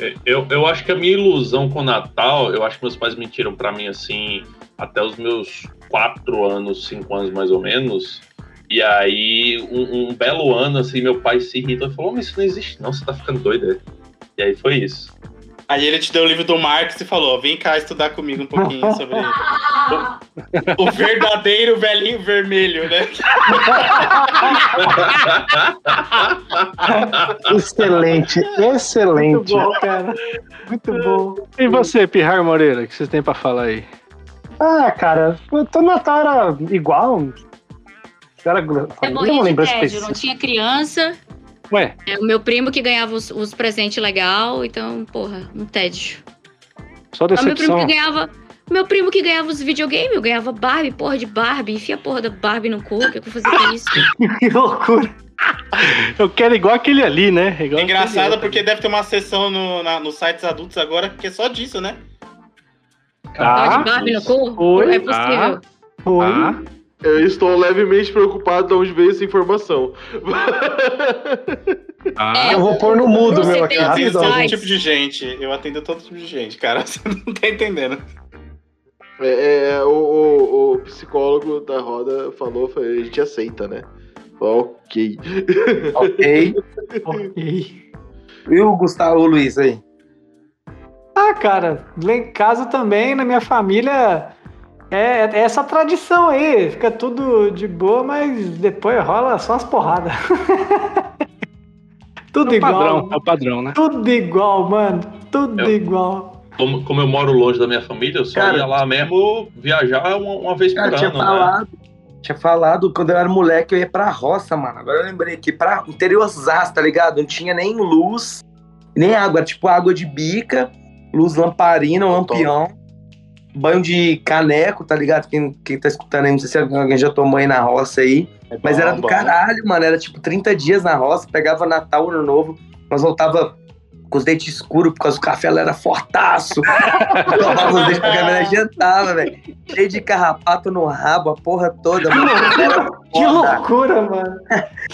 É, Eu, eu acho que a minha ilusão com o Natal, eu acho que meus pais mentiram pra mim assim, até os meus quatro anos, cinco anos mais ou menos. E aí, um, um belo ano, assim, meu pai se irritou e falou: Mas isso não existe, não, você tá ficando doido. é?" E aí foi isso. Aí ele te deu o livro do Marx e falou: vem cá estudar comigo um pouquinho sobre o, o verdadeiro velhinho vermelho, né? *laughs* Excelente, excelente. Muito bom, cara. Muito bom. E você, Pirrar Moreira, o que vocês têm pra falar aí? Ah, cara, todo Natal era igual. Era, É não não tinha criança. Ué, É o meu primo que ganhava os, os presentes legal, então, porra, um tédio. só Ah, meu primo decepção. que ganhava. Meu primo que ganhava os videogames, eu ganhava Barbie, porra de Barbie, enfia a porra da Barbie no cu, o que eu vou fazer com isso? *laughs* Que loucura. Eu quero igual aquele ali, né? Igual É engraçado porque deve ter uma seção no, na- nos sites adultos agora que é só disso, né? Tal Tá. de Barbie no cu? Oi? É possível. Oi. Ah, Eu estou levemente preocupado de onde veio essa informação. ah. Eu vou pôr no mudo, Você meu, aqui, tem Eu atendo todo tipo de gente. Eu atendo todo tipo de gente, cara. *laughs* Você não tá entendendo. É, é, o, o- o psicólogo da roda falou, foi, a gente aceita, né? Ok. Ok. Ok. E o Gustavo o Luiz aí? Ah, cara, lá em casa também, na minha família, é, é essa tradição aí. Fica tudo de boa, mas depois rola só as porradas. *laughs* tudo É igual. padrão, é o padrão, né? Tudo igual, mano. Tudo Eu- igual. Como, como eu moro longe da minha família, eu só Cara, ia lá mesmo viajar uma, uma vez por Cara, tinha ano, né? falado. Tinha falado quando eu era moleque, eu ia pra roça, mano. Agora eu lembrei aqui, pra interiorzaço, tá ligado? Não tinha nem luz, nem água. Era tipo água de bica, luz lamparina, lampião, banho de caneco, tá ligado? Quem, quem tá escutando aí, não sei se alguém já tomou aí na roça aí. Mas era do bom. caralho, mano. Era tipo 30 dias na roça, pegava Natal, Ano Novo, nós voltava com os dentes escuros, por causa do café, ela era fortaço. *laughs* Tomava os dentes porque a mulher adiantava, velho. Cheio de carrapato no rabo, a porra toda, mano. Que loucura, mano.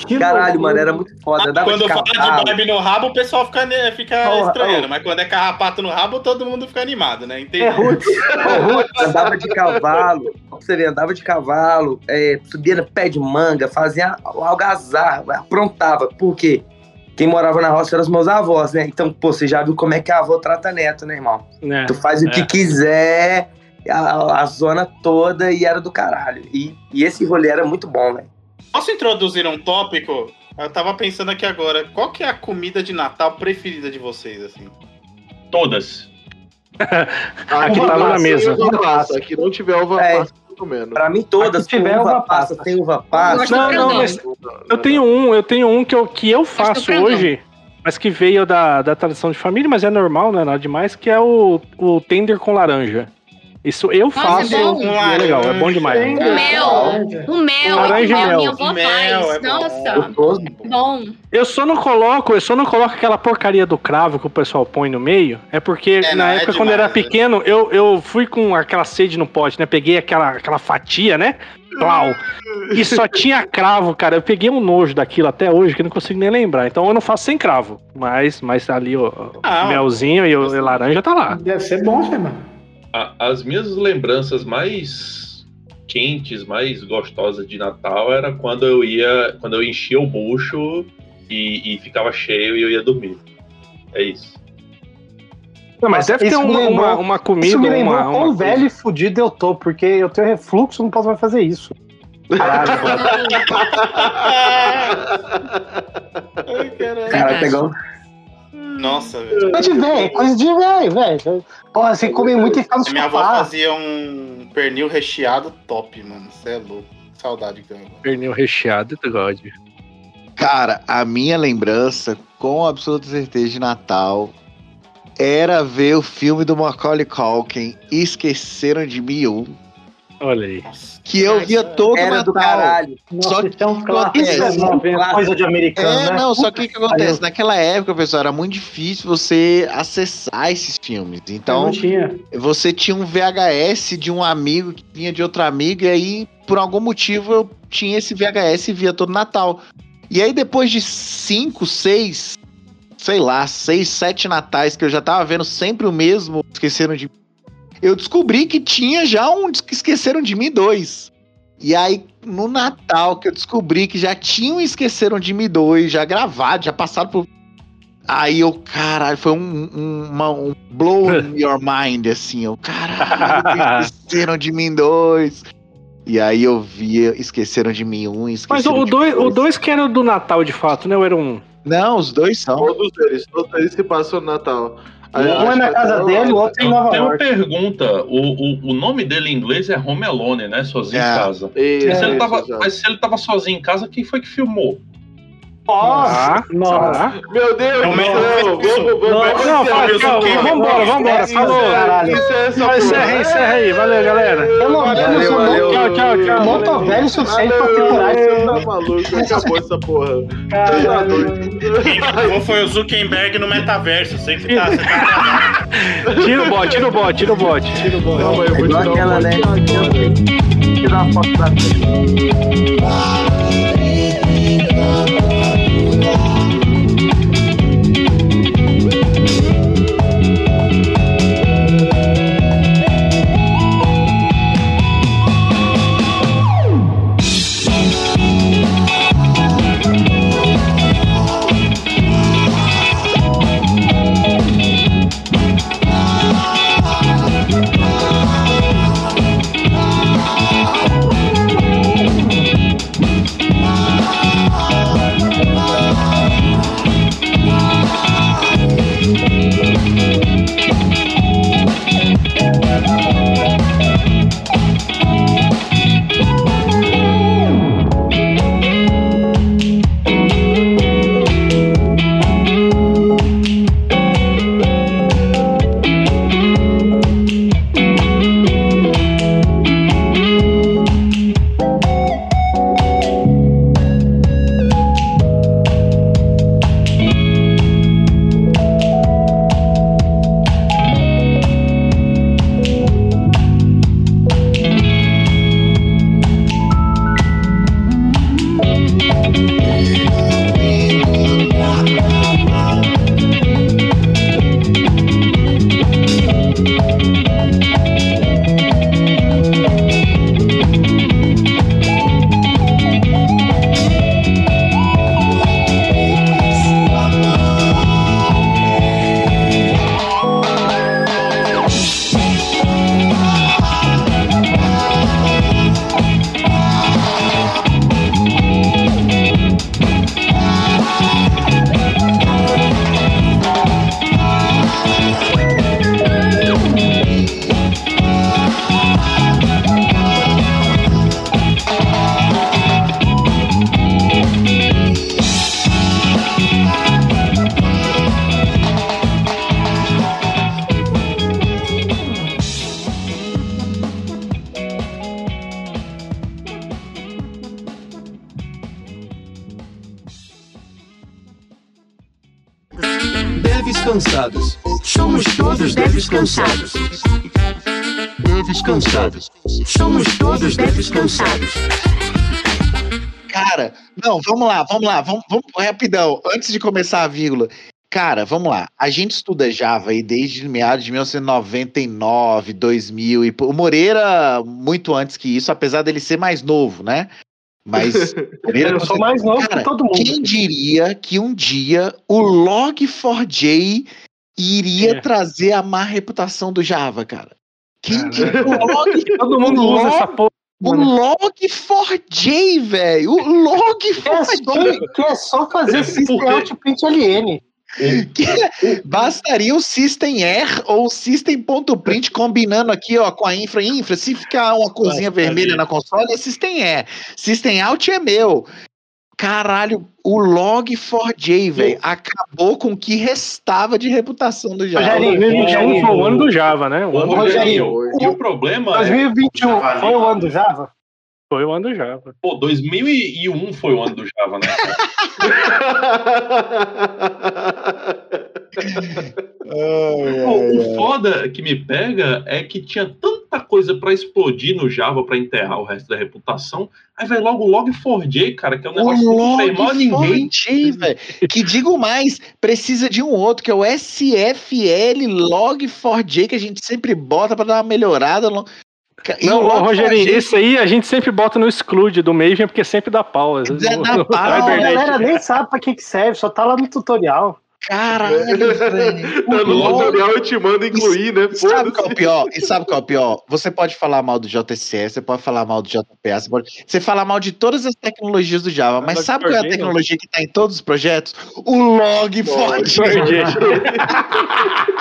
Que Caralho, loucura. mano, era muito foda. Dava Quando fala de. Barbie no rabo, o pessoal fica, fica Porra, estranhando. oh. Mas quando é carrapato no rabo, todo mundo fica animado, né? Entende? É *laughs* roots. andava de cavalo, pra você ver, andava de cavalo, é, subia no pé de manga, fazia algazarra, aprontava. Por quê? Quem morava na roça eram os meus avós, né? Então, pô, você já viu como é que a avó trata neto, né, irmão? É. Tu faz o que É. quiser, a, a zona toda e era do caralho. E, e esse rolê era muito bom, velho. Posso introduzir um tópico? Eu tava pensando aqui agora. Qual que é a comida de Natal preferida de vocês, assim? Todas. *laughs* Aqui tava na mesa. Uva passa. Aqui não tiver uva É. passa, tô comendo. Pra mim, todas. Aqui tiver uva uva passa, passa. tem uva Eu passa. Não, não, mas eu tenho um, eu tenho um que eu, que eu faço grandão. hoje, mas que veio da, da tradição de família, mas é normal, não é nada demais, que é o, o tender com laranja. Isso eu Nossa, faço. é bom. e é legal, é bom demais. O mel, o mel, Laranja o e mel, mel. minha avó Mel, faz. é bom. Nossa, bom. Eu só não coloco, eu só não coloco aquela porcaria do cravo que o pessoal põe no meio. É porque É, na não, é época, quando eu era né? pequeno, eu, eu fui com aquela sede no pote, né? Peguei aquela, aquela fatia, né? Plau. E só tinha cravo, cara. Eu peguei um nojo daquilo até hoje que eu não consigo nem lembrar. Então eu não faço sem cravo. Mas, mas ali o, o Ah, melzinho e o e laranja tá lá. Deve ser bom, mano? A- as minhas lembranças mais quentes, mais gostosas de Natal era quando eu ia, quando eu enchia o bucho e, e ficava cheio e eu ia dormir. É isso. Não, mas Nossa, deve ter uma, lembrou- uma, uma comida, Isso me lembrou uma, quão uma coisa. velho e fudido eu tô, porque eu tenho refluxo, não posso mais fazer isso. Caralho, *laughs* mano. Cara, pegou. Nossa, velho. Coisa de velho, coisa de velho, velho. Porra, você come muito e fica no Minha avó sofá. fazia um pernil recheado top, mano. Você é louco. Saudade que eu. Pernil recheado do God. Cara, a minha lembrança, com absoluta certeza de Natal, era ver o filme do Macaulay Culkin, Esqueceram de Mim um, Olha aí. que eu via todo Era Natal. do caralho. Só que Isso é um clássico. acontece? Isso é uma coisa de americano, É, né? não, só que o que acontece? Aí Naquela época, pessoal, era muito difícil você acessar esses filmes. Então, não tinha. você tinha um VHS de um amigo que vinha de outro amigo, e aí, por algum motivo, eu tinha esse VHS e via todo Natal. E aí, depois de cinco, seis, sei lá, seis, sete natais que eu já tava vendo sempre o mesmo, esqueceram de eu descobri que tinha já um Esqueceram de Mim 2. E aí, no Natal, que eu descobri que já tinham Esqueceram de Mim 2, já gravado, já passado por. Aí eu, caralho, foi um, um, uma- um blow in *laughs* your mind, assim, eu, caralho, Esqueceram de Mim 2. E aí eu via Esqueceram de Mim 1, Mas Esqueceram o de 2 Mim o dois que era do Natal de fato, né? Ou era um. Não, os dois são. Todos eles, todos eles que passam no Natal. Um é na casa dele, o outro é em Nova tenho uma York. pergunta. O, o, o nome dele em inglês é Home Alone, né? Sozinho É. em casa. Isso, Mas se, ele tava, mas se ele tava sozinho em casa, quem foi que filmou? Ah, Nossa. Meu Deus Não, Não, vamos. não, o vambora, vambora. Falou. isso, caralho. Isso é Encerra aí, encerra aí. Valeu, galera. Pelo menos Valeu, eu valeu. não, Tchau, tchau, tchau. eu não tô velho o suficiente pra segurar você isso. tá *laughs* maluco, acabou essa porra. Tá. Quem ficou foi o Zuckerberg no metaverso. Sei que tá. Você tá... Tira o bot, tira o bot, tira o bot, tira o bot. Igual tirar aquela, um né? Tirar uma foto pra Devs vamos lá, vamos lá, vamos, vamos rapidão, antes de começar a vírgula. Cara, vamos lá. A gente estuda Java aí desde meados de 1999, 2000 e o Moreira muito antes que isso, apesar dele ser mais novo, né? Mas *laughs* Moreira Eu sou mais novo que todo mundo. Quem diria que um dia o Log4j iria É. trazer a má reputação do Java, cara? Quem diria? O *laughs* Log, Todo mundo usa Log- essa porra. O Log4j, velho. O *laughs* Que é só, Log4j. que é só fazer system out print ln. Que bastaria o System R ou o System.print combinando aqui, ó, com a infra. Infra, se ficar uma corzinha vermelha na console, é System R. System Out é meu. Caralho, o Log4j, velho, acabou com o que restava de reputação do Java. Rogerinho, 2021 foi o ano do Java, né? O ano do Rogerinho, e o problema é. 2021 foi o ano do Java? Foi o ano do Java. Pô, 2001 foi o ano do Java, né? Pô, o foda que me pega é que tinha tanta coisa pra explodir no Java pra enterrar o resto da reputação. Aí vai logo o Log4j, cara, que é um O negócio que não mal a ninguém. Log4j, velho. Que digo mais, precisa de um outro, que é o SFL Log4j, que a gente sempre bota pra dar uma melhorada. No- Não, o ô, Log4j Rogerinho, esse aí a gente sempre bota no exclude do Maven, porque sempre dá pau. Às vezes no- dá *laughs* no pau, A Hibernate. galera nem sabe pra que, que serve, só tá lá no tutorial. Caralho, *laughs* velho. Tá no Log- tutorial eu te mando incluir, né? E sabe qual é o pior? E sabe qual é o pior? Você pode falar mal do JCS, você pode falar mal do JPA, você pode você fala mal de todas as tecnologias do Java, mas Log4j, sabe qual é a não. tecnologia que tá em todos os projetos? O Log4j. *laughs*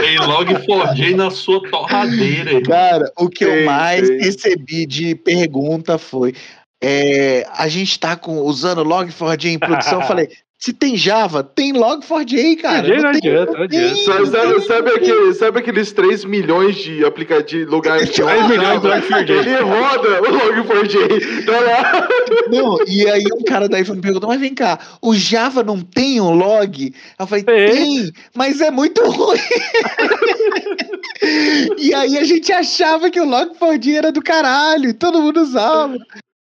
Tem Log4j na sua torradeira. irmão. Cara, o que eu mais recebi de pergunta foi: é, a gente tá com, usando Log4j em produção. Eu falei, se tem Java, tem Log4j, cara. Não tem- adianta, não adianta. Sabe, sabe, sabe aquele- sabe aqueles 3 milhões de aplicativos, lugares que 3 milhões de Java? Log4j. Ele roda o Log4j. Tá lá. Não, e aí um cara daí me perguntou, mas vem cá, o Java não tem um log? Eu falei, Tem. tem, mas é muito ruim. *laughs* e aí a gente achava que o Log4j era do caralho, e todo mundo usava.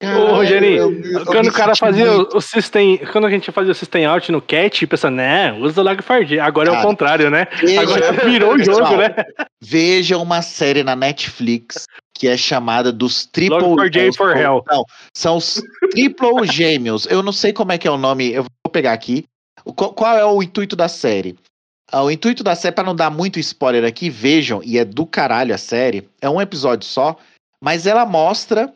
Ô, Rogerinho, quando o cara fazia muito. o, system. Quando a gente fazia o system out no cat, pensa, né, usa o Log4j. Agora é Cara, o contrário, né? veja- Agora *laughs* virou o jogo, Pessoal, né? Veja uma série na Netflix que é chamada dos Triple Log4j for Hell. Não, são os Triple *laughs* Gêmeos. Eu não sei como é que é o nome, eu vou pegar aqui. Qual é o intuito da série? Ah, O intuito da série, para não dar muito spoiler aqui, vejam, e é do caralho a série, é um episódio só, mas ela mostra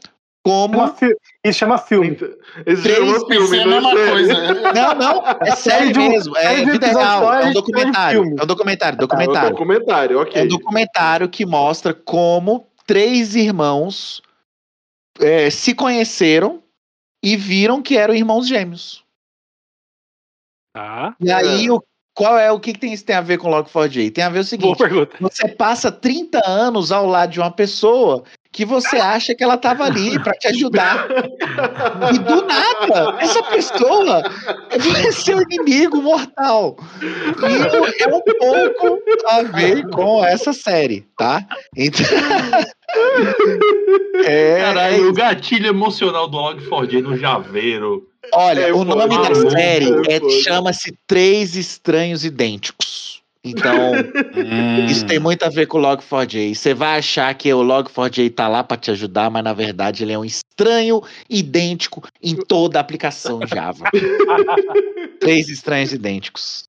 como. Chama fi- Isso chama filme. Esse Três- chama filme, Pensei a não mesma série. coisa. *laughs* Não, não, é série de um- mesmo, é vida real, é um documentário. filme. É um documentário, É um documentário. documentário, ok. É um documentário que mostra como três irmãos é, se conheceram e viram que eram irmãos gêmeos. Tá. E aí, o, qual é o que, que tem, isso tem a ver com Log4j? Tem a ver o Boa seguinte: pergunta. você passa 30 anos ao lado de uma pessoa que você acha que ela estava ali para te ajudar. E do nada, essa pessoa vai ser o inimigo mortal. E é um pouco a ver com essa série, tá? Então. *laughs* É, Caralho, o gatilho emocional do Log4j no Javeiro. Olha, É o nome da é série é- foda. chama-se Três Estranhos Idênticos. Então, isso tem muito a ver com o Log4j. Você vai achar que o Log4j tá lá para te ajudar, mas na verdade ele é um estranho idêntico em toda a aplicação Java. *laughs* Três estranhos idênticos.